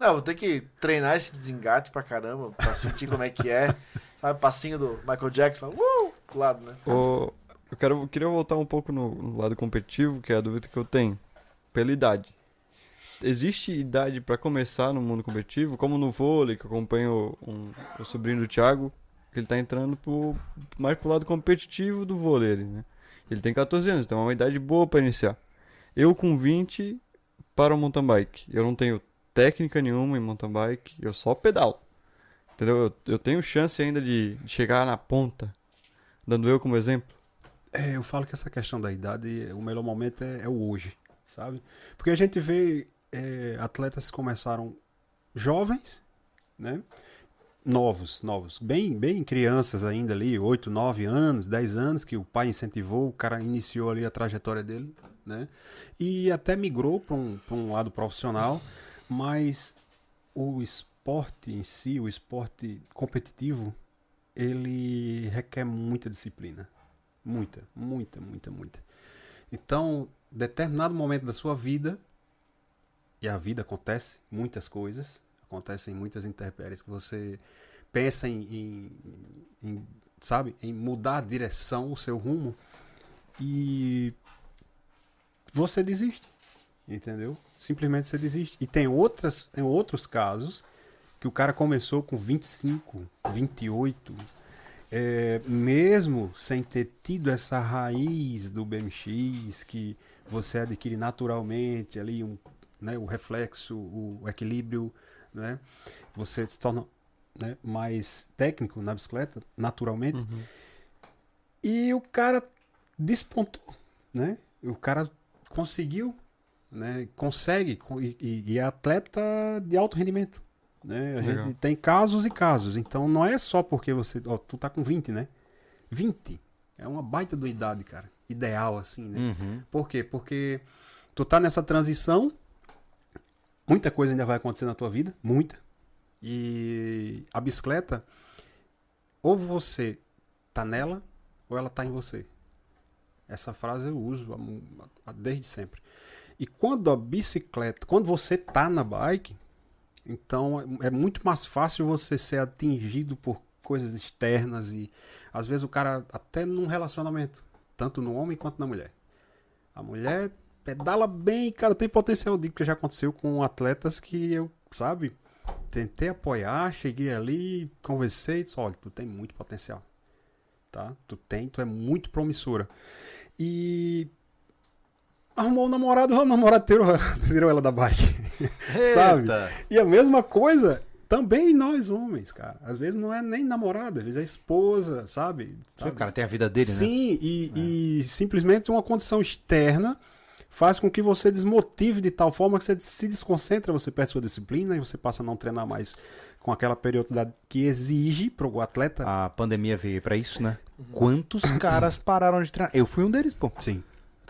Não, vou ter que treinar esse desengate pra caramba, pra sentir como é que é. Sabe, passinho do Michael Jackson, uh, do lado, né? Ô, eu quero, queria voltar um pouco no, no lado competitivo, que é a dúvida que eu tenho. Pela idade. Existe idade pra começar no mundo competitivo? Como no vôlei, que eu acompanho um, o sobrinho do Thiago, que ele tá entrando pro, mais pro lado competitivo do vôlei, né? Ele tem 14 anos, então é uma idade boa pra iniciar. Eu com 20 para o mountain bike. Eu não tenho técnica nenhuma em mountain bike, eu só pedalo. Entendeu? Eu, eu tenho chance ainda de chegar na ponta, dando eu como exemplo. É, eu falo que essa questão da idade, o melhor momento é, é o hoje, sabe? Porque a gente vê é, atletas que começaram jovens, né? Novos, novos, bem, bem crianças ainda ali, 8, 9 anos, 10 anos, que o pai incentivou, o cara iniciou ali a trajetória dele, né? E até migrou para um, um lado profissional, mas o esporte em si, o esporte competitivo, ele requer muita disciplina. Muita, muita, muita, muita. Então, determinado momento da sua vida, e a vida acontece, muitas coisas, acontecem muitas intempéries que você pensa em, em- em, sabe, em mudar a direção, o seu rumo, e você desiste, entendeu? Simplesmente você desiste. E tem outras, tem outros casos que o cara começou com 25, 28, é, mesmo sem ter tido essa raiz do BMX que você adquire naturalmente ali um, né, o reflexo, o, o equilíbrio, né, você se torna né, mais técnico na bicicleta naturalmente e o cara despontou, né? O cara conseguiu, né? Consegue co- e- e é atleta de alto rendimento, né? A Legal. gente tem casos e casos, então não é só porque você, ó, tu tá com 20, né? 20 é uma baita uma idade, cara, ideal assim, né? Uhum. Por quê? Porque tu tá nessa transição, muita coisa ainda vai acontecer na tua vida, muita. E a bicicleta, ou você tá nela, ou ela tá em você. Essa frase eu uso desde sempre. E quando a bicicleta, quando você tá na bike, então é muito mais fácil você ser atingido por coisas externas e às vezes o cara até num relacionamento, tanto no homem quanto na mulher. A mulher pedala bem, cara, tem potencial de porque já aconteceu com atletas que eu, sabe, tentei apoiar, cheguei ali, conversei e disse, olha, tu tem muito potencial. Tá? Tu tem, tu é muito promissora. E arrumou um namorado, o namorado tirou, <laughs> tirou ela da bike. <laughs> Sabe? E a mesma coisa também nós homens, cara. Às vezes não é nem namorada, às vezes é esposa, sabe? O cara tem a vida dele, né? Sim, e, e simplesmente uma condição externa faz com que você desmotive de tal forma que você se desconcentra, você perde sua disciplina e você passa a não treinar mais com aquela periodicidade que exige para o atleta. A pandemia veio pra isso, né? Quantos caras pararam de treinar? Eu fui um deles, pô. Sim.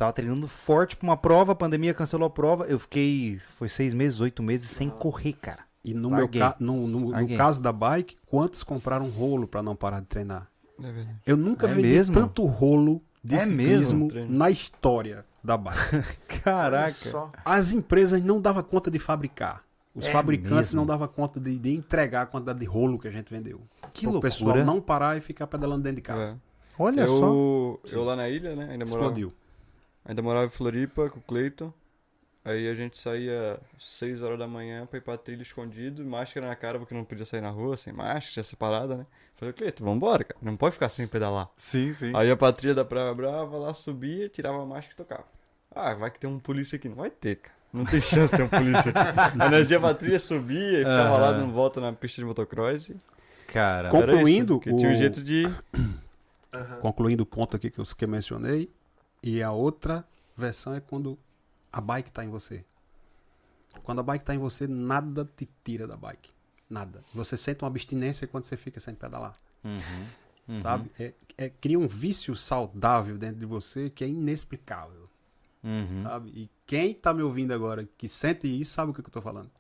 Eu tava treinando forte pra uma prova, a pandemia cancelou a prova. Eu fiquei, foi seis meses, oito meses sem correr, cara. E no, Larguei. meu ca... no, no- no caso da bike, quantos compraram rolo para não parar de treinar? É verdade. Eu nunca É vendi mesmo? tanto rolo de É ciclismo mesmo? na história da bike. <laughs> Caraca. só. As empresas não davam conta de fabricar. Os É fabricantes mesmo? não davam conta de, de entregar a quantidade de rolo que a gente vendeu. Que o pessoal não parar e ficar pedalando dentro de casa. É. Olha só. eu, eu lá na ilha, né? Ainda morava, Explodiu. Ainda morava em Floripa com o Cleiton. Aí a gente saía 6 horas da manhã pra ir pra trilha escondido, máscara na cara porque não podia sair na rua sem máscara, tinha essa parada, né? Falei, Cleito, vambora, cara. Não pode ficar sem pedalar. Sim, sim. Aí ia pra trilha da Praia Brava, lá subia, tirava a máscara e tocava. Ah, vai que tem um polícia aqui. Não vai ter, cara. Não tem chance de ter um polícia. <laughs> Aí nós ia pra trilha, subia e ficava lá Aham. dando volta na pista de motocross. e Cara, era isso, Concluindo, porque tinha um o- jeito de... Aham. <coughs> Concluindo o ponto aqui que eu, que eu mencionei. E a outra versão é quando a bike tá em você. Quando a bike tá em você, nada te tira da bike. Nada. Você sente uma abstinência quando você fica sem pedalar. Uhum, uhum. Sabe? É, é- cria um vício saudável dentro de você que é inexplicável. Uhum. Sabe? E quem tá me ouvindo agora que sente isso, sabe o que eu tô falando.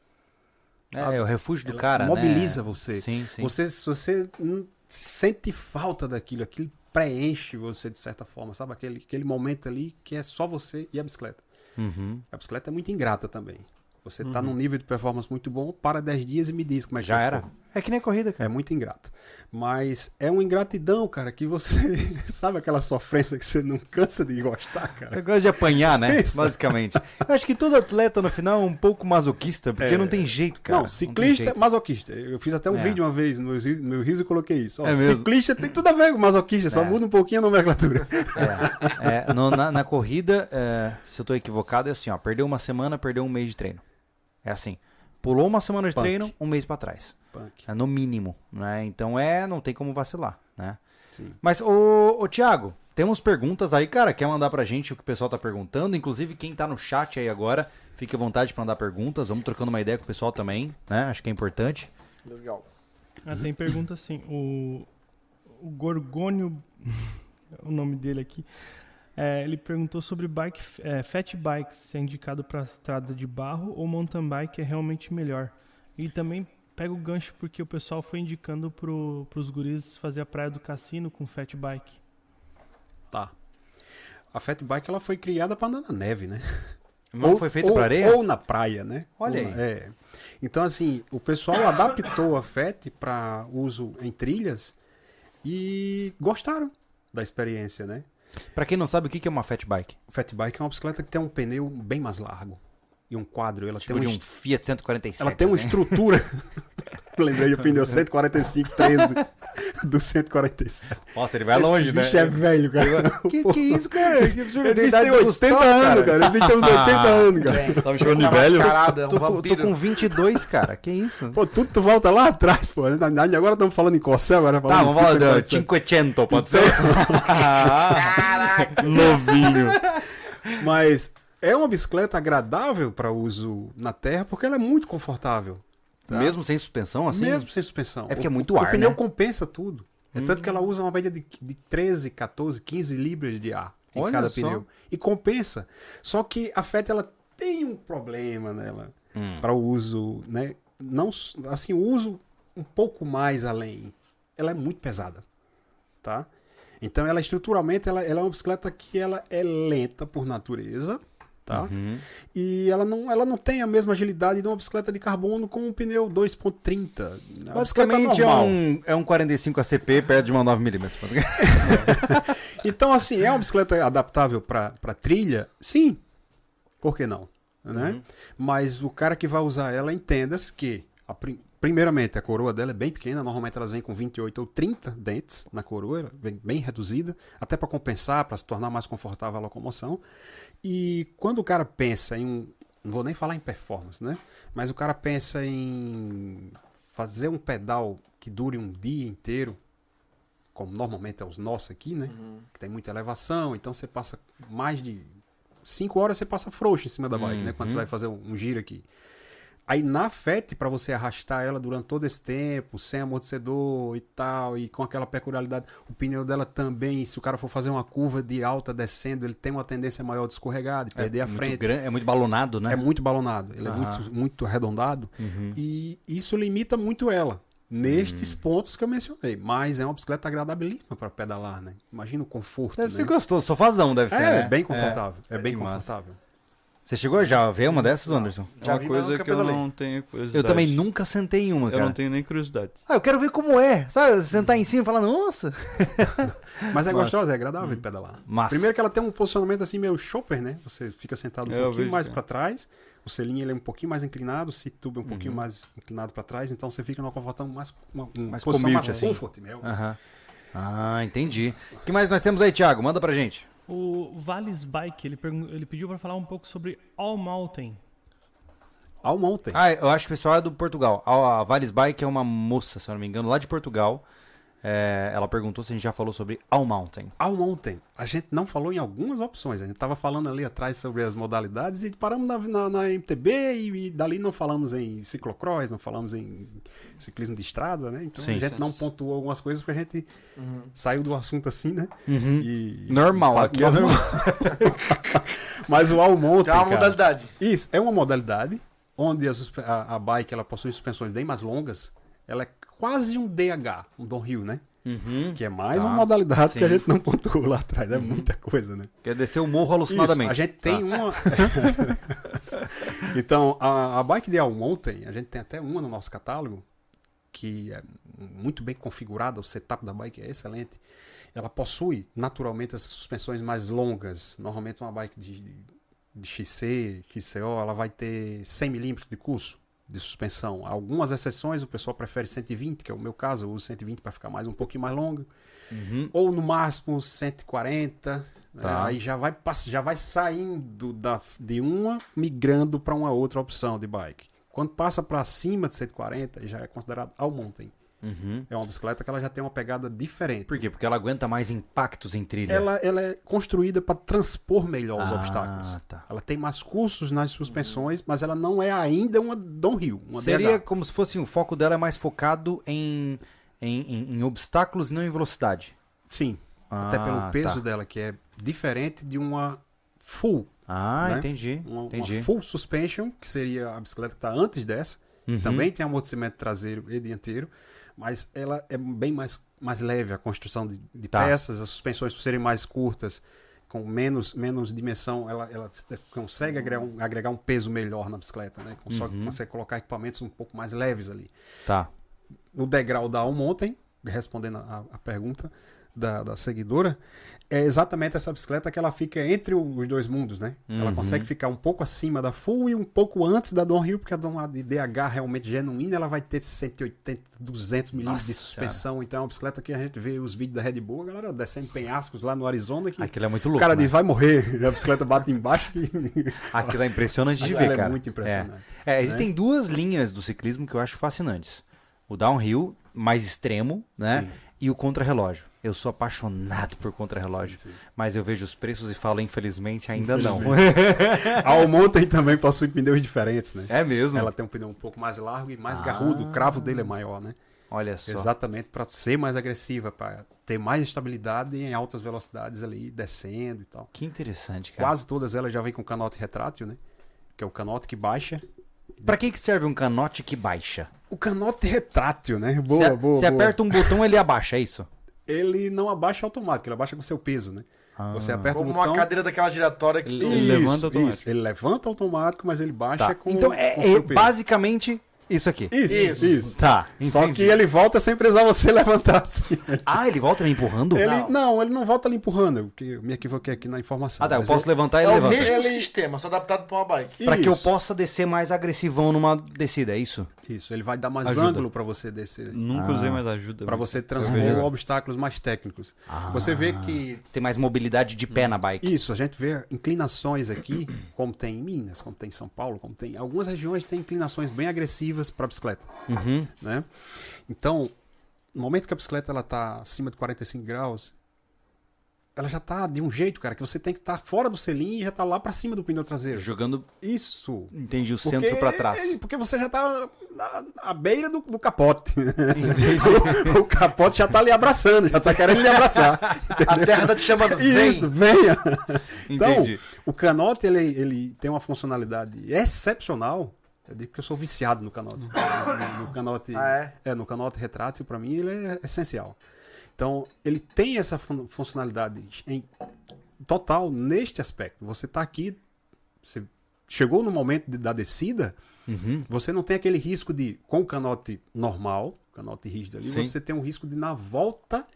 É, é o refúgio do Ela cara, mobiliza né? você. Sim, sim. Você, você hum, sente falta daquilo, aquilo preenche você de certa forma, sabe? Aquele, aquele momento ali que é só você e a bicicleta. Uhum. A bicicleta é muito ingrata também. Você tá num nível de performance muito bom, para 10 dias e me diz como é que Já era. ficou. É que nem corrida, É cara. muito ingrato. Mas é uma ingratidão, cara, que você. <laughs> sabe aquela sofrência que você não cansa de gostar, cara? Eu gosto de apanhar, né? <laughs> Isso. Basicamente. Eu acho que todo atleta no final é um pouco masoquista, porque É. não tem jeito, cara. não, ciclista é jeito. masoquista. Eu fiz até um É. vídeo uma vez no meu, ri- no meu rios e coloquei isso. Ó, É ciclista tem tudo a ver com masoquista, só É. muda um pouquinho a nomenclatura. É, é, no- na, na corrida, é, se eu tô equivocado, é assim, ó. Perdeu uma semana, perdeu um mês de treino. É assim. Pulou uma semana de Punk. treino, um mês pra trás. Punk. É no mínimo, né? Então é, não tem como vacilar, né? Sim. Mas, ô, ô Thiago, temos perguntas aí, cara. Quer mandar pra gente o que o pessoal tá perguntando? Inclusive, quem tá no chat aí agora, fique à vontade pra mandar perguntas. Vamos trocando uma ideia com o pessoal também, né? Acho que é importante. Legal. Ah, tem pergunta assim, o, o Gorgônio, <laughs> o nome dele aqui, é, ele perguntou sobre bike, é, fat bikes, se é indicado para estrada de barro ou mountain bike é realmente melhor. E também pega o gancho porque o pessoal foi indicando pro, pros guris fazer a praia do cassino com fat bike. Tá. A fat bike ela foi criada para andar na neve, né? <laughs> Não foi feito ou, pra areia? Ou na praia, né? Olha Ou aí. na- é. Então, assim, o pessoal adaptou a FET para uso em trilhas e gostaram da experiência, né? Pra quem não sabe, o que é uma fat bike? Fat Bike é uma bicicleta que tem um pneu bem mais largo e um quadro. Ela Tipo tem de uma um Fiat 147. Ela tem uma assim. estrutura. <laughs> Lembrei o pneu 145 13 do 147. Nossa, ele vai longe, Esse né? bicho é velho, cara. Que que isso, cara? <laughs> Esse Tem bicho tem do 80 Gustavo, anos, cara. Esse bicho tem uns 80 anos, cara. Bem, Tá me chamando de tá velho? mascarado, é um Tô, com- tô com 22, cara. Que isso? Pô, tudo tu volta lá atrás, pô. Agora estamos falando em Cossel, agora Tá, falando vamos em falar do 147. 500, pode ser? Novinho. Mas é uma bicicleta agradável para uso na terra porque ela é muito confortável. Tá? Mesmo sem suspensão, assim? Mesmo sem suspensão. É porque é muito o, ar, O pneu né? compensa tudo. É tanto que ela usa uma média de, de 13, 14, 15 libras de ar em Olha cada só. pneu. E compensa. Só que a FET ela tem um problema nela Hum. para o uso, né? Não, assim, o uso um pouco mais além. Ela é muito pesada, tá? Então ela estruturalmente ela, ela é uma bicicleta que ela é lenta por natureza, tá? Uhum. E ela não, ela não tem a mesma agilidade de uma bicicleta de carbono com um pneu 2.30. É uma bicicleta Basicamente é um, é um 45 ACP perto de uma 9mm. <laughs> Então, assim, é uma bicicleta adaptável para trilha? Sim. Por que não? Né? Uhum. Mas o cara que vai usar ela, entenda-se que, a prim- primeiramente, a coroa dela é bem pequena. Normalmente elas vêm com 28 ou 30 dentes na coroa, vem bem reduzida, até para compensar, para se tornar mais confortável a locomoção. E quando o cara pensa em um. Não vou nem falar em performance, né? Mas o cara pensa em fazer um pedal que dure um dia inteiro, como normalmente é os nossos aqui, né? Que tem muita elevação, então você passa mais de 5 horas você passa frouxo em cima da bike, né? Quando você vai fazer um, um giro aqui. Aí na FET, para você arrastar ela durante todo esse tempo, sem amortecedor e tal, e com aquela peculiaridade, o pneu dela também, se o cara for fazer uma curva de alta descendo, ele tem uma tendência maior de escorregar, de perder a muito frente. gran- é muito balonado, né? É muito balonado, ele é muito, muito arredondado. Uhum. E isso limita muito ela. Nestes pontos que eu mencionei. Mas é uma bicicleta agradabilíssima para pedalar, né? Imagina o conforto. Deve né? ser gostoso, sofazão deve ser, É, né? bem confortável. É, bem que massa. confortável. Você chegou já a ver uma dessas, Anderson? É Já uma vi, coisa que eu não tenho curiosidade. Eu também nunca sentei em uma, Eu cara. não tenho nem curiosidade. Ah, eu quero ver como é. Sabe, sentar em cima e falar, nossa. <laughs> Mas é Massa. gostosa, é agradável de pedalar. Massa. Primeiro que ela tem um posicionamento assim meio chopper, né? Você fica sentado um É, eu pouquinho vejo mais é. pra trás, o selinho ele é um pouquinho mais inclinado, o seat tube é um Uhum. pouquinho mais inclinado pra trás, então você fica numa confortão mais uma, uma Mais posição comfort, mais assim. comfort, meu. Aham. Ah, entendi. O que mais nós temos aí, Thiago? Manda pra gente. O Vales Bike, ele, pergun- ele pediu pra falar um pouco sobre All Mountain. All Mountain. Ah, eu acho que o pessoal é do Portugal. A a Vales Bike é uma moça, se eu não me engano, lá de Portugal. É, ela perguntou se a gente já falou sobre All Mountain. All Mountain. A gente não falou em algumas opções. A gente tava falando ali atrás sobre as modalidades e paramos na, na, na MTB e, e dali não falamos em ciclocross, não falamos em ciclismo de estrada, né? Então Sim. a gente não pontuou algumas coisas porque a gente saiu do assunto assim, né? E, Normal, aqui é <laughs> normal. <laughs> Mas o All Mountain, é uma cara, modalidade. Isso, é uma modalidade onde a, a- a bike ela possui suspensões bem mais longas. Ela é quase um DH, um downhill, né? Uhum. Que é mais Tá, uma modalidade que a sim. gente não pontuou lá atrás. É muita coisa, né? Quer descer o morro Isso, alucinadamente. a gente tem Tá. uma. <laughs> então, a, a bike de All Mountain, a gente tem até uma no nosso catálogo, que é muito bem configurada, o setup da bike é excelente. Ela possui naturalmente as suspensões mais longas. Normalmente, uma bike de, de XC, XCO, ela vai ter 100 milímetros de curso de suspensão. Algumas exceções, o pessoal prefere 120, que é o meu caso, eu uso 120 para ficar mais um pouquinho mais longo Uhum. ou no máximo 140. né? Tá. Aí já vai, já vai saindo da, de uma, migrando para uma outra opção de bike. Quando passa para cima de 140, já é considerado all mountain. Uhum. É uma bicicleta que ela já tem uma pegada diferente. Por quê? Porque ela aguenta mais impactos em trilha. Ela, ela é construída para transpor melhor os Ah, obstáculos. tá. Ela tem mais cursos nas suspensões, mas ela não é ainda uma downhill, uma Seria DH. como se fosse o foco dela é mais focado em, em, em- em obstáculos e não em velocidade. Sim, até Ah, pelo peso tá. dela, que é diferente de uma full Ah, né? entendi. uma, uma entendi. full suspension, que seria a bicicleta que está antes dessa. Uhum. Também tem amortecimento traseiro e dianteiro, mas ela é bem mais, mais leve a construção de, de Tá. peças, as suspensões por serem mais curtas, com menos, menos dimensão, ela, ela consegue agregar um, agregar um peso melhor na bicicleta, né? Consegue, Uhum. consegue colocar equipamentos um pouco mais leves ali. Tá. No degrau da All Mountain, respondendo a, a pergunta da, da seguidora, é exatamente essa bicicleta que ela fica entre o- os dois mundos, né? Ela Uhum. consegue ficar um pouco acima da Full e um pouco antes da Downhill, porque a de DH realmente genuína, ela vai ter 180, 200 milímetros de suspensão. Então é uma bicicleta que a gente vê os vídeos da Red Bull, a galera descendo penhascos lá no Arizona, que Aquilo é muito o louco. cara né? diz, vai morrer, e <laughs> a bicicleta bate embaixo e... <laughs> Aquilo é impressionante de ver, é cara. muito impressionante, É. É, existem duas linhas do ciclismo que eu acho fascinantes. O downhill, mais extremo, né? Sim. E o contrarrelógio. Eu sou apaixonado por contrarrelógio. Mas eu vejo os preços e falo, infelizmente, ainda não. <laughs> A All Mountain também possui pneus diferentes, né? é mesmo? Ela tem um pneu um pouco mais largo e mais Ah. garrudo, o cravo dele é maior, né? Olha só. Exatamente para ser mais agressiva, para ter mais estabilidade em altas velocidades ali, descendo e tal. Que interessante, cara. Quase todas elas já vêm com canote retrátil, né? Que é o canote que baixa. Pra que, que serve um canote que baixa? O canote retrátil, né? Boa, boa, você aperta um botão, ele abaixa, é isso? Ele não abaixa automático, ele abaixa com o seu peso, né? Você aperta Como o botão... uma cadeira daquela giratória que Ele- tu... Isso, levanta automático. Isso. Ele levanta automático, mas ele baixa Tá. com, então é, com o é seu peso. basicamente isso aqui. Isso, Isso. isso. Tá, Só entendi. que ele volta sem precisar você <laughs> levantar assim. Ah, ele volta me empurrando? Ele, não. ele não volta ali empurrando, porque eu me equivoquei aqui na informação. Ah, tá. Eu posso ele- levantar e É ele o levanta. mesmo Ele- sistema, só adaptado pra uma bike. Pra que eu possa descer mais agressivão numa descida, é isso? Isso, ele vai dar mais Ajuda. ângulo para você descer. Nunca Ah. usei mais ajuda. Para você transpor vejo. obstáculos mais técnicos. Você vê que Você tem mais mobilidade de pé na bike. isso, a gente vê inclinações aqui, como tem em Minas, como tem em São Paulo, como tem algumas regiões tem inclinações bem agressivas para bicicleta, Uhum. né? Então, no momento que a bicicleta ela tá acima de 45 graus, ela já tá de um jeito, cara, que você tem que estar fora do selim e já tá lá para cima do pneu traseiro. Jogando, Isso. entendi, o Porque- centro pra trás. Porque você já tá na, à beira do, do capote. <laughs> o, o capote já tá ali abraçando, já tá querendo lhe abraçar. <laughs> A terra tá te chamando, vem. Isso, venha. Então, Entendi. o canote, ele, ele tem uma funcionalidade excepcional. Eu digo que eu sou viciado no canote. No, <laughs> no canote, Ah, é? no canote retrátil, para mim, ele é essencial. Então, ele tem essa fun- funcionalidade em total neste aspecto. Você tá aqui, você chegou no momento de- da descida, Uhum. você não tem aquele risco de, com o canote normal, canote rígido ali, Sim. você tem um risco de na volta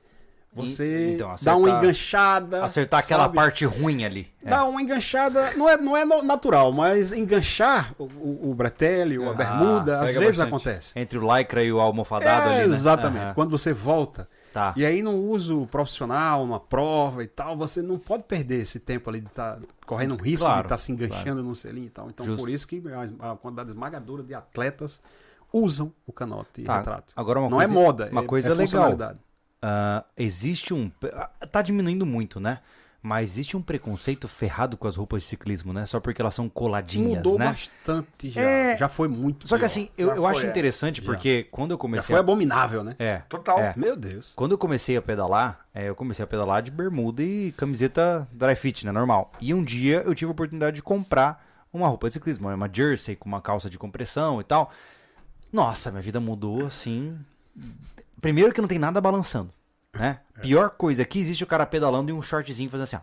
você então, dar uma acertar- enganchada. Acertar aquela sabe? parte ruim ali. É. Dá uma enganchada, não é, não é natural, mas enganchar o, o, o bretelle ou a Ah, bermuda, às vezes bastante. acontece. Entre o lycra e o almofadado É, ali, né? Exatamente. Aham. Quando você volta. Tá. E aí, no uso profissional, numa prova e tal, você não pode perder esse tempo ali de estar correndo um risco Claro, de estar se enganchando no selinho e tal. Então, Justo. por isso que a, a quantidade esmagadora de atletas usam o canote Tá, retrato. Agora uma não coisa, é moda, uma é, coisa é legal. Ah, existe um. ah, Tá diminuindo muito, né? Mas existe um preconceito ferrado com as roupas de ciclismo, né? Só porque elas são coladinhas, Mudou né? bastante já. É. Já foi muito. Só que pior. assim, eu, Já eu foi, acho é. interessante Já. porque quando eu Já comecei foi a... abominável, né? É. Total. É. Meu Deus. Quando eu comecei a pedalar, é, eu comecei a pedalar de bermuda e camiseta dry fit, né? Normal. E um dia eu tive a oportunidade de comprar uma roupa de ciclismo, uma jersey com uma calça de compressão e tal. Nossa, minha vida mudou assim. Primeiro que não tem nada balançando, né? Pior coisa que existe o cara pedalando e um shortzinho fazendo assim, ó.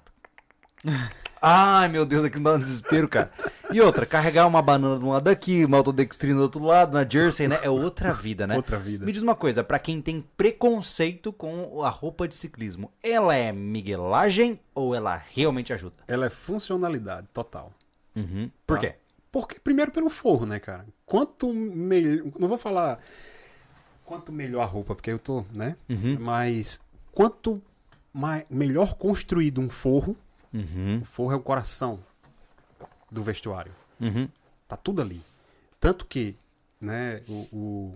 Ai, meu Deus, aqui não dá um desespero, cara. E outra, carregar uma banana de um lado daqui, uma autodextrina do outro lado, na jersey, né? É outra vida, né? Outra vida. Me diz uma coisa, pra quem tem preconceito com a roupa de ciclismo, ela é miguelagem ou ela realmente ajuda? Ela é funcionalidade total. Uhum. Por Tá. quê? Porque, primeiro, pelo forro, né, cara? Quanto melhor. Não vou falar quanto melhor a roupa, porque eu tô, né? Uhum. Mas quanto mai- melhor construído um forro, Uhum. o forro é o coração do vestuário. Uhum. Tá tudo ali. Tanto que, né, o,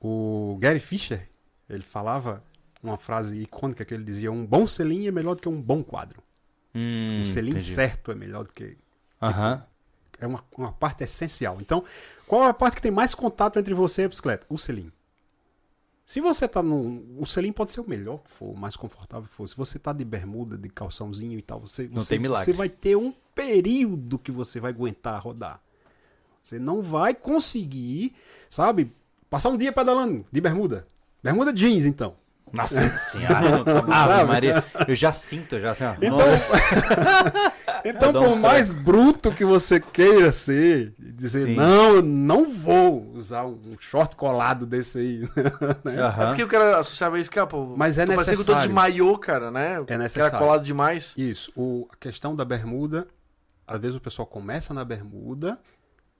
o, o Gary Fisher, ele falava uma frase icônica que ele dizia: um bom selinho é melhor do que um bom quadro. Hum, um selinho entendi. certo é melhor do que Aham. É uma, uma parte essencial. Então, qual é a parte que tem mais contato entre você e a bicicleta? O selim. Se você tá no. O selim pode ser o melhor que for, o mais confortável que for. Se você tá de bermuda, de calçãozinho e tal, você, Não você, tem milagre. você vai ter um período que você vai aguentar rodar. Você não vai conseguir, sabe, passar um dia pedalando de bermuda. Bermuda jeans, então. Nossa senhora. Ave? Maria. Eu já sinto, já assim, ó. Então, <laughs> então Cada um por mais bruto que você queira ser, dizer, Sim. não, eu não vou usar um short colado desse aí. <laughs> É Aham. porque o cara associava isso, cara, pô. Mas é tô parecendo que eu tô de necessário. maiô, cara, né? É necessário. colado demais. Isso, o, a questão da bermuda, às vezes o pessoal começa na bermuda,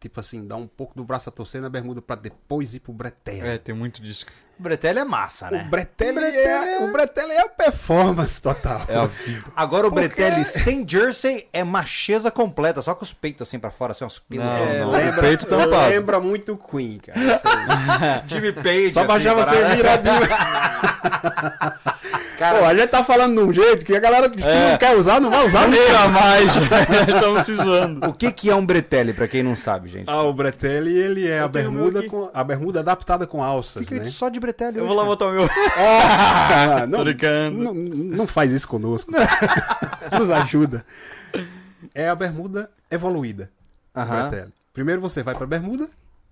tipo assim, dá um pouco do braço a torcer na bermuda pra depois ir pro bretelle. É, tem muito disso. O Bretelli é massa, né? O bretelle, é, o bretelle é a performance total. É a vida. Agora o Porque- Bretelli sem jersey é macheza completa, só com os peitos assim pra fora, assim, uns pelos. Não, É, não. lembra, O peito tampado. lembra muito Queen, cara. aí. <laughs> Jimmy Page. Só assim, baixava parado. você viradinho. <laughs> Pô, a gente tá falando de um jeito que a galera que É. não quer usar, não vai usar. Nunca mais! <laughs> Estamos se zoando. O que que é um Bretelli, pra quem não sabe, gente? Ah, o bretelle, ele é a bermuda, com, a bermuda adaptada com alças, Fica né? só de Bretelli Eu hoje, vou lá cara. botar o meu. <laughs> Ah, Tô brincando. Não, não faz isso conosco. <laughs> Nos ajuda. É a bermuda evoluída. Aham. Bretelle. Primeiro você vai pra bermuda,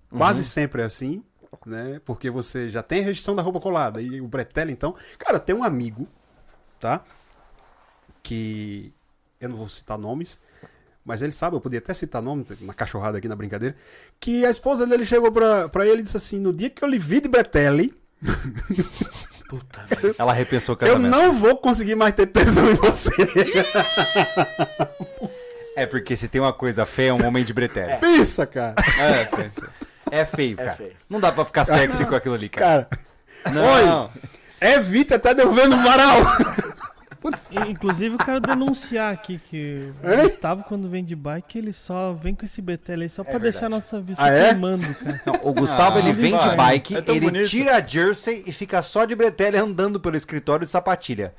quase sempre é assim, né? Porque você já tem a restrição da roupa colada. E o bretelle, então. Cara, tem um amigo, tá? Que. Eu não vou citar nomes. Mas ele sabe, eu podia até citar nome na cachorrada aqui na brincadeira. Que a esposa dele chegou pra, pra ele e disse assim: No dia que eu lhe vi de bretelle, <laughs> Ela repensou o eu casamento. não vou conseguir mais ter tesão em você. É porque se tem uma coisa feia, é um homem de Bretelli. Pensa, cara. É, foi. É feio, cara. feio. Não dá pra ficar sexy com aquilo ali, cara. Cara, Não. evita até de eu ver no varal. E, Inclusive, eu quero denunciar aqui que o Hã? Gustavo, quando vem de bike, ele só vem com esse BTL aí só pra deixar nossa vista Ah, é? queimando, cara. Não, o Gustavo, Ah, ele vem de bike, É ele bonito. tira a jersey e fica só de Bretelli andando pelo escritório de sapatilha.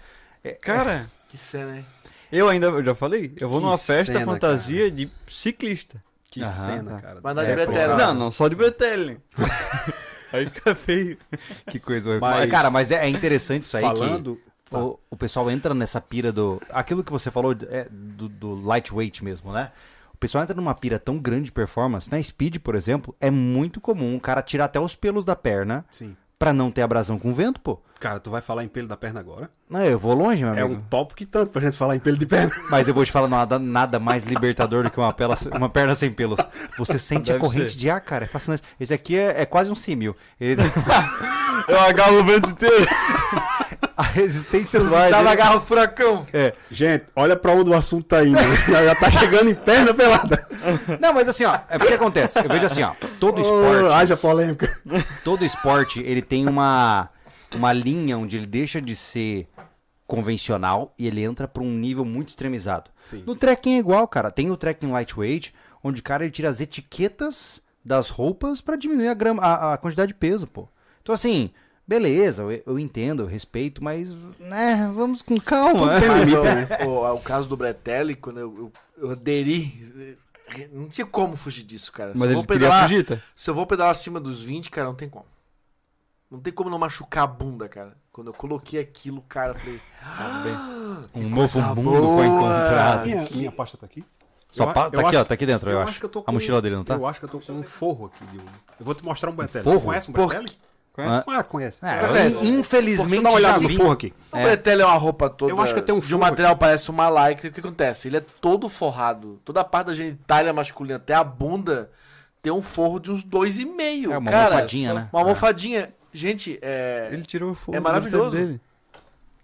Cara, Que cena, hein? eu ainda, eu já falei, eu vou Que numa festa cena, fantasia de ciclista. Que Aham, cena, tá. cara. Andar de É, bretelle. pô. Não, não só de Bretelli. <laughs> Aí fica feio. Que coisa horrível. Mas- Cara, mas é é interessante isso aí Falando. que o, o pessoal entra nessa pira do... Aquilo que você falou é, do, do lightweight mesmo, né? O pessoal entra numa pira tão grande de performance. Na Speed, por exemplo, é muito comum o cara tirar até os pelos da perna Sim. Pra não ter abrasão com vento, pô. Cara, tu vai falar em pelo da perna agora? Não, eu vou longe, meu É amigo. um tópico que tanto pra gente falar em pelo de perna. <laughs> Mas eu vou te falar nada, nada mais libertador do que uma, pela- uma perna sem pelos. Você sente a Deve corrente ser. de ar, cara. É fascinante. Esse aqui é, é quase um símio. Ele- <laughs> Eu agarro o vento inteiro. <laughs> a resistência do ar. Tava dele- agarra o furacão. É. Gente, olha pra onde o assunto tá indo. <laughs> Já tá chegando em perna pelada. Não, mas assim, ó. É porque acontece. Eu vejo assim, ó. Todo Oh, esporte. haja polêmica. todo esporte ele tem uma, uma linha onde ele deixa de ser convencional e ele entra pra um nível muito extremizado. Sim. No trekking é igual, cara. Tem o trekking lightweight, onde o cara ele tira as etiquetas das roupas pra diminuir a, grama, a, a quantidade de peso, pô. Então assim, beleza, eu, eu entendo, eu respeito, mas né, vamos com calma. Tudo tem limite, o, né? o, o caso do Bretelli, quando eu, eu, eu aderi, não tinha como fugir disso, cara. Se Mas eu vou pedalar, fugir, tá? se eu vou pedalar acima dos 20, cara, não tem como. Não tem como não machucar a bunda, cara. Quando eu coloquei aquilo, cara, eu falei, um novo mundo boa. foi encontrado. Minha, minha pasta tá aqui? Só Eu a- pa- eu tá aqui, acho- ó, tá aqui dentro, eu, acho. que eu tô A mochila dele, não tá? Eu acho que eu tô com um forro aqui. De um... Eu vou te mostrar um Bretelli. forro? Tu conhece um Por- Bretelli? Conhece? Ah, conhece. É, Conhece. infelizmente Deixa eu dar uma olhada já vi. forro aqui. O É. Bretelli é uma roupa toda. Eu acho que eu tenho um De um forro material parece uma lycra. O que acontece? Ele é todo forrado. Toda a parte da genitália masculina, até a bunda, tem um forro de uns dois e meio. É, uma cara, almofadinha, né? Uma É. almofadinha. Gente, é. Ele tirou o fogo É maravilhoso. dele.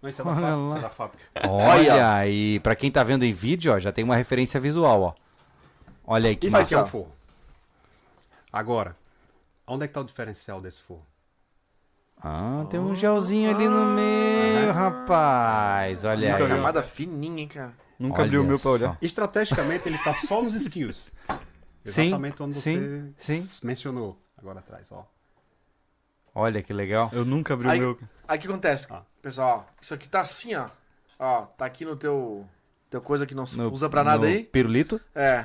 Não, isso é da Olha fábrica. Isso é da fábrica. Olha, e pra quem tá vendo em vídeo, ó, já tem uma referência visual, ó. Olha aí que Isso aqui massa. é um forro. Agora, onde é que tá o diferencial desse forro? Ah, tem um gelzinho ali no meio, rapaz. Olha Uma aí. vi. camada fininha, hein, cara. Nunca Olha abriu o meu pra olhar. Estrategicamente, ele tá só nos skills. <laughs> Sim, Exatamente onde você sim, sim. mencionou agora atrás, ó. Olha que legal. Eu nunca abri Aí- o meu. Aí o que acontece, Ah. pessoal? ó, Isso aqui tá assim, ó. Ó, tá aqui no teu. Teu coisa que não se No- usa pra nada no aí. Pirulito? É.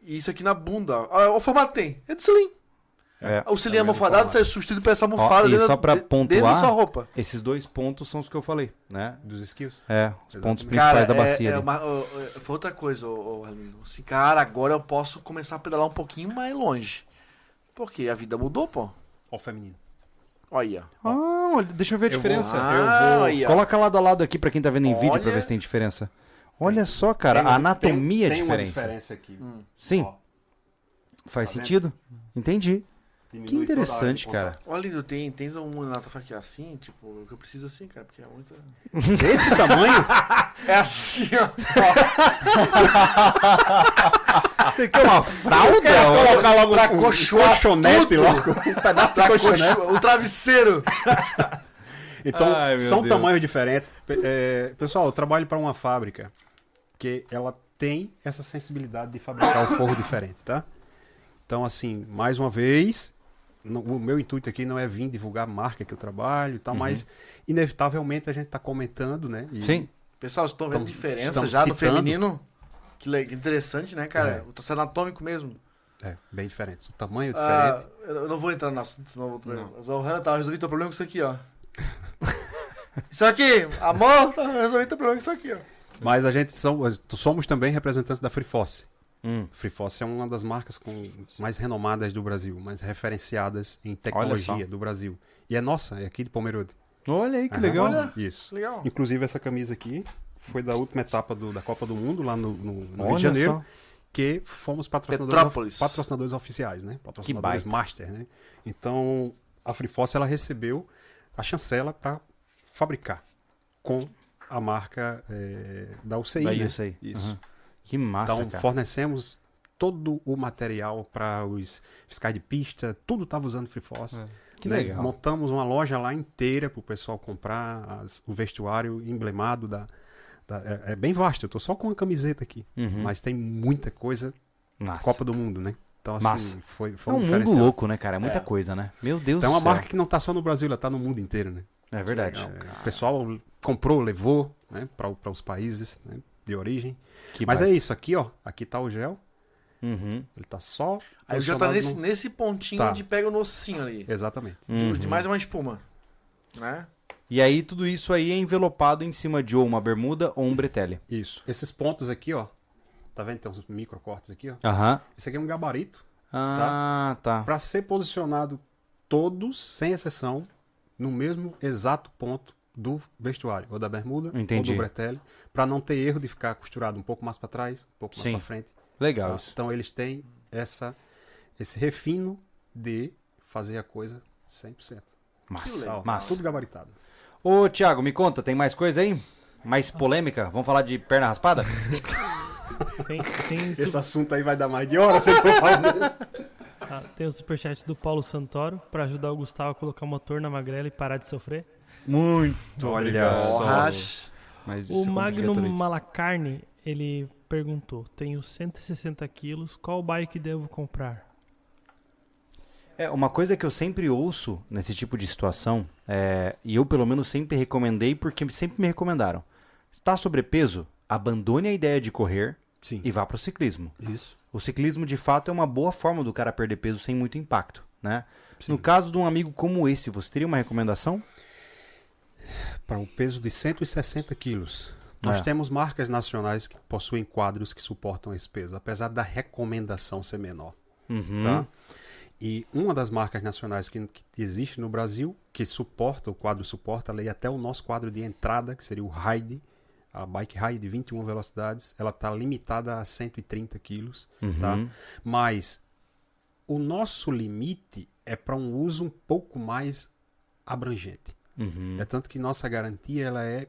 E isso aqui na bunda, ó. O formato tem. É do selim. É. O selim É almofadado, você substitui por essa almofada e dentro, só pra de- dentro da pontuar, sua roupa. Esses dois pontos são os que eu falei, né? Dos skills. É, os pontos Exatamente. principais da é- bacia. é uma- ó, ó, foi outra coisa, ô. Assim, cara, agora eu posso começar a pedalar um pouquinho mais longe. Porque a vida mudou, pô. Ó, o feminino. Olha. Ah, olha, deixa eu ver a Eu diferença. vou- eu Ah, vou. aí, ó. Coloca lado a lado aqui pra quem tá vendo em vídeo pra Olha. ver se tem diferença. Olha só, cara, Tem a anatomia tem, é tem uma diferente. diferença aqui. Sim, Ó, faz Tá vendo? sentido. Entendi. Diminui Que interessante, cara. Olha, lindo, tem, tens um na tua faca assim, tipo, o que eu preciso assim, cara, porque é muita. <laughs> Desse tamanho? <laughs> É assim, ó. Você quer uma fralda? colocar logo pra um colchonete logo. Um pedaço de Pra colchonete. o travesseiro. <laughs> Então, Ai, são Deus. tamanhos diferentes. É, pessoal, eu trabalho para uma fábrica que ela tem essa sensibilidade de fabricar o forro diferente, tá? Então, assim, mais uma vez, no- o meu intuito aqui não é vir divulgar a marca que eu trabalho e tal, mas inevitavelmente a gente está comentando, né? E- Sim. Pessoal, vocês estão vendo diferença já do citando. feminino? Que interessante, né, cara? É. O troço anatômico mesmo. É, bem diferente. O tamanho é Ah, diferente. eu não vou entrar no assunto, senão eu vou. Mas o Hanna tá resolvendo teu problema com isso aqui, ó. <laughs> isso aqui, amor, tá resolvendo teu problema com isso aqui, ó. Mas a gente são, somos também representantes da Free Force. Hum. Free Force é uma das marcas com mais renomadas do Brasil, mais referenciadas em tecnologia do Brasil. E é nossa, é aqui de Pomerode. Olha aí que Aham. legal. Olha. Isso. Legal. Inclusive essa camisa aqui foi da última etapa do- da Copa do Mundo lá no, no- no Rio de Janeiro, só. que fomos patrocinadores, patrocinadores oficiais, né? Patrocinadores master, né? Então a Free Force ela recebeu a chancela para fabricar com a marca eh, da UCI, Daí né? isso aí. Isso. Uhum. Que massa, Então cara. fornecemos todo o material para os fiscais de pista, tudo estava usando Free Force. É. Que né? legal. Montamos uma loja lá inteira para o pessoal comprar as- o vestuário emblemado da. da- é, é bem vasto, eu tô só com uma camiseta aqui, Uhum. mas tem muita coisa Massa. Copa do Mundo, né? Então assim, Massa. foi, É foi um um mundo louco, né, cara? É muita É. coisa, né? Meu Deus Então é do uma céu. marca que não tá só no Brasil, ela tá no mundo inteiro, né? É verdade. É, o pessoal comprou, levou, né, para os países né, de origem. Que Mas é isso aqui, ó. Aqui tá o gel. Uhum. Ele tá só. Aí já tá nesse, no- nesse pontinho Tá. onde pega o nocinho ali. Exatamente. Uhum. Os demais é uma espuma. Né? E aí tudo isso aí é envelopado em cima de ou uma bermuda ou um bretelle. Isso. Esses pontos aqui, ó. Tá vendo? Tem uns microcortes aqui, ó. Aham. Esse aqui é um gabarito. Ah, tá. Para ser posicionado todos, sem exceção, no mesmo exato ponto do vestuário, ou da bermuda, Entendi. ou do bretelle, para não ter erro de ficar costurado um pouco mais para trás, um pouco mais para frente. Legal tá? isso. Então eles têm essa esse refino de fazer a coisa 100%. Massa, Tá, ó, massa. Tudo gabaritado. Ô, Thiago, me conta, tem mais coisa aí? Mais polêmica? Vamos falar de perna raspada? <laughs> Tem, tem, Esse su- assunto aí vai dar mais de hora, você for falar. <laughs> ah, tem o superchat do Paulo Santoro pra ajudar o Gustavo a colocar motor na magrela e parar de sofrer. Muito, olha só. Mas O é Magno. Malacarne, ele perguntou: Tenho 160 quilos, qual bike devo comprar? É, uma coisa que eu sempre ouço nesse tipo de situação, é, e eu pelo menos sempre recomendei porque sempre me recomendaram. Está sobrepeso? Abandone a ideia de correr Sim. e vá para o ciclismo. Isso. O ciclismo, de fato, é uma boa forma do cara perder peso sem muito impacto, né? Sim. No caso de um amigo como esse, você teria uma recomendação? Para o peso de 160 quilos. Nós É. temos marcas nacionais que possuem quadros que suportam esse peso, apesar da recomendação ser menor. Uhum. Tá? E uma das marcas nacionais que, que existe no Brasil, que suporta, o quadro suporta, ela ia até o nosso quadro de entrada, que seria o Ride, a bike Ride de 21 velocidades, ela está limitada a 130 quilos, tá? Uhum. Mas o nosso limite é para um uso um pouco mais abrangente. Uhum. É tanto que nossa garantia ela é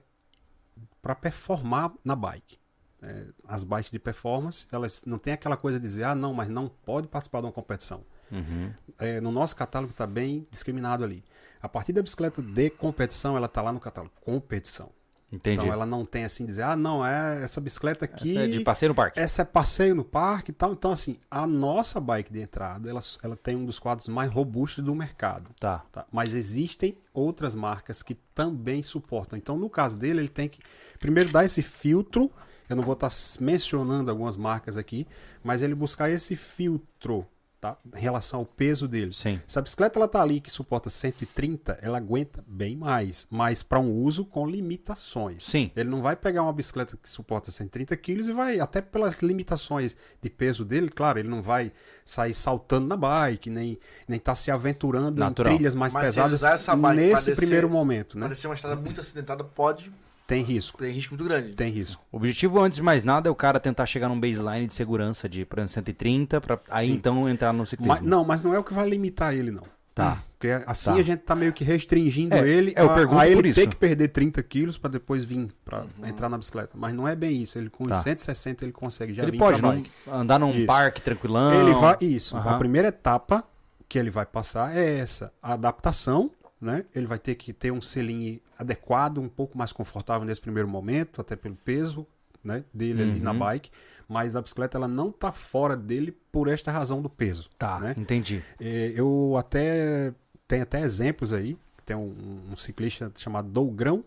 para performar na bike. É, as bikes de performance, elas não tem aquela coisa de dizer, ah, não, mas não pode participar de uma competição. Uhum. É, no nosso catálogo está bem discriminado ali. A partir da bicicleta de competição, ela está lá no catálogo competição. Entendi. Então ela não tem assim dizer, ah, não, é essa bicicleta aqui. Essa é de passeio no parque. Essa é passeio no parque e tal. Então, assim, a nossa bike de entrada, ela, ela tem um dos quadros mais robustos do mercado. Tá. Tá? Mas existem outras marcas que também suportam. Então, no caso dele, ele tem que primeiro dar esse filtro. Eu não vou estar mencionando algumas marcas aqui, mas ele buscar esse filtro tá? em relação ao peso dele. Sim. Se a bicicleta ela tá ali que suporta 130, ela aguenta bem mais, mas para um uso com limitações. Sim. Ele não vai pegar uma bicicleta que suporta 130 quilos e vai, até pelas limitações de peso dele, claro, ele não vai sair saltando na bike, nem nem tá se aventurando Natural. em trilhas mais Mas pesadas usar essa bike pra nesse descer- primeiro momento, né? Parecer uma estrada muito acidentada, pode Tem risco, ter risco muito grande. tem risco. O objetivo, antes de mais nada, é o cara tentar chegar num baseline de segurança de, por exemplo, 130, pra aí Sim. então entrar no ciclismo. Mas, não, mas não é o que vai limitar ele, não. Tá. Porque assim Tá. a gente tá meio que restringindo É, ele é, eu a, pergunto a ele por isso. ter que perder 30 quilos para depois vir para entrar na bicicleta. Mas não é bem isso. Ele com Tá. 160 ele consegue já Ele vir pode bike. andar num Isso. parque tranquilão. Ele vai isso. Aham. A primeira etapa que ele vai passar é essa, a adaptação, né? Ele vai ter que ter um selim adequado, um pouco mais confortável nesse primeiro momento, até pelo peso, né, dele ali na Uhum. bike, mas a bicicleta ela não tá fora dele por esta razão do peso, Tá, né? entendi. É, Eu até tenho até exemplos aí. Tem um, um ciclista chamado Dougrão,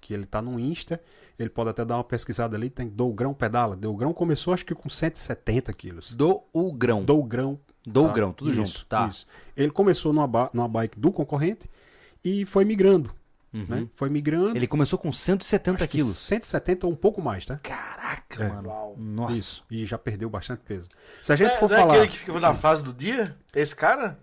que ele tá no Insta. Ele pode até dar uma pesquisada ali. Tem Dougrão Pedala. Dougrão começou acho que com 170 quilos. Do o grão. Dougrão. Do tá? tudo Isso, junto. Tá. isso. Ele começou numa, numa bike do concorrente e foi migrando. Uhum. Né? Foi migrando. Ele começou com 170 acho que quilos. 170 ou um pouco mais, tá? Caraca, É. mano. Uau. Nossa. Isso. E já perdeu bastante peso. Se a gente É, for não é falar. aquele que fica falando a frase do dia? Esse cara?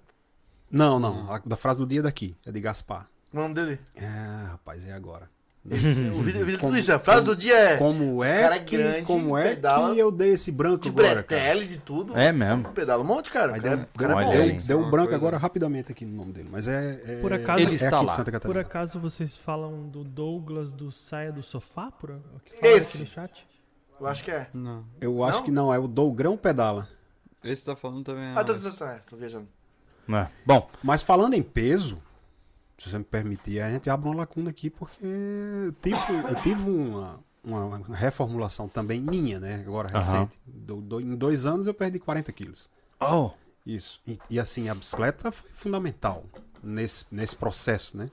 Não, não. A da frase do dia é daqui. É de Gaspar. O nome dele? É, rapaz, é agora. O vídeo, o vídeo Como- tudo isso. A frase do dia é Como é cara que, grande, como é pedala que eu dei esse branco de agora, cara? bretelle, de tudo. É mesmo. Pedala um monte, cara. Aí O cara, deu, é- o cara é bom. aí. deu, deu Uma branco coisa- agora rapidamente aqui no nome dele, mas é, é Por acaso- Ele é está lá. de Santa Por acaso vocês falam do Douglas do Saia do Sofá? Por, o que fala Esse. aqui no chat? Eu acho que é. Não. Eu acho Não? que não, é o Dougrão Pedala. Esse tá falando também. Ah, tá, tá, tá. Tô viajando. É. Bom, Mas falando em peso, se você me permitir, a gente abre uma lacuna aqui, porque eu tive, eu tive uma, uma reformulação também minha, né? Agora recente. Do- do- em dois anos eu perdi 40 quilos. oh, Isso. E, e, assim, a bicicleta foi fundamental nesse, nesse processo, né?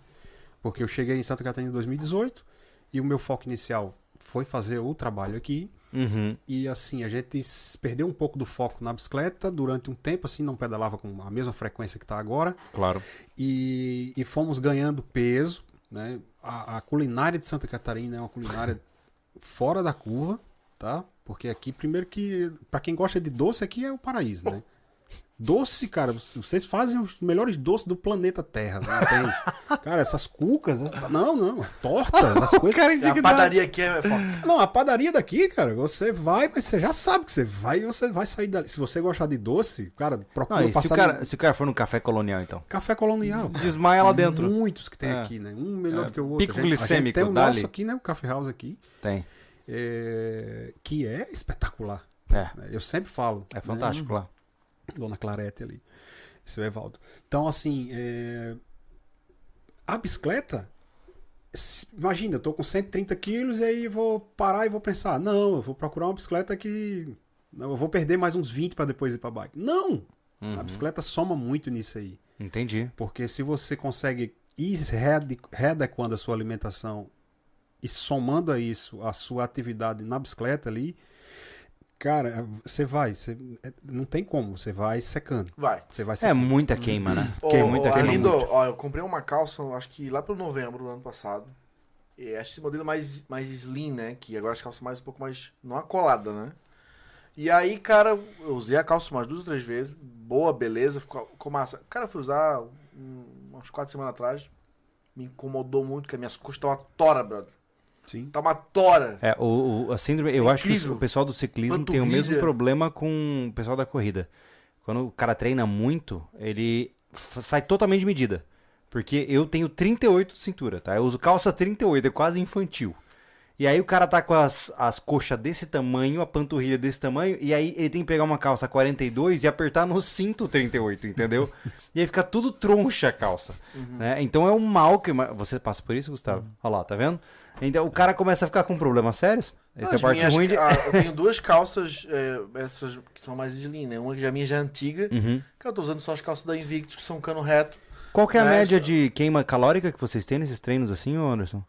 Porque eu cheguei em Santa Catarina em 2018 e o meu foco inicial foi fazer o trabalho aqui. Uhum. E assim, a gente perdeu um pouco do foco na bicicleta durante um tempo, assim, não pedalava com a mesma frequência que está agora. claro. E, e fomos ganhando peso, né? A, a culinária de Santa Catarina é uma culinária <laughs> fora da curva, tá? Porque aqui, primeiro que, para quem gosta de doce, aqui é o paraíso, né? Doce, cara, vocês fazem os melhores doces do planeta Terra. Não tem. <laughs> cara, essas cucas. Não, não. Torta, as coisas. cara A indignado. padaria aqui é foda. Não, a padaria daqui, cara, você vai, mas você já sabe que você vai e você vai sair dali. Se você gostar de doce, cara, procura Não, e se, passar o cara, no se o cara for no café colonial, então? café colonial. Desmaia lá dentro. Muitos que tem É. aqui, né? Um melhor É, do que o outro. pico A gente- a gente glicêmico, tem o dali. nosso aqui, né? O Café House aqui, Tem. é, que é espetacular. É. né? Eu sempre falo. É fantástico lá. Dona Clarete ali. Seu Evaldo. Então, assim, é, a bicicleta. Imagina, eu tô com 130 quilos e aí vou parar e vou pensar, não, eu vou procurar uma bicicleta que. Eu vou perder mais uns 20 para depois ir pra bike. Não! Uhum. A bicicleta soma muito nisso aí. Entendi. Porque se você consegue ir reade- readequando a sua alimentação e somando a isso a sua atividade na bicicleta ali, cara, você vai, você, é, não tem como, você vai secando. Vai. Você vai É secando. muita queima, né? Ô, Queima, muita ô, queima Arlindo, muito. ó, eu comprei uma calça, acho que lá pro novembro do ano passado. E acho esse modelo mais, mais slim, né? Que agora as calças mais um pouco mais. Não acolada, né? E aí, cara, eu usei a calça umas duas ou três vezes. Boa, beleza, ficou, ficou massa. Cara, eu fui usar um, umas quatro semanas atrás. Me incomodou muito, porque minhas costas estão uma tora, brother. Sim. Tá uma tora. É, o, o- a síndrome, eu acho que o pessoal do ciclismo tem o Panturrilha. mesmo problema com o pessoal da corrida. Quando o cara treina muito, ele sai totalmente de medida. Porque eu tenho 38 de cintura, tá? Eu uso calça 38, é quase infantil. E aí o cara tá com as, as coxas desse tamanho, a panturrilha desse tamanho, e aí ele tem que pegar uma calça 42 e apertar no cinto 38, entendeu? <laughs> e aí fica tudo troncha a calça. né? Então é um mal que. Você passa por isso, Gustavo? Olha lá, tá vendo? Então o cara começa a ficar com problemas sérios. Essa é a parte ruim de. ca- <laughs> Eu tenho duas calças, é, essas que são mais slim, né? Uma que já minha já é antiga, Uhum. que eu tô usando só as calças da Invictus, que são cano reto. Qual que é a Essa- média de queima calórica que vocês têm nesses treinos assim, Anderson?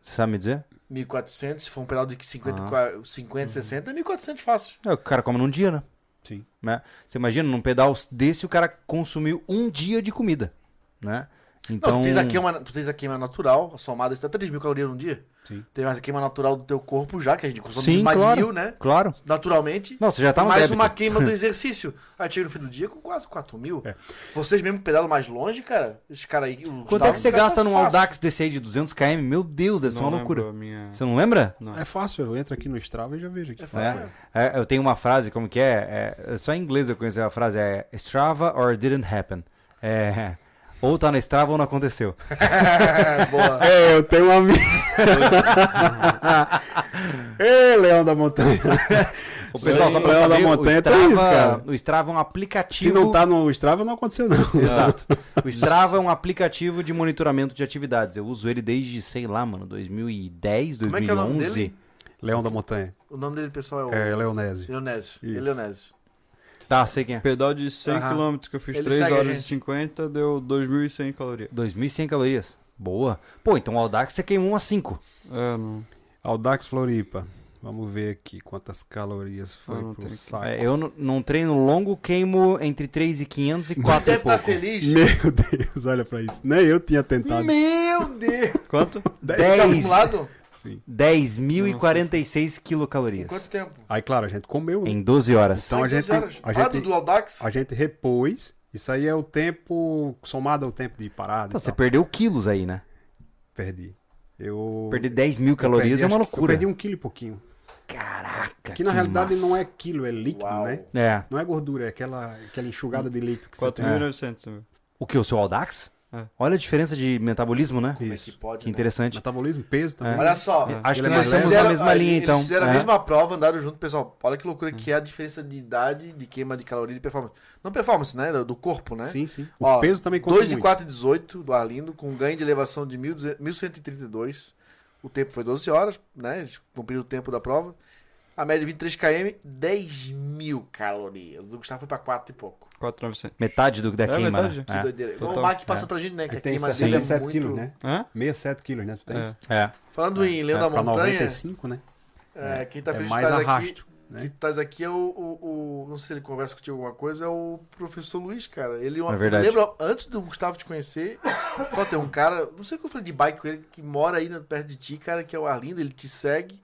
Você sabe me dizer? 1.400, se for um pedal de 50, Ah. qua- 50 60, é 1.400 fácil. É, o cara come num dia, né? Sim. né? Você imagina, num pedal desse, o cara consumiu um dia de comida, né? Então... Não, tu tens, a queima, tu tens a queima natural, somada, isso dá 3 mil calorias num dia. Sim. Tem mais a queima natural do teu corpo já, que a gente consome Sim, mais claro. de mil, né? Claro. Naturalmente. Não, você já tá no mais débito. uma queima do <laughs> exercício. Aí chega no fim do dia com quase 4 mil. É. Vocês mesmo pedalam mais longe, cara, esses caras aí... Quanto é que você o cara gasta tá num. Audax desse aí de 200 km? Meu Deus, deve ser Não uma lembro loucura. minha... Você não lembra? Não. É fácil, eu entro aqui no Strava e já vejo aqui. É fácil. É. É, eu tenho uma frase, como que é? É, Só em inglês eu conheci a frase, é Strava or didn't happen. É, ou tá na Strava ou não aconteceu. <laughs> Boa. É, eu tenho um amigo. <laughs> Ei, Leão da Montanha. O pessoal, Sim, só pra Leão da saber, Montanha o, tem Strava, isso, cara. o Strava é um aplicativo... Se não tá no Strava, não aconteceu, não. Exato. <laughs> O Strava é um aplicativo de monitoramento de atividades. Eu uso ele desde, sei lá, mano, 2010, 2011. Como é que é o nome dele? Leão da Montanha. O nome dele, pessoal, é o... É, Leonésio. Leonésio. Isso. Leonésio. Tá, sei quem é. Pedal de 100 Aham. km que eu fiz Ele 3 segue a horas e gente. 50 deu 2.100 calorias. 2.100 calorias. Boa. Pô, então o Audax você queimou umas 5. É, não. Audax Floripa. Vamos ver aqui quantas calorias foi não pro tem saco. É, eu n- num treino longo queimo entre 3.500 e 4 Deve e estar pouco. feliz. Meu <laughs> Deus, olha pra isso. Nem eu tinha tentado. Meu Deus! Quanto? Esse 10, acumulado? Sim. 10.046 Em quilocalorias. quanto tempo? Aí, claro, a gente comeu. né? Em 12 horas. Então a gente- 12 horas. a Ah, gente- do, do Audax? A gente repôs. Isso aí é o tempo somado ao tempo de parada. Então, e você tal. perdeu quilos aí, né? Perdi. Eu. Perder 10 mil calorias perdi, é uma que- Eu loucura. perdi um quilo e pouquinho. Caraca, Que na realidade massa. não é quilo, é líquido, Uau. né? É. Não é gordura, é aquela, aquela enxugada de leite que você tem. 4.900. meu. O que? O seu Audax? É. Olha a diferença de metabolismo, né? Como é que Isso. pode, Que né? interessante. Metabolismo, peso também. Olha só. É. Acho que é nós estamos na mesma linha, eles então. fizeram É. a mesma prova, andaram junto, pessoal. Olha que loucura que é a diferença de idade, de queima de caloria e de performance. Não performance, né? Do- corpo, né? Sim, sim. O Ó, peso também conta 2 e muito. 4 e 18 do Arlindo, com ganho de elevação de 1.200 1.132. O tempo foi 12 horas, né? Eles cumpriram o tempo da prova. A média de 23 km, 10 mil calorias. O do Gustavo foi pra 4 e pouco. 4.900. Metade do, da É, queima, metade. né? Que É. doideira. total. o Mark passa É. pra gente, né? Que Aí a tem queima dele é 67 muito... quilos, né? Hã? 67 quilos, né? Tu tens? É. É. Falando em Leão da Pra Montanha, 95, né? é, quem tá É feliz mais aqui... arrasto, Que né? traz aqui é o, o, o- Não sei se ele conversa contigo alguma coisa, é o professor Luiz, cara. Ele É verdade. Lembra, antes do Gustavo te conhecer, <coughs> só tem um cara, não sei o que eu falei de bike com ele, que mora aí perto de ti, cara, que é o Arlindo, ele te segue.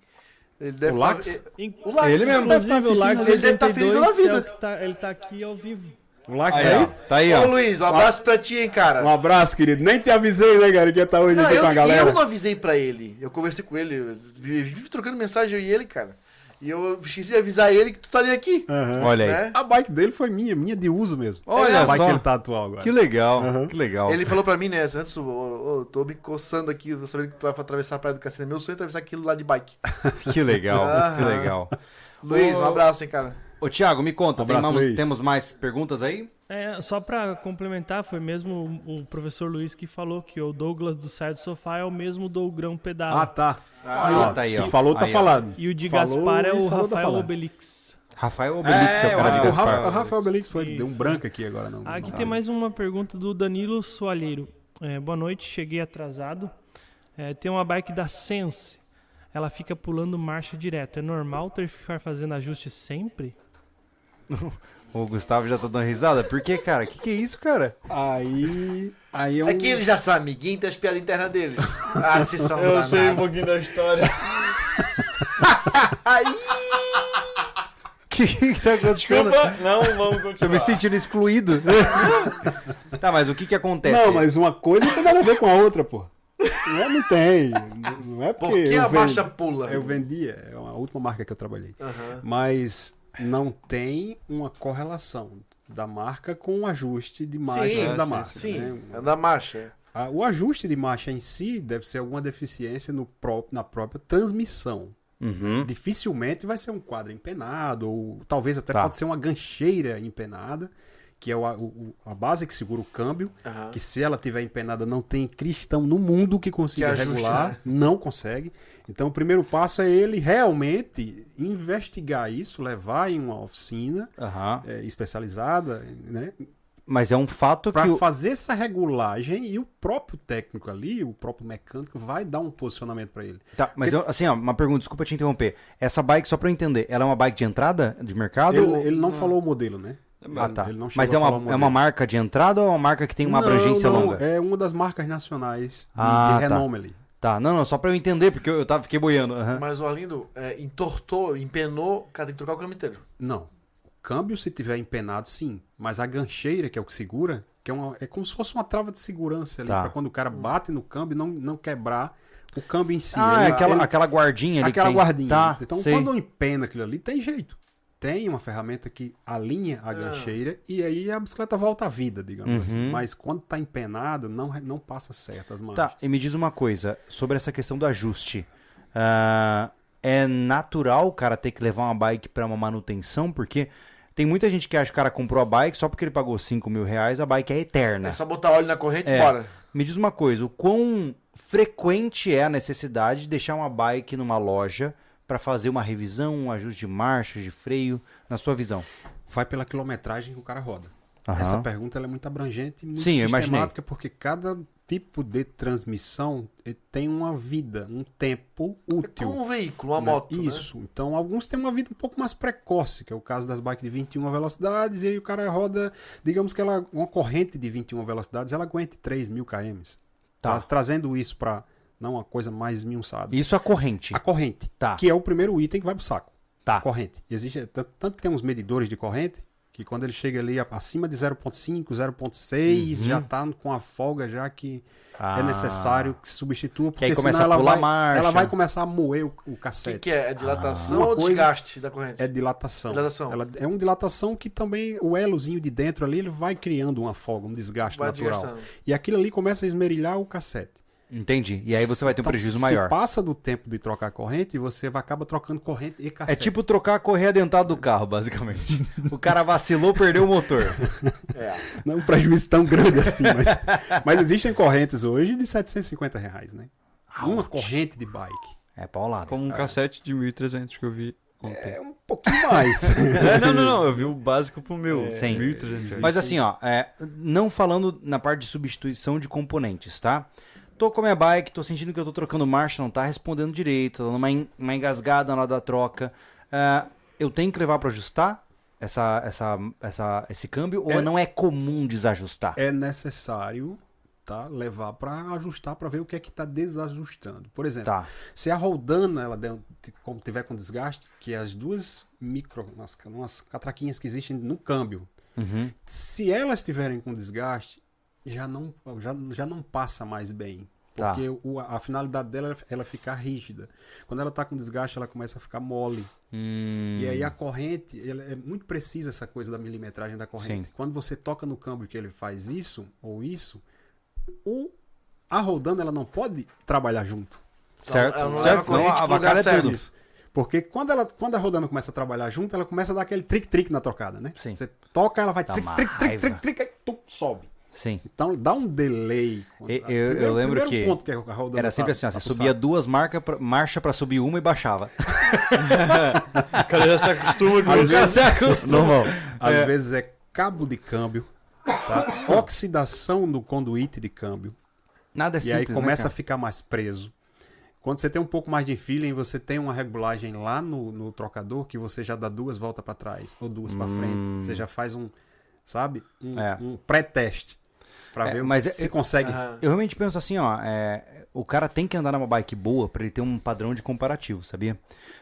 Ele deve O tá- Lax? ele- In- O Lax, Ele mesmo. deve tá ele deve estar feliz da 82 é vida. que tá- ele tá aqui ao vivo. O Lax Aí, tá ó. aí? Tá aí, Ô ó. Luiz, um abraço pra ti, hein, cara. Um abraço, querido. Nem te avisei, né, cara, que ia estar hoje Não, aqui eu, com a galera. eu não avisei pra ele. Eu conversei com ele, eu vi- vive trocando mensagem eu e ele, cara. E eu esqueci de avisar ele que tu estaria aqui. Aham. Olha aí. né? A bike dele foi minha, minha de uso mesmo. Olha a bike só. que ele tá atual agora. Que legal, Aham. que legal. Ele falou pra mim, né, antes, ô, ô, tô me coçando aqui, tô sabendo que tu vai atravessar a Praia do Cassino. Meu sonho é atravessar aquilo lá de bike. <laughs> Que legal, que Aham. legal. Luiz, Ô, um abraço, hein, cara. Ô, Thiago, me conta, Um abraço, mais- temos mais perguntas aí? É, só pra complementar, foi mesmo o professor Luiz que falou que o Douglas do Sai do Sofá é o mesmo do Grão Pedalo. Ah, tá. Ah, Ó, tá aí, se ó. falou, tá Aí, falado. E o de Falou, Gaspar é o tá Rafael falando. Obelix. Rafael Obelix é, É, o cara de o, Gaspar. Rafa, o Rafael Belix foi, deu um branco aqui agora. Não, Aqui não- tem mais uma pergunta do Danilo Soalheiro. É, boa noite, cheguei atrasado. É, tem uma bike da Sense. Ela fica pulando marcha direto. É normal ter que ficar fazendo ajuste sempre? <laughs> O Gustavo já tá dando risada. Por que, cara? Que que é isso, cara? Aí. Aí é um. É que ele já sabe, amiguinho, tem as piadas internas dele. Ah, <laughs> vocês são danados. pouquinho da história. <laughs> O que, que tá acontecendo? Não, vamos Tô me continuar. sentindo excluído. tá, mas o que que acontece? Não, mas uma coisa não tem nada a ver com a outra, pô. Não, é, não tem. Não é Por porque. que eu a marcha pula? Eu vendia, é a última marca que eu trabalhei. Aham. Mas não tem uma correlação da marca com o ajuste de marchas Sim, da sim, marca. Sim, né? é da marcha. A- O ajuste de marcha em si deve ser alguma deficiência no pró- na própria transmissão. Uhum. Dificilmente vai ser um quadro empenado, ou talvez até Tá. pode ser uma gancheira empenada, que é o- o- a base que segura o câmbio, Aham. que se ela tiver empenada não tem cristão no mundo que consiga Que ajuste, regular, né? não consegue. Então o primeiro passo é ele realmente investigar isso, levar em uma oficina Aham. é, especializada, né, Mas é um fato para que. o- fazer essa regulagem e o próprio técnico ali, o próprio mecânico vai dar um posicionamento para ele. Tá, mas eu- assim, ó, uma pergunta, desculpa te interromper. Essa bike, só pra eu entender, ela é uma bike de entrada de mercado? Ele, ou- ele não falou o modelo, né? Ah, tá. Ele não chegou Mas é uma, é uma marca de entrada ou é uma marca que tem uma Não, abrangência não, longa? É uma das marcas nacionais de, Ah, de tá. renome ali. Tá, não, não, só pra eu entender, porque eu, tava, fiquei boiando. aham. Mas o Arlindo é, entortou, empenou, cara, tem que trocar o câmbio inteiro. Não. O câmbio, se tiver empenado, sim. Mas a gancheira, que é o que segura, que é, uma, é como se fosse uma trava de segurança ali, Tá. para quando o cara bate no câmbio não, não quebrar o câmbio em si. Ah, é Ele- aquela, ele- aquela guardinha ali. que aquela tem- guardinha. Tá, então, sei. quando empena aquilo ali, tem jeito. Tem uma ferramenta que alinha Ah. a gancheira e aí a bicicleta volta à vida, digamos Uhum. assim. Mas quando tá empenado, não, não passa certo as Tá, marchas. e me diz uma coisa sobre essa questão do ajuste. Ah, é natural o cara ter que levar uma bike pra uma manutenção, porque tem muita gente que acha que o cara comprou a bike só porque ele pagou 5 mil reais, a bike é eterna. É só botar óleo na corrente e É. bora. Me diz uma coisa, o quão frequente é a necessidade de deixar uma bike numa loja pra fazer uma revisão, um ajuste de marcha, de freio, na sua visão? Vai pela quilometragem que o cara roda. Aham. Essa pergunta ela é muito abrangente e muito Sim, sistemática, porque cada tipo de transmissão eh, tem uma vida, um tempo É útil. como um veículo, uma né? moto. né? Isso. Então, alguns têm uma vida um pouco mais precoce, que é o caso das bikes de 21 velocidades, e aí o cara roda, digamos que ela, uma corrente de 21 velocidades, ela aguente 3 mil km. Tá. Tra- trazendo isso para não uma coisa mais miunçada. Isso a corrente. A corrente, Tá. que é o primeiro item que vai pro saco. Tá. Corrente. Existe, tanto, tanto que tem uns medidores de corrente, que quando ele chega ali acima de 0.5, 0.6, já tá com a folga já que Uhum. Ah. é necessário que se substitua, porque aí começa senão a ela pular vai, marcha. ela vai começar a moer o, o O que, cassete. que é? É dilatação Uma ou desgaste da corrente? É dilatação. Dilatação. Ela é uma dilatação que também o elozinho de dentro ali ele vai criando uma folga, um desgaste Vai natural. desgastando. E aquilo ali começa a esmerilhar o cassete. Entendi. E aí você vai ter um Então, prejuízo se maior. passa do tempo de trocar a corrente, você vai acaba trocando corrente e É cassete. tipo trocar a correia dentada do carro, basicamente. o cara vacilou, perdeu o motor. É. Não é um prejuízo tão grande assim, mas, mas existem correntes hoje de 750 reais, né? Uma corrente de bike. É paulado. Como um cassete de 1.300 que eu vi ontem. É um pouquinho mais. É, não, não, não. Eu vi o básico pro meu. Sim. 1.300. Mas assim, ó, é, não falando na parte de substituição de componentes, tá? Tô com a minha bike, tô sentindo que eu tô trocando marcha, não tá respondendo direito, tá dando uma, uma engasgada na hora da troca. Ah, eu tenho que levar pra ajustar essa, essa, essa, esse câmbio ou É- não é comum desajustar? é necessário tá, levar para ajustar para ver o que é que está desajustando. Por exemplo, Tá. se a roldana ela der, como tiver com desgaste, que as duas micro, umas, umas catraquinhas que existem no câmbio, Uhum. Se elas estiverem com desgaste, já não, já, já não passa mais bem. Tá. Porque o- a finalidade dela é ela ficar rígida. Quando ela está com desgaste, ela começa a ficar mole. Hum, E aí a corrente, ela é muito precisa essa coisa da milimetragem da corrente. Sim. Quando você toca no câmbio que ele faz isso ou isso, o, a rodando ela não pode trabalhar junto. certo, ela não leva certo. corrente a vacada é tudo. Isso. Porque quando, ela, quando a rodando começa a trabalhar junto, ela começa a dar aquele trick-trick na trocada, né? Sim. Você toca, ela vai Dá trick, uma trick, trick, raiva. trick, trick, aí tum, sobe. Sim. Então dá um delay. Eu- eu- eu lembro que ponto que Era sempre tá- assim, ó, você subia duas marcas pra, marcha pra subir uma e baixava. <laughs> O cara já se acostuma com Às isso. vezes, <laughs> Normal. às É. vezes é cabo de câmbio, tá? oxidação do conduíte de câmbio. Nada é e simples, aí começa né, a ficar mais preso. Quando você tem um pouco mais de feeling, você tem uma regulagem lá no, no trocador que você já dá duas voltas para trás ou duas para frente. Você já faz um, sabe, um. É. um pré-teste para É, ver mas se é- consegue. Eu realmente penso assim, ó, é, o cara tem que andar numa bike boa pra ele ter um padrão de comparativo, sabia?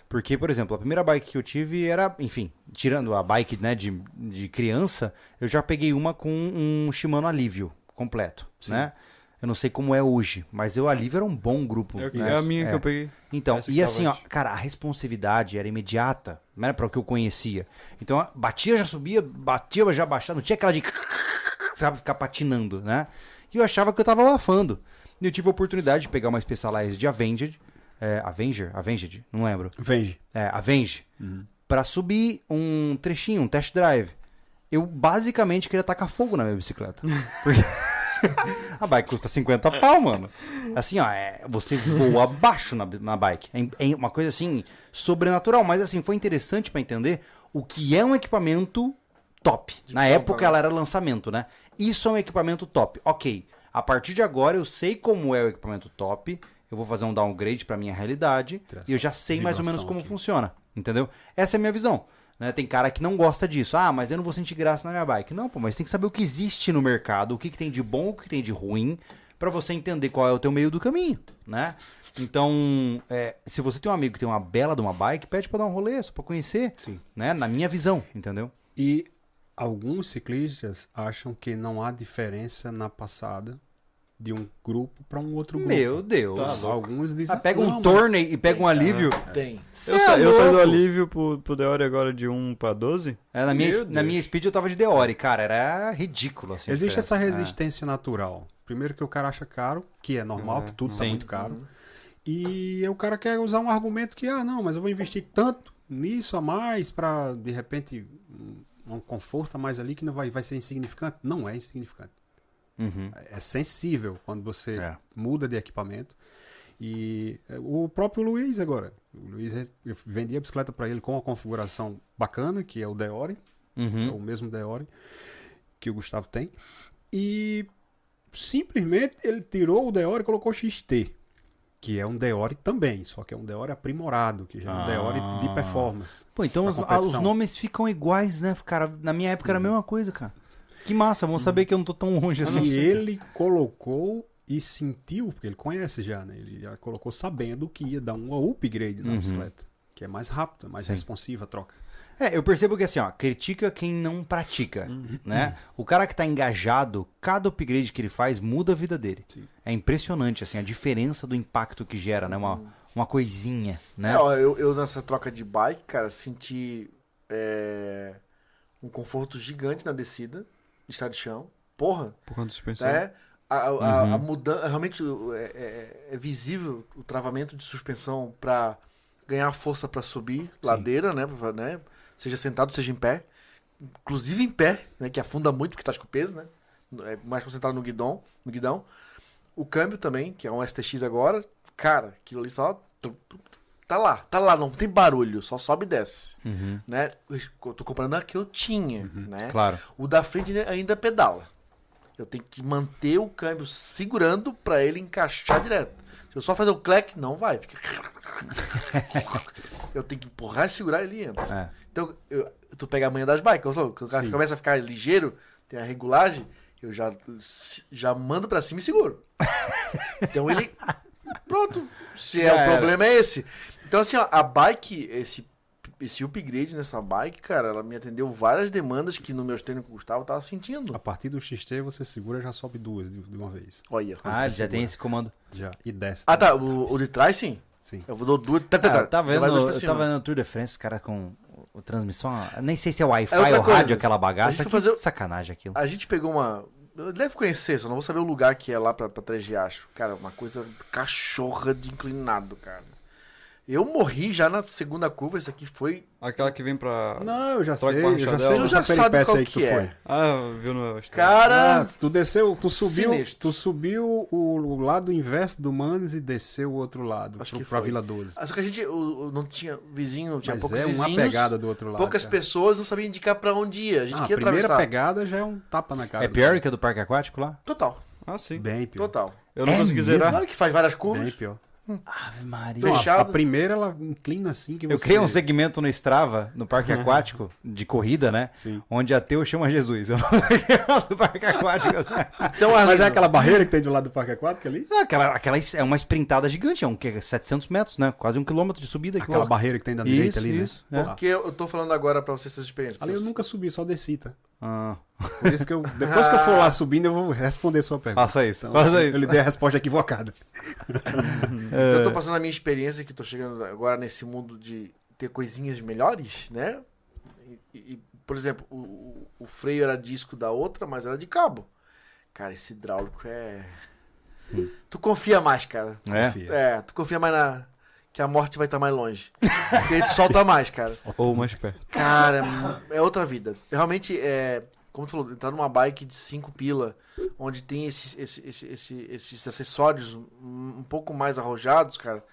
Porque, por exemplo, a primeira bike que eu tive era, enfim, tirando a bike né, de, de criança, eu já peguei uma com um Shimano Alívio completo, né? Eu não sei como é hoje, mas o Alívio era um bom grupo. É, né? é a minha É. que eu peguei. Então, Essa e assim, ó, cara, a responsividade era imediata, não era para o que eu conhecia. Então, batia, já subia, batia, já baixava, não tinha aquela de <laughs> sabe, ficar patinando, né? E eu achava que eu tava abafando. E eu tive a oportunidade de pegar uma Specialized de Avenged, é, Avenger, Avenged, não lembro. Venge. É, Avenge, pra subir um trechinho, um test drive. Eu basicamente queria tacar fogo na minha bicicleta. Porque <laughs> <laughs> a bike custa 50 pau, mano. Assim, ó, é, você voa abaixo na, na bike. É, é uma coisa assim, sobrenatural. Mas assim, foi interessante pra entender o que é um equipamento top. Na ponta, época ela era lançamento, né? Isso é um equipamento top. Ok, a partir de agora eu sei como é o equipamento top. Eu vou fazer um downgrade pra minha realidade. E eu já sei mais ou menos como aqui. funciona. Entendeu? Essa é a minha visão. Né? Tem cara que não gosta disso. Ah, mas eu não vou sentir graça na minha bike. Não, pô, mas tem que saber o que existe no mercado, o que, que tem de bom, o que tem de ruim, pra você entender qual é o teu meio do caminho, né? Então, é, se você tem um amigo que tem uma bela de uma bike, pede pra dar um rolê, só pra conhecer, Sim. né? Na minha visão, entendeu? E alguns ciclistas acham que não há diferença na passada de um grupo para um outro grupo. Meu Deus. Alguns dizem Ah, pega "Não, um tornei e pega um alívio. Tem. Eu, é sa eu saí do alívio pro, pro Deore agora de 1 pra 12. É, na, minha, Meu na Deus. minha speed eu tava de Deore, cara, era ridículo assim. Existe essa resistência natural. Primeiro que o cara acha caro, que é normal, que tudo está Sim. muito caro. E o cara quer usar um argumento que, ah, não, mas eu vou investir tanto nisso a mais para de repente um, um conforto a mais ali que não vai, vai ser insignificante. Não é insignificante. Uhum. É sensível quando você É. muda de equipamento. E é, o próprio Luiz agora. O Luiz, res- eu vendi a bicicleta para ele com a configuração bacana, que é o Deore. É Uhum. o mesmo Deore que o Gustavo tem. E simplesmente ele tirou o Deore e colocou o XT, que é um Deore também, só que é um Deore aprimorado, que já é um Ah. Deore de performance. Pô, então os, os nomes ficam iguais, né, cara? Na minha época era a mesma coisa, cara. Que massa, vamos saber que eu não tô tão longe assim. E ele colocou e sentiu, porque ele conhece já, né? Ele já colocou sabendo que ia dar um upgrade na Uhum. bicicleta. Que é mais rápida, mais Sim. responsiva a troca. É, eu percebo que assim, ó, critica quem não pratica, né? O cara que tá engajado, cada upgrade que ele faz muda a vida dele. Sim. É impressionante, assim, a diferença do impacto que gera, né? Uma, uma coisinha, né? É, ó, eu, eu nessa troca de bike, cara, senti é, um conforto gigante na descida, estado de chão. Porra, Por conta da suspensão. né? A, a, Uhum. a mudança, realmente é, é- é visível o travamento de suspensão para ganhar força para subir Sim. ladeira, né? pra- né? Seja sentado, seja em pé. Inclusive em pé, né? Que afunda muito porque tá com peso, né? É mais concentrado no guidão, no guidão. O câmbio também, que é um STX agora. Cara, aquilo ali só tá lá, tá lá, não tem barulho, só sobe e desce, Uhum, né? Eu tô comprando a que eu tinha, né? claro. O da frente ainda pedala. Eu tenho que manter o câmbio segurando pra ele encaixar direto. Se eu só fazer o clack, não vai. Fica... <laughs> eu tenho que empurrar e segurar ele entra. É. Então, eu, tu pega a manha das bikes, quando o cara Sim. começa a ficar ligeiro, tem a regulagem, eu já, já mando pra cima e seguro. <laughs> Então ele. Pronto. Se é Já o problema é esse. Então, assim, ó, a bike, esse esse upgrade nessa bike, cara, ela me atendeu várias demandas que no meus treinos com o Gustavo eu tava sentindo. A partir do XT você segura já sobe duas de, de uma vez. Olha. Ah, ele já segura. tem esse comando. Já. E desce. Ah, tá. O, o de trás, sim. Sim. Eu vou dar duas. Tá, tá, Ah, tá. eu tava vendo, eu tava vendo no Tour de France, os caras com o, o transmissão. Nem sei se é Wi-Fi É ou coisa. rádio aquela bagaça. Que fazer- sacanagem aquilo. A gente pegou uma. Eu deve conhecer, só não vou saber o lugar que é lá pra, pra Três Riachos. Cara, uma coisa cachorra de inclinado, cara. Eu morri já na segunda curva, isso aqui foi. Aquela que vem pra. Não, eu já Troca sei, a eu já sei Tu já sabe qual aí que tu que é. foi. Ah, viu no. Cara. Ah, tu desceu, tu subiu, Sinistro. tu subiu o, o lado inverso do Manes e desceu o outro lado, Acho pro, que pra. Vila 12. Ah, Só que a gente o- o- não tinha vizinho, tinha Mas poucos é uma vizinhos. pegada do outro lado. poucas cara. pessoas não sabiam indicar pra onde ir. A gente Ah, a queria primeira atravessar. pegada já é um tapa na cara. É pior que a do parque aquático lá? Total, Ah, sim. Bem pior. total. Eu não É consegui mesmo? zerar. Claro que faz várias curvas. Bem pior. Ave Maria. Não, a- a, Fechado. primeira ela inclina assim que você... Eu criei um segmento no Strava, no parque <laughs> aquático, de corrida, né? Sim. Onde ateu chama Jesus. <laughs> Eu não do parque aquático. Então, Mas é aquela barreira que tem do lado do parque aquático ali? Ah, Aquela, aquela é uma sprintada gigante, é um que 700 metros, né? Quase um quilômetro de subida. Aquela barreira que tem da direita ali, isso, né? é. Tá. Porque eu tô falando agora pra vocês essas experiências. Ali eu nunca subi, só desci, tá? Ah, Por isso que eu, depois que eu for lá subindo, eu vou responder sua pergunta. faça isso, Então, faça isso. Eu lhe dei a resposta equivocada. Então eu tô passando a minha experiência que tô chegando agora nesse mundo de ter coisinhas melhores, né? E, e, por exemplo, o, o- freio era disco da outra, mas era de cabo. Cara, esse hidráulico é. Tu confia mais, cara. É? Confia. É, tu confia mais na. Que a morte vai estar mais longe. Porque tu solta mais, cara. <laughs> Ou mais perto. Cara, é outra vida. Realmente, é, como tu falou, entrar numa bike de 5 pila, onde tem esses, esses, esses, esses, acessórios um, um pouco mais arrojados, cara,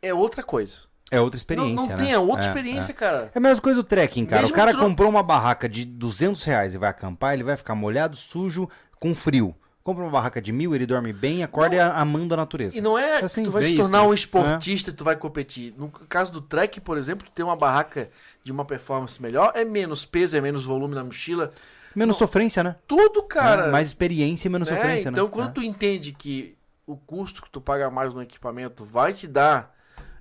é outra coisa. É outra experiência, não não né? tem, é outra É, experiência, cara. É a mesma coisa do trekking, cara. Mesmo o cara tro- comprou uma barraca de 200 reais e vai acampar, ele vai ficar molhado, sujo, com frio. Compra uma barraca de mil, ele dorme bem, acorda e amando a natureza. E não é Assim, tu vai se isso, tornar né? um esportista e tu vai competir. No caso do trek, por exemplo, tu ter uma barraca de uma performance melhor, é menos peso, é menos volume na mochila. Menos sofrência, né? Tudo, cara. É, mais experiência e menos né? sofrência, Então, né? quando É. tu entende que o custo que tu paga mais no equipamento vai te dar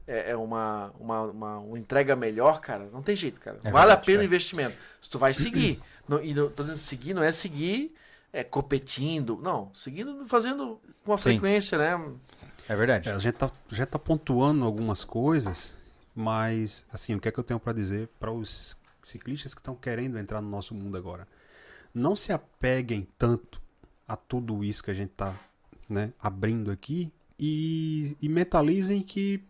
é, é uma, uma, uma, uma entrega melhor, cara, não tem jeito, cara. É vale verdade, a pena o é. investimento. Se tu vai seguir. <clears throat> não, e não, tô dizendo seguir, não é seguir é, competindo. Não, seguindo fazendo com uma Sim. frequência, né? É verdade. É, a gente tá, já tá pontuando algumas coisas, mas, assim, o que é que eu tenho pra dizer para os ciclistas que estão querendo entrar no nosso mundo agora? Não se apeguem tanto a tudo isso que a gente tá né, abrindo aqui e, e mentalizem que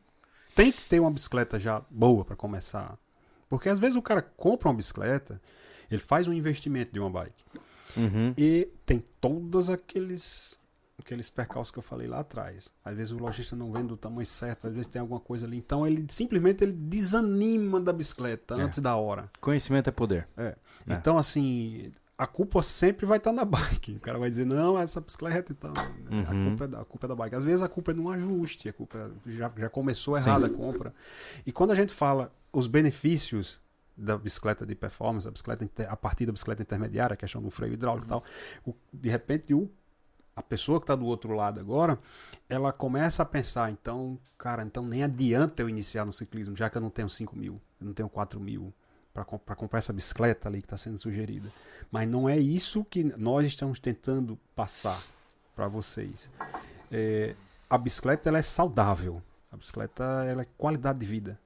tem que ter uma bicicleta já boa para começar. Porque às vezes o cara compra uma bicicleta, ele faz um investimento de uma bike. Uhum. E tem todos aqueles aqueles percalços que eu falei lá atrás. Às vezes o lojista não vende do tamanho certo, às vezes tem alguma coisa ali. Então ele simplesmente ele desanima da bicicleta É. antes da hora. Conhecimento é poder. É. É. Então assim, a culpa sempre vai estar na bike. O cara vai dizer: "Não, essa bicicleta então, a Uhum. culpa é da a culpa é da bike". Às vezes a culpa é de um ajuste, a culpa é- já já começou errada a compra. E quando a gente fala os benefícios da bicicleta de performance, a, bicicleta a partir da bicicleta intermediária, a questão do freio hidráulico e tal, o- de repente o, a pessoa que está do outro lado agora, ela começa a pensar, então, cara, então nem adianta eu iniciar no ciclismo, já que eu não tenho 5 mil, eu não tenho 4 mil para comprar essa bicicleta ali que está sendo sugerida. Mas não é isso que nós estamos tentando passar para vocês. É, a bicicleta ela é saudável, a bicicleta ela é qualidade de vida.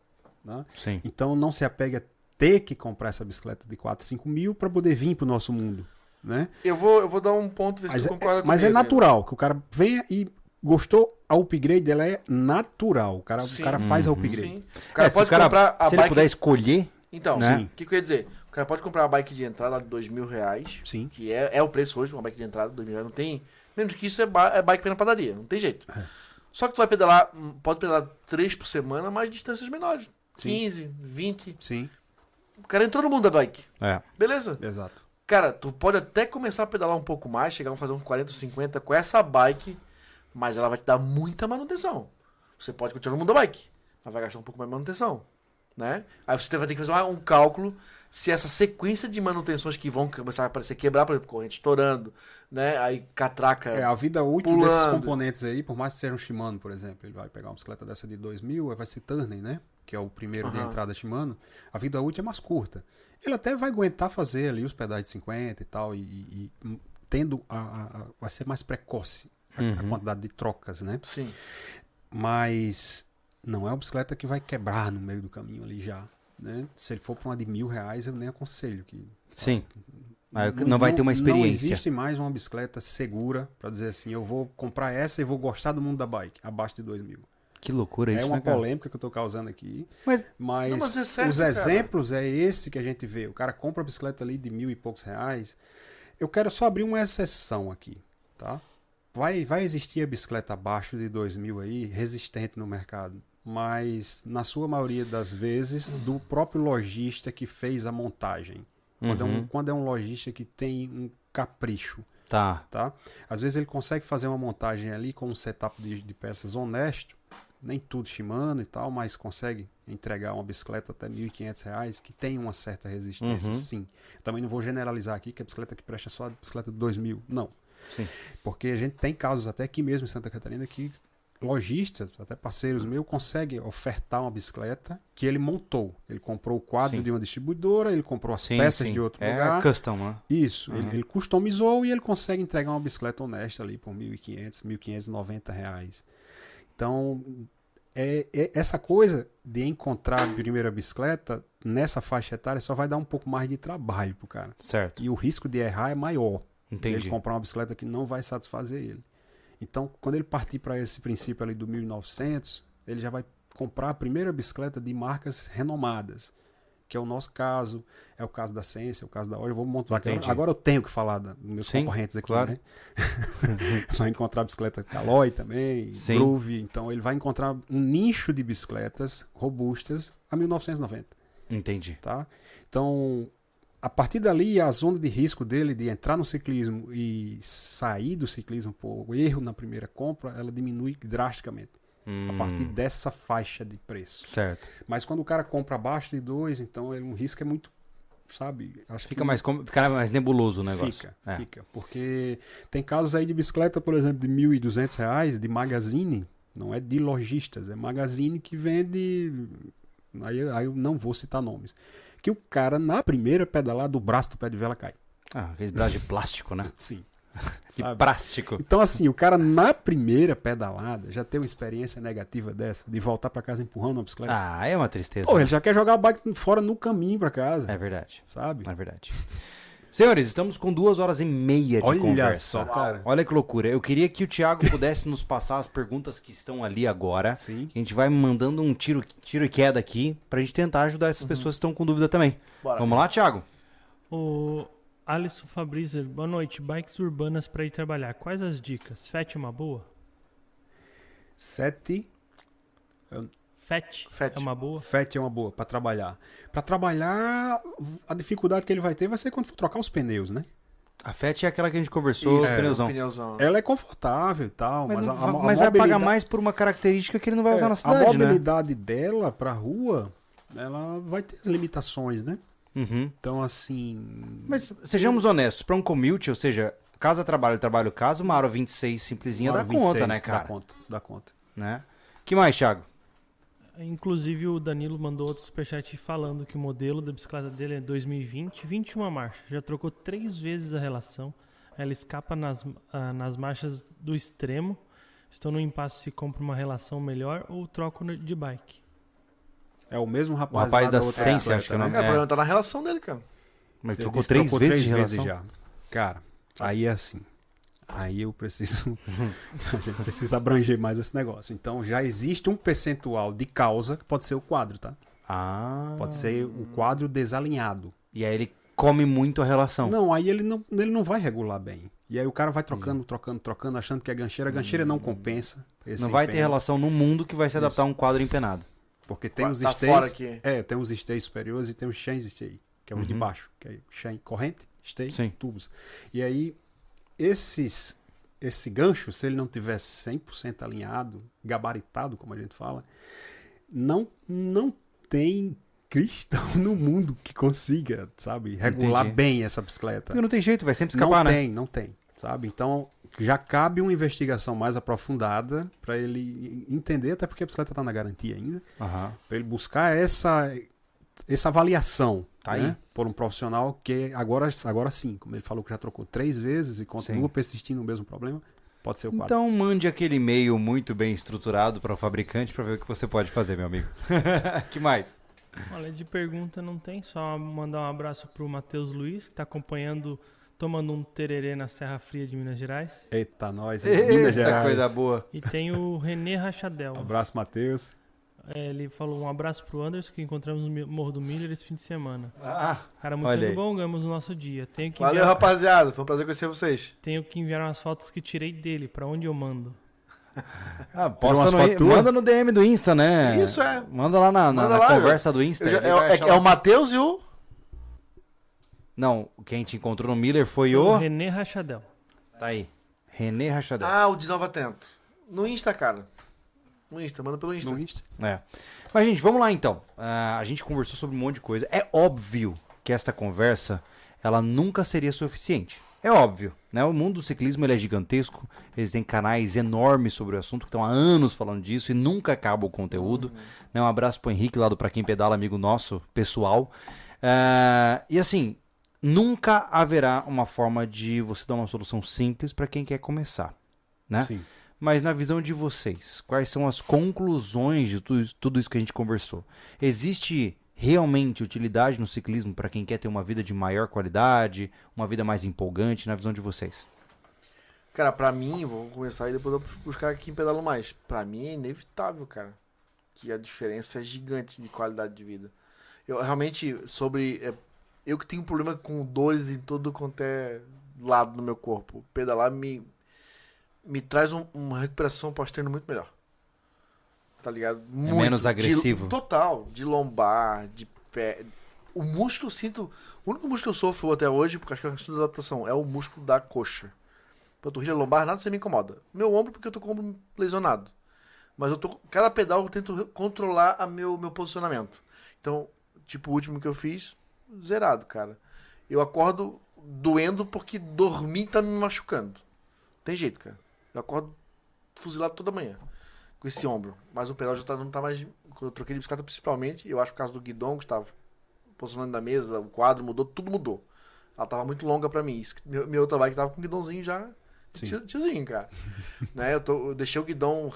Né? Então não se apegue a ter que comprar essa bicicleta de 4, 5 mil para poder vir para o nosso mundo. Né? Eu vou, eu vou dar um ponto, ver se Mas, tu é, concorda mas é natural que o cara venha e gostou, a upgrade ela é natural. O cara, Sim. o cara faz a Uhum. upgrade. Sim. O cara É, se pode o cara- comprar a se ele bike. puder escolher, Então, né? o que, que eu ia dizer? O cara pode comprar uma bike de entrada de dois mil reais, Sim. que é, é o preço hoje, uma bike de entrada de dois mil reais. Não tem. Menos que isso é, ba- é bike pela padaria, não tem jeito. É. Só que tu vai pedalar, hum, pode pedalar três por semana, mas distâncias menores. Sim. 15, 20. Sim, O cara entrou no mundo da bike. é. Beleza. exato. Cara, tu pode até começar a pedalar um pouco mais, chegar a fazer uns 40, 50 com essa bike, mas ela vai te dar muita manutenção. Você pode continuar no mundo da bike, mas vai gastar um pouco mais de manutenção, né? Aí você vai ter que fazer um cálculo se essa sequência de manutenções que vão começar a aparecer quebrar, por exemplo, corrente estourando, né? Aí catraca. É, a vida útil desses Pulando. componentes aí, por mais que seja um Shimano, por exemplo, ele vai pegar uma bicicleta dessa de 2 mil, aí vai ser Turner, né? Que é o primeiro de Aham. entrada Shimano, a vida útil é mais curta. Ele até vai aguentar fazer ali os pedais de 50 e tal, e, e- e tendo a, a- a- vai ser mais precoce a, a Uhum. quantidade de trocas, né? Sim. Mas não é uma bicicleta que vai quebrar no meio do caminho ali já. Né? Se ele for para uma de mil reais, eu nem aconselho. Que, Sim. Aí não vai ter uma Não experiência. existe mais uma bicicleta segura para dizer assim, eu vou comprar essa e vou gostar do mundo da bike, abaixo de dois mil. Que loucura É isso, uma né, cara? polêmica que eu tô causando aqui. Mas- Mas, Não, mas é certo, os cara. exemplos é esse que a gente vê. O cara compra a bicicleta ali de mil e poucos reais. Eu quero só abrir uma exceção aqui, tá? Vai, vai existir a bicicleta abaixo de dois mil aí, resistente no mercado. Mas, na sua maioria das vezes, do próprio lojista que fez a montagem. Quando, é um, Uhum. quando é um lojista que tem um capricho Tá. tá? Às vezes ele consegue fazer uma montagem ali com um setup de, de peças honesto, nem tudo Shimano e tal, mas consegue entregar uma bicicleta até 1.500 reais que tem uma certa resistência, Uhum. sim. Também não vou generalizar aqui que a bicicleta que presta é só a bicicleta de 2.000, não. Sim. Porque a gente tem casos até aqui mesmo em Santa Catarina que lojistas, até parceiros meus, conseguem ofertar uma bicicleta que ele montou. Ele comprou o quadro Sim. de uma distribuidora, ele comprou as Sim, peças sim. de outro é lugar. custom, né? Isso, Uhum. ele, ele customizou e ele consegue entregar uma bicicleta honesta ali por 1.500, 1.590 reais. Então, é, é- essa coisa de encontrar a primeira bicicleta nessa faixa etária só vai dar um pouco mais de trabalho pro cara. Certo. E o risco de errar é maior. Entendi. Ele comprar uma bicicleta que não vai satisfazer ele. Então, quando ele partir para esse princípio ali do 1900, ele já vai comprar a primeira bicicleta de marcas renomadas, que é o nosso caso, é o caso da Ciência, é o caso da Hora. Eu vou montar. Entendi. Agora eu tenho que falar da- dos meus Sim, concorrentes aqui, claro. né? <laughs> vai encontrar bicicleta Caloi também, Sim. Groove. Então, ele vai encontrar um nicho de bicicletas robustas a 1990 Entendi. tá? Então, a partir dali, a zona de risco dele de entrar no ciclismo e sair do ciclismo por erro na primeira compra, ela diminui drasticamente a Hum, partir dessa faixa de preço. Certo. Mas quando o cara compra abaixo de dois, então ele- um risco é muito, sabe? Acho Fica que mais, fica mais nebuloso o negócio. Fica, É. fica. Porque tem casos aí de bicicleta, por exemplo, de 1.200 reais, de magazine, não é de lojistas, é magazine que vende. Aí, aí eu não vou citar nomes. Que o cara, na primeira pedalada, o braço do pé de vela cai. Ah, aqueles braços de plástico, né? Sim. <laughs> De Sabe? plástico. Então, assim, o cara na primeira pedalada já tem uma experiência negativa dessa, de voltar pra casa empurrando uma bicicleta. Ah, é uma tristeza. Pô, ele já quer jogar a bike fora no caminho pra casa, É verdade. sabe? É verdade. Senhores, estamos com duas horas e meia de Olha conversa. só, cara. Olha que loucura. Eu queria que o Thiago <laughs> pudesse nos passar as perguntas que estão ali agora. Sim. A gente vai mandando um tiro, tiro e queda aqui pra gente tentar ajudar essas pessoas que estão com dúvida também. Bora. Vamos lá, Thiago? O Alisson Fabrizer, boa noite. Bikes urbanas para ir trabalhar. Quais as dicas? FET é uma boa? Sete FET, FET. é uma boa? FET é uma boa pra trabalhar. Pra trabalhar, a dificuldade que ele vai ter vai ser quando for trocar os pneus, né? A FET é aquela que a gente conversou, Isso, é, pneuzão. pneuzão. Ela é confortável e tal, Mas, mas, não a, a, a mas vai pagar mobilidade- mais por uma característica que ele não vai usar é, na A cidade, né? mobilidade dela pra rua, ela vai ter as limitações, né? Uhum. Então, assim. Mas sejamos honestos, pra um commute, ou seja, casa trabalho, trabalho casa, uma hora 26 simplesinha uma dá 26 conta, né, cara? Dá conta, dá conta. Né? que mais, Thiago? Inclusive o Danilo mandou outro superchat falando que o modelo da bicicleta dele é 2020, 21 marcha. Já trocou três vezes a relação. Ela escapa nas, ah, nas marchas do extremo. Estou no impasse se compro uma relação melhor ou troco de bike. É o mesmo rapaz, O rapaz da outra Sense, acho que é o né? nome. Cara, o É. problema tá na relação dele, cara. Mas trocou três trocou vezes de relação? já. Cara, aí é assim. Aí eu preciso. <laughs> <laughs> a gente precisa abranger mais esse negócio. Então já existe um percentual de causa que pode ser o quadro, tá? Ah. Pode ser o quadro desalinhado. E aí ele come muito a relação. Não, aí ele não, ele não vai regular bem. E aí o cara vai trocando, trocando, trocando, achando que é gancheira. A gancheira não compensa. esse Não vai ter empenho, relação no mundo que vai se adaptar a um quadro empenado. Porque tem os tá stays. É, tem os stays superiores e tem os chains stay, que é os de Uhum. baixo, que é chain corrente, stay, Sim. tubos. E aí esses esse gancho, se ele não tiver 100% alinhado, gabaritado, como a gente fala, não não tem cristão <laughs> no mundo que consiga, sabe, regular Entendi. bem essa bicicleta. Porque não tem jeito, vai sempre Não escapar, né? tem, não tem, sabe? Então, já cabe uma investigação mais aprofundada para ele entender, até porque a bicicleta está na garantia ainda, Aham. para ele buscar essa, essa avaliação Tá né, aí. por um profissional que agora, agora sim, como ele falou que já trocou três vezes e continua Sim. persistindo no mesmo problema, pode ser o quadro. Então mande aquele e-mail muito bem estruturado para o fabricante para ver o que você pode fazer, meu amigo. <laughs> que mais? Olha, de pergunta não tem, só mandar um abraço pro Matheus Luiz, que tá acompanhando, tomando um tererê na Serra Fria de Minas Gerais. Eita, nós, em Minas Eita, Gerais. coisa boa. E tem o René Rachadel. Um abraço, Matheus. É, ele falou um abraço pro Anderson, que encontramos no Morro do Milho esse fim de semana. Ah, Cara, muito Olha sendo bom, ganhamos o nosso dia. Tenho que, Valeu, enviar, rapaziada. Foi um prazer conhecer vocês. tenho que enviar umas fotos que tirei dele, pra onde eu mando. ah posta no, manda no DM do Insta, né? Isso é. Manda lá na, na- Manda na lá, conversa do Insta. Eu já- é, é- é lá. o Matheus e o. Não, quem te encontrou no Miller foi O o... René Rachadel. Tá aí. René Rachadel. Ah, o de Nova Trento. No Insta, cara. No Insta, manda pelo Insta. No Insta. É. Mas, gente, vamos lá então. Ah, a gente conversou sobre um monte de coisa. É óbvio que esta conversa ela nunca seria suficiente. É óbvio, né? O mundo do ciclismo ele é gigantesco. Eles têm canais enormes sobre o assunto que estão há anos falando disso e nunca acaba o conteúdo. Né? Um abraço pro Henrique lá do Pra Quem Pedala, amigo nosso, pessoal. Ah, e assim, nunca haverá uma forma de você dar uma solução simples para quem quer começar, né? Sim. Mas na visão de vocês, quais são as conclusões de tudo, isso- tudo isso que a gente conversou? Existe realmente utilidade no ciclismo para quem quer ter uma vida de maior qualidade, uma vida mais empolgante, na visão de vocês? Cara, pra mim, vou começar e depois eu vou buscar aqui em pedalo mais. Pra mim é inevitável, cara. Que a diferença é gigante de qualidade de vida. Eu realmente, sobre. é, eu que tenho problema com dores em todo quanto é lado no meu corpo. Pedalar me, me traz um- uma recuperação pós-treino muito melhor. Tá ligado? Muito. menos De- agressivo. total. De lombar, de pé. O músculo, eu sinto. O único músculo que eu sofro até hoje, porque acho que é uma questão de adaptação, é o músculo da coxa. Panturrilha lombar, nada você me incomoda. Meu ombro, porque eu tô com o ombro lesionado. Mas eu tô. Cada pedal eu tento controlar a meu, meu posicionamento. Então, tipo, o último que eu fiz, zerado, cara. Eu acordo doendo porque dormir tá me machucando. Tem jeito, cara. Eu acordo fuzilado toda manhã. Com esse ombro. Mas o pedal já tá, não tá mais. Quando eu troquei de bicicleta, principalmente, eu acho por causa do guidão, Gustavo. Posicionando da mesa, o quadro mudou, tudo mudou. Ela tava muito longa pra mim. Isso Meu, meu outra bike tava com o guidãozinho já. Sim. Tiozinho, cara. <laughs> né, eu, tô, eu deixei o guidão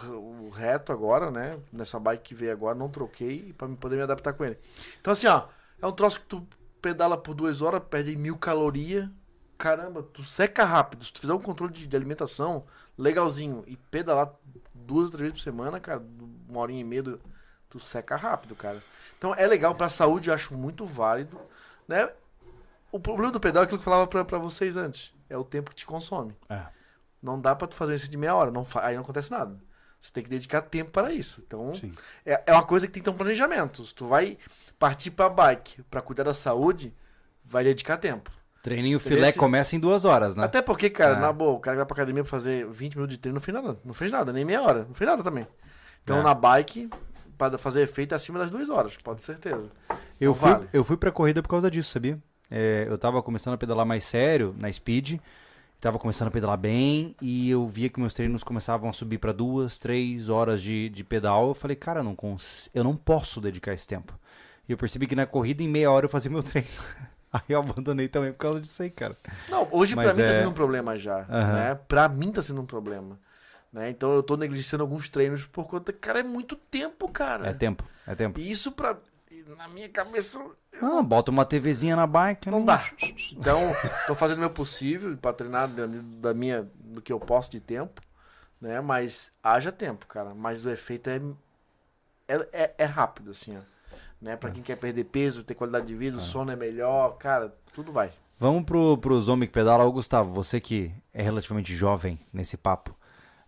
reto agora, né? Nessa bike que veio agora, não troquei pra me poder me adaptar com ele. Então, assim, ó, é um troço que tu pedala por duas horas, perde mil calorias. Caramba, tu seca rápido. Se tu fizer um controle de, de alimentação legalzinho e pedalar duas ou três vezes por semana, cara, uma horinha e meia, tu seca rápido, cara. Então é legal pra saúde, eu acho muito válido, né? O problema do pedal é aquilo que eu falava pra, pra vocês antes. É o tempo que te consome. É. Não dá pra tu fazer isso de meia hora. Não aí não acontece nada. Você tem que dedicar tempo para isso. Então, Sim. é, é uma coisa que tem que ter um planejamento. Se tu vai partir pra bike pra cuidar da saúde, vai dedicar tempo. Treininho Entendeu? filé Esse- começa em duas horas, né? Até porque, cara, É. na boa, o cara vai pra academia pra fazer 20 minutos de treino, não fez nada. Não fez nada, nem meia hora. Não fez nada também. Então, É. na bike, pra fazer efeito, é acima das duas horas, pode ter certeza. Eu Então fui, vale. eu fui pra corrida por causa disso, sabia? É, eu tava começando a pedalar mais sério na speed, tava começando a pedalar bem e eu via que meus treinos começavam a subir pra duas, três horas de, de pedal. Eu falei, cara, eu não, cons- eu não posso dedicar esse tempo. E eu percebi que na corrida, em meia hora, eu fazia meu <laughs> treino. Aí eu abandonei também por causa disso aí, cara. Não, hoje pra Mas mim é- tá sendo um problema já, Aham. né? Pra mim tá sendo um problema. Né? Então eu tô negligenciando alguns treinos por conta... Cara, é muito tempo, cara. É tempo, é tempo. E isso pra... Na minha cabeça... Ah, bota uma TVzinha na bike. Não dá. <laughs> Então, tô fazendo o meu possível pra treinar da minha, do que eu posso de tempo, né? Mas haja tempo, cara. Mas o efeito é, é, é, é rápido, assim, ó. Né? Pra quem quer perder peso, ter qualidade de vida, o sono é melhor, cara, tudo vai. Vamos pro, pros homens que pedalam. Ô, Gustavo, você que é relativamente jovem nesse papo.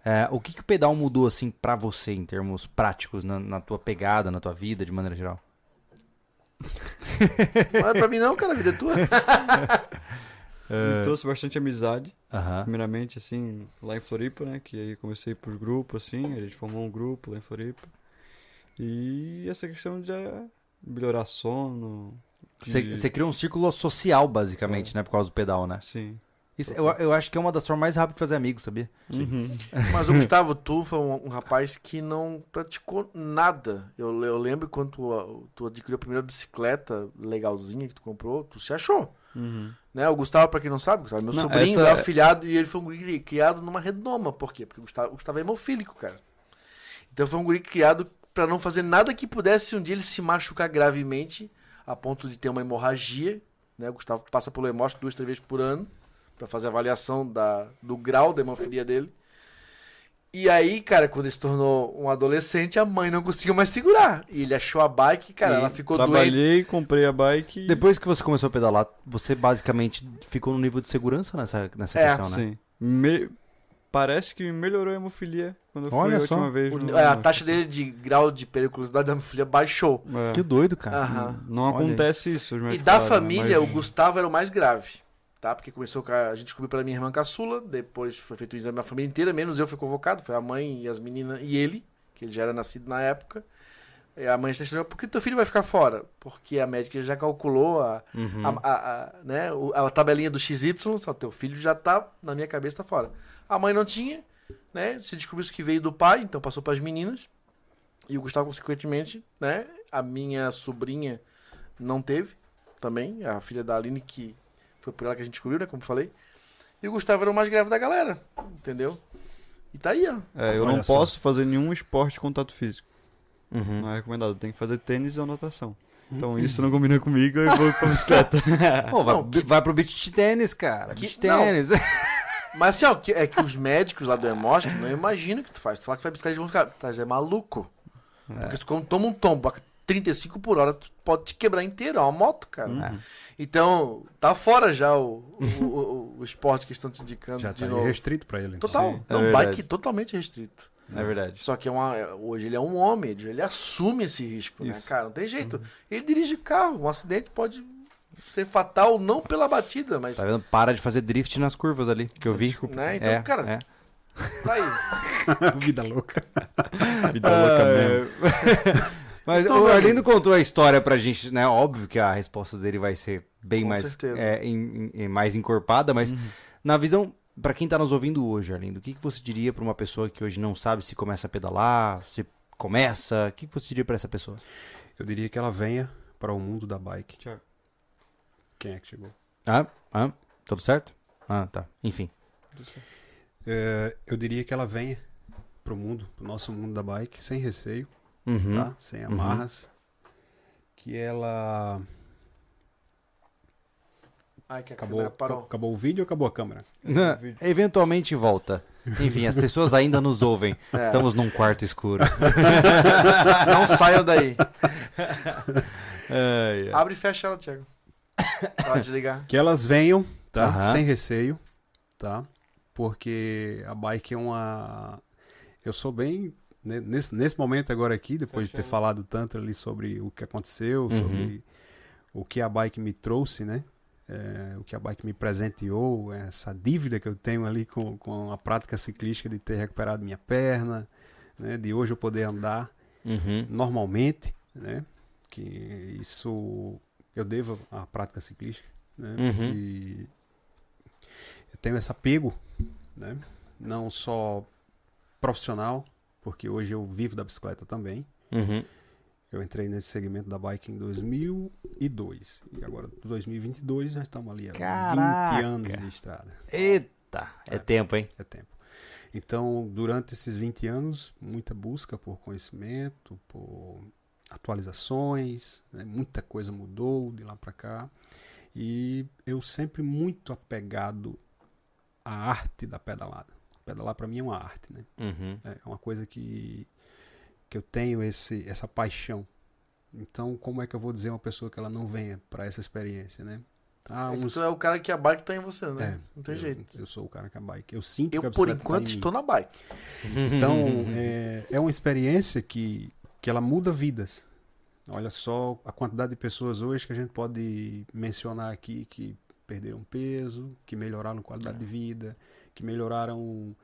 é, o que, que o pedal mudou, assim, pra você, em termos práticos, na, na tua pegada, na tua vida, de maneira geral? <laughs> Não é pra mim não, cara, a vida é tua. <laughs> Me trouxe bastante amizade, primeiramente, assim, lá em Floripa, né? Que aí comecei por grupo, assim, a gente formou um grupo lá em Floripa. E essa questão de eh, melhorar sono. Você de- você criou um círculo social, basicamente, né? Por causa do pedal, né? Sim. Isso, eu, eu acho que é uma das formas mais rápidas de fazer amigos, sabia? Uhum. <laughs> Mas o Gustavo, tu foi um, um rapaz que não praticou nada. Eu, eu lembro quando tu, tu adquiriu a primeira bicicleta legalzinha que tu comprou, tu se achou. Uhum. Né? O Gustavo, pra quem não sabe, o Gustavo é meu Não, sobrinho, essa- é afilhado, e ele foi um guri criado numa redoma. Por quê? Porque o Gustavo, o Gustavo é hemofílico, cara. Então foi um guri criado pra não fazer nada que pudesse um dia ele se machucar gravemente, a ponto de ter uma hemorragia. Né? O Gustavo passa pelo hemóstro duas, três vezes por ano, pra fazer a avaliação da, do grau da hemofilia dele. E aí, cara, quando ele se tornou um adolescente, a mãe não conseguiu mais segurar. E ele achou a bike, cara, E ela ficou doente. Trabalhei, comprei a bike. e- Depois que você começou a pedalar, você basicamente ficou no nível de segurança nessa, nessa É, questão, né? Sim. Me- Parece que melhorou a hemofilia quando eu Olha fui a só. última vez. O- no- a no- taxa dele de grau de periculosidade da hemofilia baixou. É. Que doido, cara. Aham. Não aí. acontece isso. E da falaram, família, mas- o Gustavo era o mais grave, tá? Porque começou com a, gente descobriu pela minha irmã caçula, depois foi feito o exame da família inteira, menos eu fui convocado, foi a mãe e as meninas e ele, que ele já era nascido na época. E a mãe está por que teu filho vai ficar fora? Porque a médica já calculou a, Uhum. a, a- a- né, a tabelinha do XY, só teu filho já tá, na minha cabeça, tá fora. A mãe não tinha, né? Se descobriu que veio do pai, então passou para as meninas. E o Gustavo, consequentemente, né? A minha sobrinha não teve também, a filha da Aline, que foi por ela que a gente descobriu, né? Como eu falei. E o Gustavo era o mais grave da galera, entendeu? E tá aí, ó. É, eu Olha não só. posso fazer nenhum esporte de contato físico. Uhum. Não é recomendado. Tem que fazer tênis ou natação. Então isso não combina comigo, eu vou pra bicicleta. <laughs> Pô, vai, Não, que- vai pro beach tênis, cara. Que- beach não. tênis. <laughs> Mas assim, ó, que- é que os médicos lá do Hemosc não imaginam o que tu faz. Tu fala que vai bicicleta, eles vão ficar. Tá, é maluco. Porque tu toma um tombo a 35 por hora, tu pode te quebrar inteiro. É uma moto, cara. É. Então, tá fora já o, o, o- o esporte que estão te indicando Já de tá novo. restrito pra ele. então. Total. Sim, é não, verdade. bike totalmente restrito. É verdade. Só que é uma, hoje ele é um homem, ele assume esse risco, né, Isso. cara? Não tem jeito. Ele dirige carro, um acidente pode ser fatal, não pela batida, mas. Tá vendo? Para de fazer drift nas curvas ali, que eu vi. <laughs> Né? Então, É, cara, é. tá aí. <laughs> Vida louca. <laughs> Vida louca mesmo. Mas Então, o Arlindo contou a história pra gente, né? Óbvio que a resposta dele vai ser bem Com mais, certeza. é, em- em- mais encorpada, mas na visão, pra quem tá nos ouvindo hoje, Arlindo, o que, que você diria pra uma pessoa que hoje não sabe se começa a pedalar, se começa, o que, que você diria pra essa pessoa? Eu diria que ela venha para o mundo da bike. Tiago. Quem é que chegou? Ah, ah, tudo certo? Ah, tá. Enfim. É, eu diria que ela venha para o mundo, para o nosso mundo da bike, sem receio, Uhum. tá? Sem amarras. Que ela. Ai, que a Acabou, acabou o vídeo ou acabou a câmera? Não, Eventualmente volta. Enfim, as pessoas ainda nos ouvem. <laughs> É. Estamos num quarto escuro. <laughs> Não saiam daí. Ai, ai. Abre e fecha ela, Thiago. Pode desligar. Que elas venham, tá? Aham. Sem receio, tá? Porque a bike é uma. Eu sou bem. Né, Nesse, nesse momento agora aqui, depois de ter falado tanto ali sobre o que aconteceu, Uhum. sobre o que a bike me trouxe, né? É, o que a bike me presenteou, essa dívida que eu tenho ali com, com a prática ciclística de ter recuperado minha perna, né? De hoje eu poder andar Uhum. normalmente, né? Que isso eu devo à prática ciclística, né? Uhum. E eu tenho esse apego, né? Não só profissional, porque hoje eu vivo da bicicleta também. Uhum. Eu entrei nesse segmento da bike em 2002 e agora 2022 já estamos ali há Caraca! 20 anos de estrada. Eita, é tempo, hein? É tempo. Então, durante esses 20 anos, muita busca por conhecimento, por atualizações, né? muita coisa mudou de lá para cá. E eu sempre muito apegado à arte da pedalada. Pedalar para mim é uma arte, né? Uhum. É uma coisa que, que eu tenho esse, essa paixão. Então, como é que eu vou dizer a uma pessoa que ela não venha para essa experiência, né? Ah, É que uns... tu é o cara que a bike tá em você, né? É, Não tem eu, jeito. Eu sou o cara que a bike. Eu sinto que a Eu, por tá enquanto, mim. estou na bike. Então, <laughs> é, é uma experiência que, que ela muda vidas. Olha só a quantidade de pessoas hoje que a gente pode mencionar aqui que perderam peso, que melhoraram qualidade de vida, que melhoraram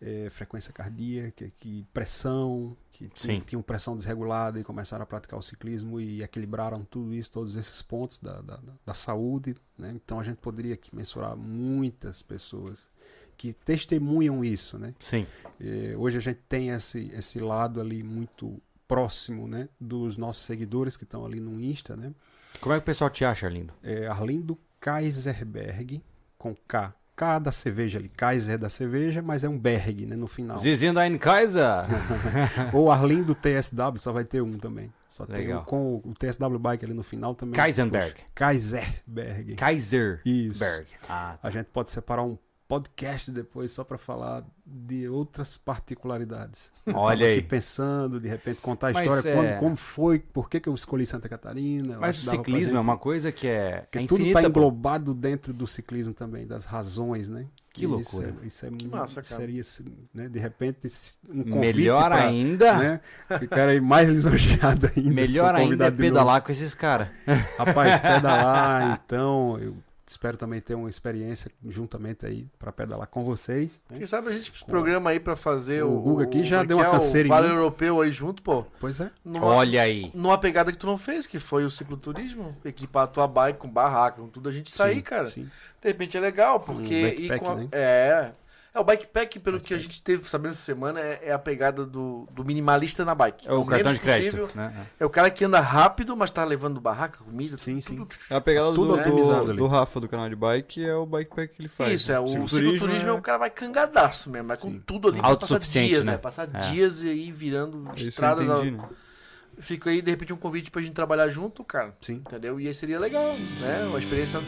é, frequência cardíaca, que pressão, que Sim. tinham, pressão desregulada e começaram a praticar o ciclismo e equilibraram tudo isso, todos esses pontos da, da, da- saúde. Né? Então a gente poderia aqui mensurar muitas pessoas que testemunham isso. Né? Sim. Eh, hoje a gente tem esse, esse lado ali muito próximo né? dos nossos seguidores que estão ali no Insta. Né? Como é que o pessoal te acha, lindo? É Arlindo Kaiserberg, com K. K da cerveja ali, Kaiser da cerveja, mas é um Berg, né, no final. Zizinda in Kaiser. <laughs> Ou Arlindo TSW, só vai ter um também. Só tem Legal. um com o TSW Bike ali no final também. Kaisenberg. Kaiserberg. Kaiserberg. Isso. Ah, A gente pode separar um podcast depois só para falar de outras particularidades. olha aí. pensando, de repente contar a Mas história, é- quando, como foi, por que, que eu escolhi Santa Catarina. Mas o que ciclismo é uma coisa que é, Porque é tudo está pô. englobado dentro do ciclismo também, das razões, né? Que E loucura. Isso é, isso é Que muito- massa, cara. Seria, né, de repente, um convite Melhor pra, ainda. Né, ficar aí mais lisonjeado ainda. Melhor ainda é convidado de novo. pedalar com esses caras. <laughs> Rapaz, pedalar, então, eu espero também ter uma experiência juntamente aí para pedalar com vocês. né? Quem sabe a gente programa aí pra fazer O o. Guga aqui já é deu que uma é, canseira em O Vale mim. Europeu aí junto, pô. Pois é. Numa, Olha aí. numa pegada que tu não fez, que foi o cicloturismo. Equipar a tua bike com barraca, com tudo, a gente sair, Sim, cara. sim. De repente é legal, porque. backpack, e com a- né? É. É, o bikepack, pelo que a gente teve sabendo essa semana, é, é a pegada do, do minimalista na bike. É o menos cartão de crédito. possível. Né? É o cara que anda rápido, mas tá levando barraca, comida, Sim, tudo, sim. É a pegada Tudo do, do, do Rafa do canal de bike é o bikepack que ele faz. Isso, é o Cicloturismo cicloturismo é... o cara vai cangadaço mesmo, vai com Sim. tudo ali pra passar dias, né? né? Passar É. dias e aí virando É isso que eu estradas. entendi, né? Fica aí, de repente, um convite pra gente trabalhar junto, cara. Sim. Entendeu? E aí seria legal, né? Uma experiência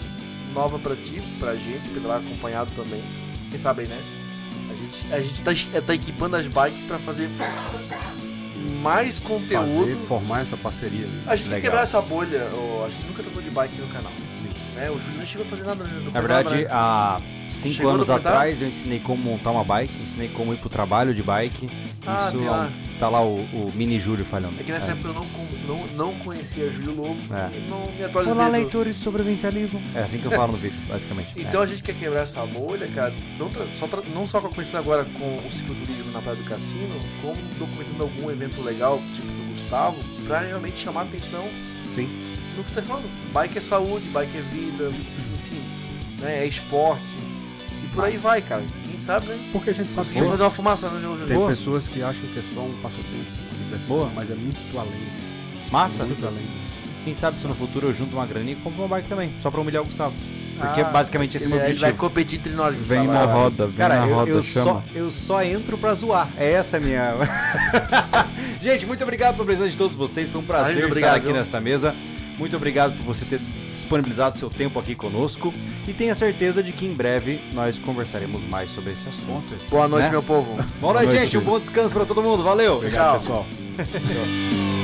nova pra ti, pra gente, pedalar acompanhado também. Quem sabe aí, né? A gente, a gente tá, es- tá equipando as bikes pra fazer mais conteúdo. Fazer, formar essa parceria. A gente Legal. quebrar essa bolha. ó, a gente nunca tocou de bike no canal. Né? O Júlio não chegou a fazer nada no Na verdade, há cinco Chegou anos atrás eu ensinei como montar uma bike, ensinei como ir pro trabalho de bike. Ah, Isso lá. tá lá o, o mini Júlio falando. É que nessa época eu não, com- não, não conhecia Júlio Lobo. É. e Não me atualizei. Olá, do- leitores de sobrevivencialismo. É assim que eu falo no vídeo, basicamente. Então a gente quer quebrar essa bolha, cara, não, tra- só tra- não só começando agora com o cicloturismo na Praia do Cassino, como documentando algum evento legal, tipo do Gustavo, pra realmente chamar a atenção Sim. no que tá falando. Bike é saúde, bike é vida, enfim, né, é esporte. Por aí vai, cara. Quem sabe, né? Porque a gente sabe que Conseguimos fazer uma fumaça, né, Júlio? tem Boa. pessoas que acham que é só um passatempo, Boa. mas é muito além disso. Massa. Muito além disso. Quem sabe se no futuro eu junto uma graninha e compro uma bike também, só pra humilhar o Gustavo. Porque Ah, basicamente esse é o meu ele, ele vai objetivo. competir entre nós. Vem na roda, vem Cara, na eu, roda, eu chama. só, eu só entro pra zoar. É essa a minha. <laughs> Gente, muito obrigado pela presença de todos vocês. Foi um prazer Valeu, estar obrigado, aqui viu? nesta mesa. Muito obrigado por você ter disponibilizado seu tempo aqui conosco. E tenha certeza de que em breve nós conversaremos mais sobre esse assunto. Boa noite, Né? meu povo. Boa noite, noite, gente. Um bom descanso pra todo mundo. Valeu. Tchau. pessoal. <laughs>